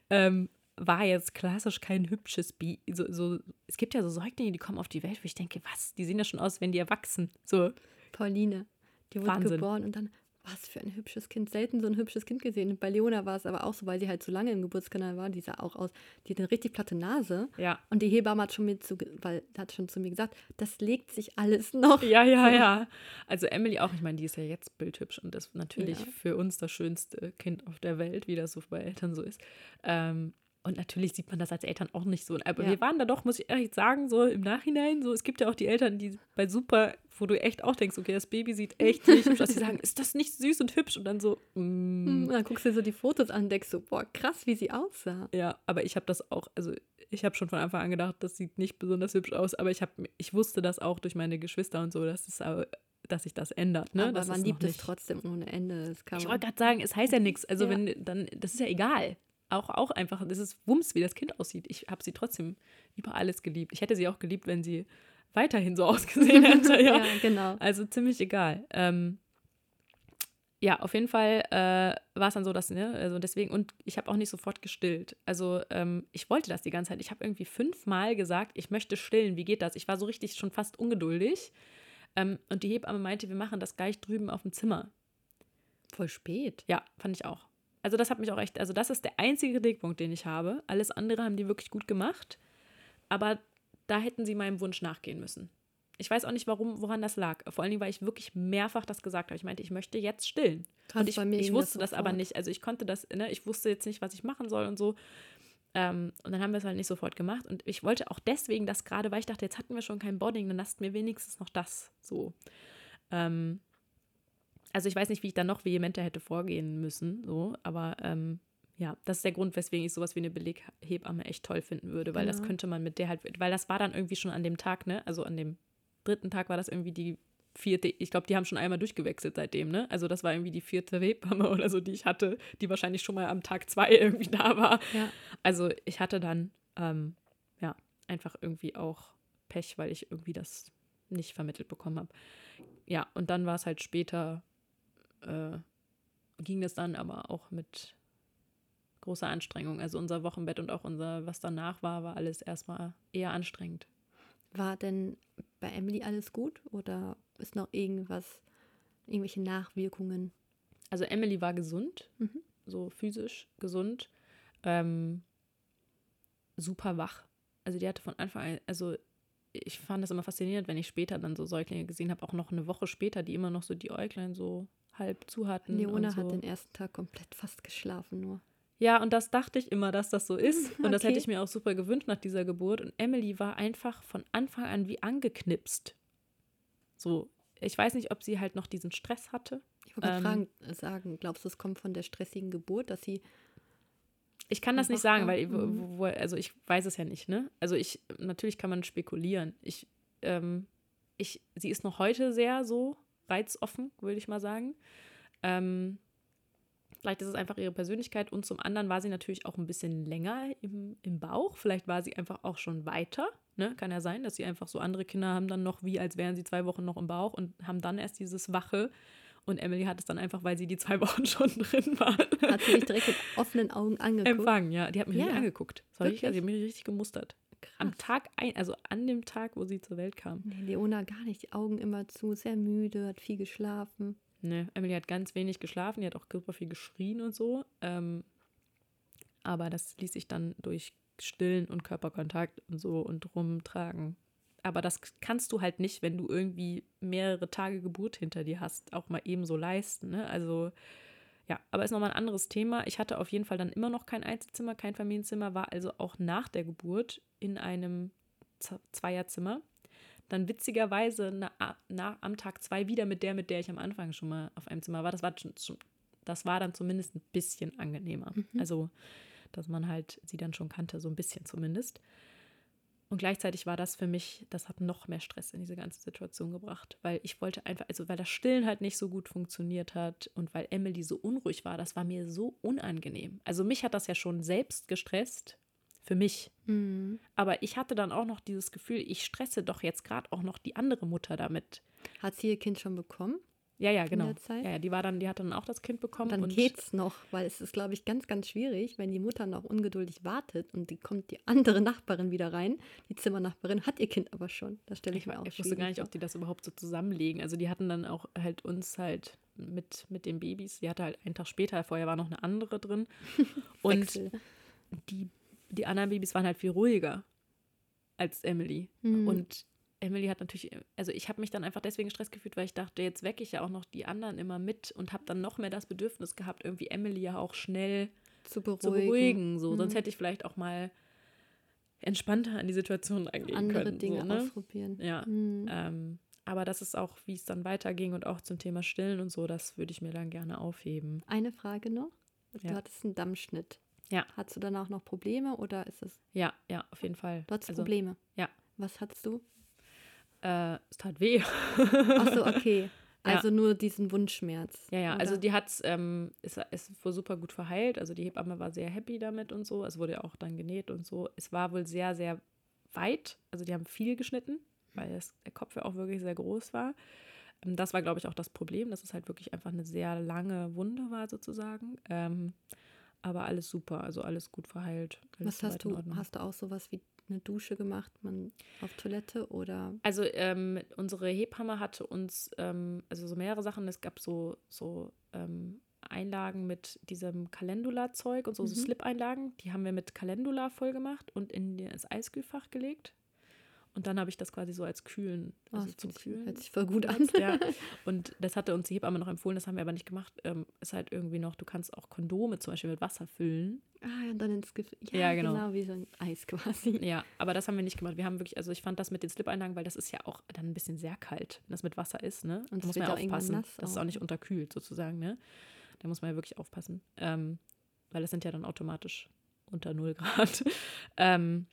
ähm, war jetzt klassisch kein hübsches Bi. So, so, es gibt ja so Säuglinge, die kommen auf die Welt, wo ich denke, was? Die sehen ja schon aus, wenn die erwachsen. So, Pauline. Die wurde Wahnsinn. geboren und dann, was für ein hübsches Kind. Selten so ein hübsches Kind gesehen. Bei Leona war es aber auch so, weil sie halt so lange im Geburtskanal war. Die sah auch aus. Die hat eine richtig platte Nase. ja. Und die Hebamme hat schon, mir zu, weil, hat schon zu mir gesagt, das legt sich alles noch. Ja, ja, ja. Also Emily auch, ich meine, die ist ja jetzt bildhübsch und das ist natürlich Ja. für uns das schönste Kind auf der Welt, wie das so bei Eltern so ist. Ähm, und natürlich sieht man das als Eltern auch nicht so. Aber Ja. wir waren da doch, muss ich ehrlich sagen, so im Nachhinein, so, es gibt ja auch die Eltern, die bei Super, wo du echt auch denkst, okay, das Baby sieht echt [laughs] nicht hübsch aus. Die sagen, ist das nicht süß und hübsch? Und dann so, mm, Und dann guckst du dir so die Fotos an und denkst so, boah, krass, wie sie aussah. Ja, aber ich habe das auch, also ich habe schon von Anfang an gedacht, das sieht nicht besonders hübsch aus, aber ich, hab, ich wusste das auch durch meine Geschwister und so, dass, es, aber- dass sich das ändert. Ne? Aber das man liebt es trotzdem ohne Ende. Ich wollte gerade sagen, es heißt ja [laughs] nichts. Also Ja. wenn dann, das ist ja egal. Auch, auch einfach, das ist Wumms, wie das Kind aussieht. Ich habe sie trotzdem über alles geliebt. Ich hätte sie auch geliebt, wenn sie weiterhin so [laughs] ausgesehen hätte. [laughs] Ja. ja, genau. Also ziemlich egal. Ähm, ja, auf jeden Fall äh, war es dann so, dass, ne, also deswegen, und ich habe auch nicht sofort gestillt. Also ähm, ich wollte das die ganze Zeit. Ich habe irgendwie fünfmal gesagt, ich möchte stillen, wie geht das? Ich war so richtig schon fast ungeduldig. Ähm, und die Hebamme meinte, wir machen das gleich drüben auf dem Zimmer. Voll spät. Ja, fand ich auch. Also das hat mich auch echt, also das ist der einzige Kritikpunkt, den ich habe. Alles andere haben die wirklich gut gemacht. Aber da hätten sie meinem Wunsch nachgehen müssen. Ich weiß auch nicht, warum, woran das lag. Vor allen Dingen, weil ich wirklich mehrfach das gesagt habe. Ich meinte, ich möchte jetzt stillen. Krass, und ich, ich wusste das, aber sofort. nicht. Also ich konnte das, ne, ich wusste jetzt nicht, was ich machen soll und so. Ähm, und dann haben wir es halt nicht sofort gemacht. Und ich wollte auch deswegen das gerade, weil ich dachte, jetzt hatten wir schon kein Boarding, dann lasst mir wenigstens noch das so. Ähm, also ich weiß nicht, wie ich da noch vehementer hätte vorgehen müssen, so, aber ähm, ja, das ist der Grund, weswegen ich sowas wie eine Beleghebamme echt toll finden würde, weil das Genau. könnte man mit der halt, weil das war dann irgendwie schon an dem Tag, ne? Also an dem dritten Tag war das irgendwie die vierte, ich glaube, die haben schon einmal durchgewechselt seitdem, ne? Also das war irgendwie die vierte Hebamme oder so, die ich hatte, die wahrscheinlich schon mal am Tag zwei [laughs] irgendwie da war. Ja. Also ich hatte dann, ähm, ja, einfach irgendwie auch Pech, weil ich irgendwie das nicht vermittelt bekommen habe. Ja, und dann war es halt später, äh, ging es dann aber auch mit großer Anstrengung. Also unser Wochenbett und auch unser, was danach war, war alles erstmal eher anstrengend. War denn bei Emily alles gut oder ist noch irgendwas, irgendwelche Nachwirkungen? Also Emily war gesund, Mhm. so physisch gesund, ähm, super wach. Also die hatte von Anfang an, also ich fand das immer faszinierend, wenn ich später dann so Säuglinge gesehen habe, auch noch eine Woche später, die immer noch so die Äuglein so halb zu hatten. Leona so. hat den ersten Tag komplett fast geschlafen nur. Ja, und das dachte ich immer, dass das so ist. [laughs] Und das hätte Okay. ich mir auch super gewünscht nach dieser Geburt. Und Emily war einfach von Anfang an wie angeknipst. So, ich weiß nicht, ob sie halt noch diesen Stress hatte. Ich wollte Ähm, fragen, sagen, glaubst du, es kommt von der stressigen Geburt, dass sie Ich kann das nicht sagen, weil, mhm. wo, wo, also ich weiß es ja nicht, ne? Also ich, natürlich kann man spekulieren. Ich, ähm, ich, sie ist noch heute sehr so reizoffen, würde ich mal sagen. Ähm, vielleicht ist es einfach ihre Persönlichkeit und zum anderen war sie natürlich auch ein bisschen länger im, im Bauch. Vielleicht war sie einfach auch schon weiter. Ne? Kann ja sein, dass sie einfach so andere Kinder haben dann noch wie, als wären sie zwei Wochen noch im Bauch und haben dann erst dieses Wache. Und Emily hat es dann einfach, weil sie die zwei [laughs] Wochen schon drin war. Hat sie mich direkt mit offenen Augen angeguckt? Empfangen, ja. Die hat mich Ja. angeguckt. Das war richtig, also die hat mich richtig gemustert. Am. Tag ein, also an dem Tag, wo sie zur Welt kam. Nee, Leona gar nicht. Die Augen immer zu, sehr müde, hat viel geschlafen. Ne, Emily hat ganz wenig geschlafen, die hat auch super viel geschrien und so. Ähm, aber das ließ sich dann durch Stillen und Körperkontakt und so und rumtragen. Aber das kannst du halt nicht, wenn du irgendwie mehrere Tage Geburt hinter dir hast, auch mal eben so leisten. Ne? Also ja, aber ist nochmal ein anderes Thema. Ich hatte auf jeden Fall dann immer noch kein Einzelzimmer, kein Familienzimmer, war also auch nach der Geburt in einem Z- Zweierzimmer. Dann witzigerweise na, na, am Tag zwei wieder mit der, mit der ich am Anfang schon mal auf einem Zimmer war. Das war, das war dann zumindest ein bisschen angenehmer. Also, dass man halt sie dann schon kannte, so ein bisschen zumindest. Und gleichzeitig war das für mich, das hat noch mehr Stress in diese ganze Situation gebracht, weil ich wollte einfach, also weil das Stillen halt nicht so gut funktioniert hat und weil Emily so unruhig war, das war mir so unangenehm. Also mich hat das ja schon selbst gestresst, für mich. Mhm. Aber ich hatte dann auch noch dieses Gefühl, ich stresse doch jetzt gerade auch noch die andere Mutter damit. Hat sie ihr Kind schon bekommen? Ja, ja, genau. Ja, ja, die war dann, die hat dann auch das Kind bekommen. Dann und geht's noch, weil es ist, glaube ich, ganz, ganz schwierig, wenn die Mutter noch ungeduldig wartet und die kommt die andere Nachbarin wieder rein. Die Zimmernachbarin hat ihr Kind aber schon. Das stelle ich, Ich, mir auch ich wusste gar nicht, ob die das überhaupt so zusammenlegen. Also die hatten dann auch halt uns halt mit, mit den Babys. Die hatte halt einen Tag später, vorher war noch eine andere drin. [laughs] Und die, die anderen Babys waren halt viel ruhiger als Emily. Mhm. Und Emily hat natürlich, also ich habe mich dann einfach deswegen Stress gefühlt, weil ich dachte, jetzt wecke ich ja auch noch die anderen immer mit und habe dann noch mehr das Bedürfnis gehabt, irgendwie Emily ja auch schnell zu beruhigen. zu beruhigen. So. Mhm. Sonst hätte ich vielleicht auch mal entspannter an die Situation rangehen andere können. Dinge so, ne? ausprobieren. Ja. Mhm. Ähm, aber das ist auch, wie es dann weiterging und auch zum Thema Stillen und so, das würde ich mir dann gerne aufheben. Eine Frage noch. Du Ja. hattest einen Dammschnitt. Ja. Hattest du danach noch Probleme oder ist es. Ja, ja, auf jeden Fall. Du hattest Also, Probleme? ja. Was hattest du? Äh, es tat weh. Ach so, [laughs] okay. Ja. Also nur diesen Wunschschmerz. Ja, ja, oder? also die hat es, ähm, ist, ist wohl super gut verheilt. Also die Hebamme war sehr happy damit und so. Es wurde ja auch dann genäht und so. Es war wohl sehr, sehr weit. Also die haben viel geschnitten, weil das, der Kopf ja auch wirklich sehr groß war. Ähm, Das war, glaube ich, auch das Problem, dass es halt wirklich einfach eine sehr lange Wunde war, sozusagen. Ähm, aber alles super, also alles gut verheilt. Alles Was hast du? Hast du auch sowas wie eine Dusche gemacht, man auf Toilette oder Also ähm, unsere Hebamme hatte uns, ähm, also so mehrere Sachen, es gab so, so ähm, Einlagen mit diesem Calendula-Zeug und so, so Mhm. Slip-Einlagen, die haben wir mit Calendula voll gemacht und in das Eiskühlfach gelegt. Und dann habe ich das quasi so als Kühlen, Oh, also das zum Kühlen. hört sich voll gut an. Ja. Und das hatte uns die Hebamme noch empfohlen, das haben wir aber nicht gemacht. Ähm, ist halt irgendwie noch, du kannst auch Kondome zum Beispiel mit Wasser füllen. Ah, und dann ins Gefühl. Ja, Ja, genau. genau. wie so ein Eis quasi. [laughs] Ja, aber das haben wir nicht gemacht. Wir haben wirklich, also ich fand das mit den Slip-Einlagen, weil das ist ja auch dann ein bisschen sehr kalt, wenn das mit Wasser ist, ne? Und da muss man ja aufpassen, dass es auch, nicht unterkühlt sozusagen, ne? Da muss man ja wirklich aufpassen. Ähm, weil das sind ja dann automatisch unter 0 Grad. [laughs] ähm,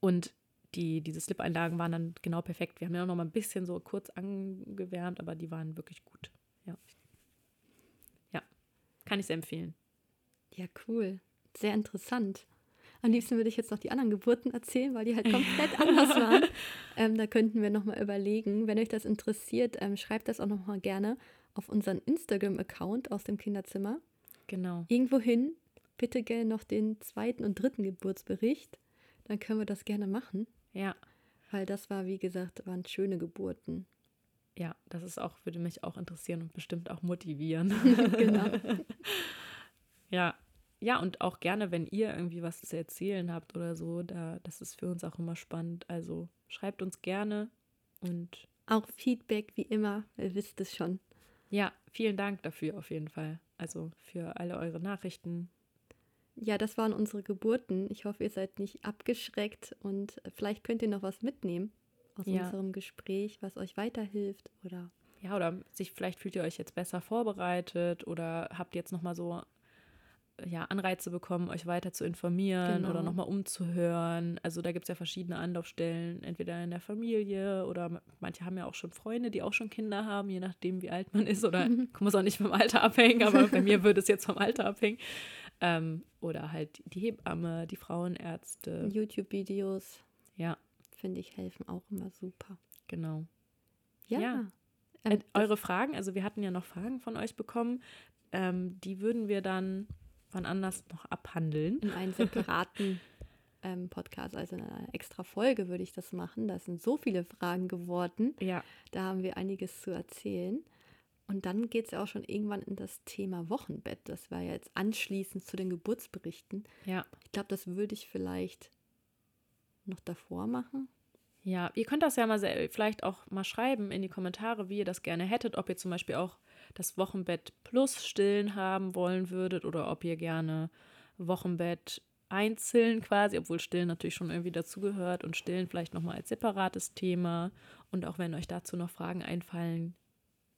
und die, diese Slip-Einlagen waren dann genau perfekt. Wir haben ja auch noch mal ein bisschen so kurz angewärmt, aber die waren wirklich gut. Ja. Ja. Kann ich sehr empfehlen. Ja, cool. Sehr interessant. Am liebsten würde ich jetzt noch die anderen Geburten erzählen, weil die halt komplett [laughs] anders waren. Ähm, da könnten wir nochmal überlegen. Wenn euch das interessiert, ähm, schreibt das auch nochmal gerne auf unseren Instagram-Account aus dem Kinderzimmer. Genau. Irgendwo hin, bitte gerne noch den zweiten und dritten Geburtsbericht. Dann können wir das gerne machen, Ja. weil das war, wie gesagt, waren schöne Geburten. Ja, das ist auch, würde mich auch interessieren und bestimmt auch motivieren. [laughs] genau. [laughs] Ja. Ja, und auch gerne, wenn ihr irgendwie was zu erzählen habt oder so, da, das ist für uns auch immer spannend. Also schreibt uns gerne und Auch Feedback, wie immer, ihr wisst es schon. ja, vielen Dank dafür auf jeden Fall. Also für alle eure Nachrichten. Ja, das waren unsere Geburten. Ich hoffe, ihr seid nicht abgeschreckt und vielleicht könnt ihr noch was mitnehmen aus Ja. unserem Gespräch, was euch weiterhilft oder Ja, oder sich vielleicht fühlt ihr euch jetzt besser vorbereitet oder habt jetzt nochmal so ja, Anreize bekommen, euch weiter zu informieren Genau. oder nochmal umzuhören. Also da gibt es ja verschiedene Anlaufstellen, entweder in der Familie oder manche haben ja auch schon Freunde, die auch schon Kinder haben, je nachdem, wie alt man ist. Oder [laughs] muss auch nicht vom Alter abhängen, aber bei mir [laughs] würde es jetzt vom Alter abhängen. Ähm, oder halt die Hebamme, die Frauenärzte. YouTube-Videos, Ja, finde ich, helfen auch immer super. genau. Ja. Ja. Ähm, Äh, eure Fragen, also wir hatten ja noch Fragen von euch bekommen, ähm, die würden wir dann wann anders noch abhandeln. in einem separaten [laughs] ähm, Podcast, also in einer extra Folge würde ich das machen. Da sind so viele Fragen geworden. Ja, Da haben wir einiges zu erzählen. Und dann geht es ja auch schon irgendwann in das Thema Wochenbett. Das war ja jetzt anschließend zu den Geburtsberichten. ja. Ich glaube, das würde ich vielleicht noch davor machen. Ja, ihr könnt das ja mal sel- vielleicht auch mal schreiben in die Kommentare, wie ihr das gerne hättet, ob ihr zum Beispiel auch das Wochenbett plus stillen haben wollen würdet oder ob ihr gerne Wochenbett einzeln quasi, obwohl stillen natürlich schon irgendwie dazugehört und stillen vielleicht nochmal als separates Thema. Und auch wenn euch dazu noch Fragen einfallen,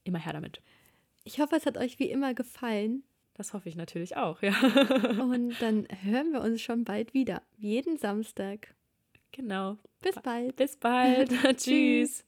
immer her damit. Ich hoffe, es hat euch wie immer gefallen. Das hoffe ich natürlich auch, ja. Und dann hören wir uns schon bald wieder. Jeden Samstag. genau. Bis bald. Bis bald. [laughs] [laughs] Tschüss.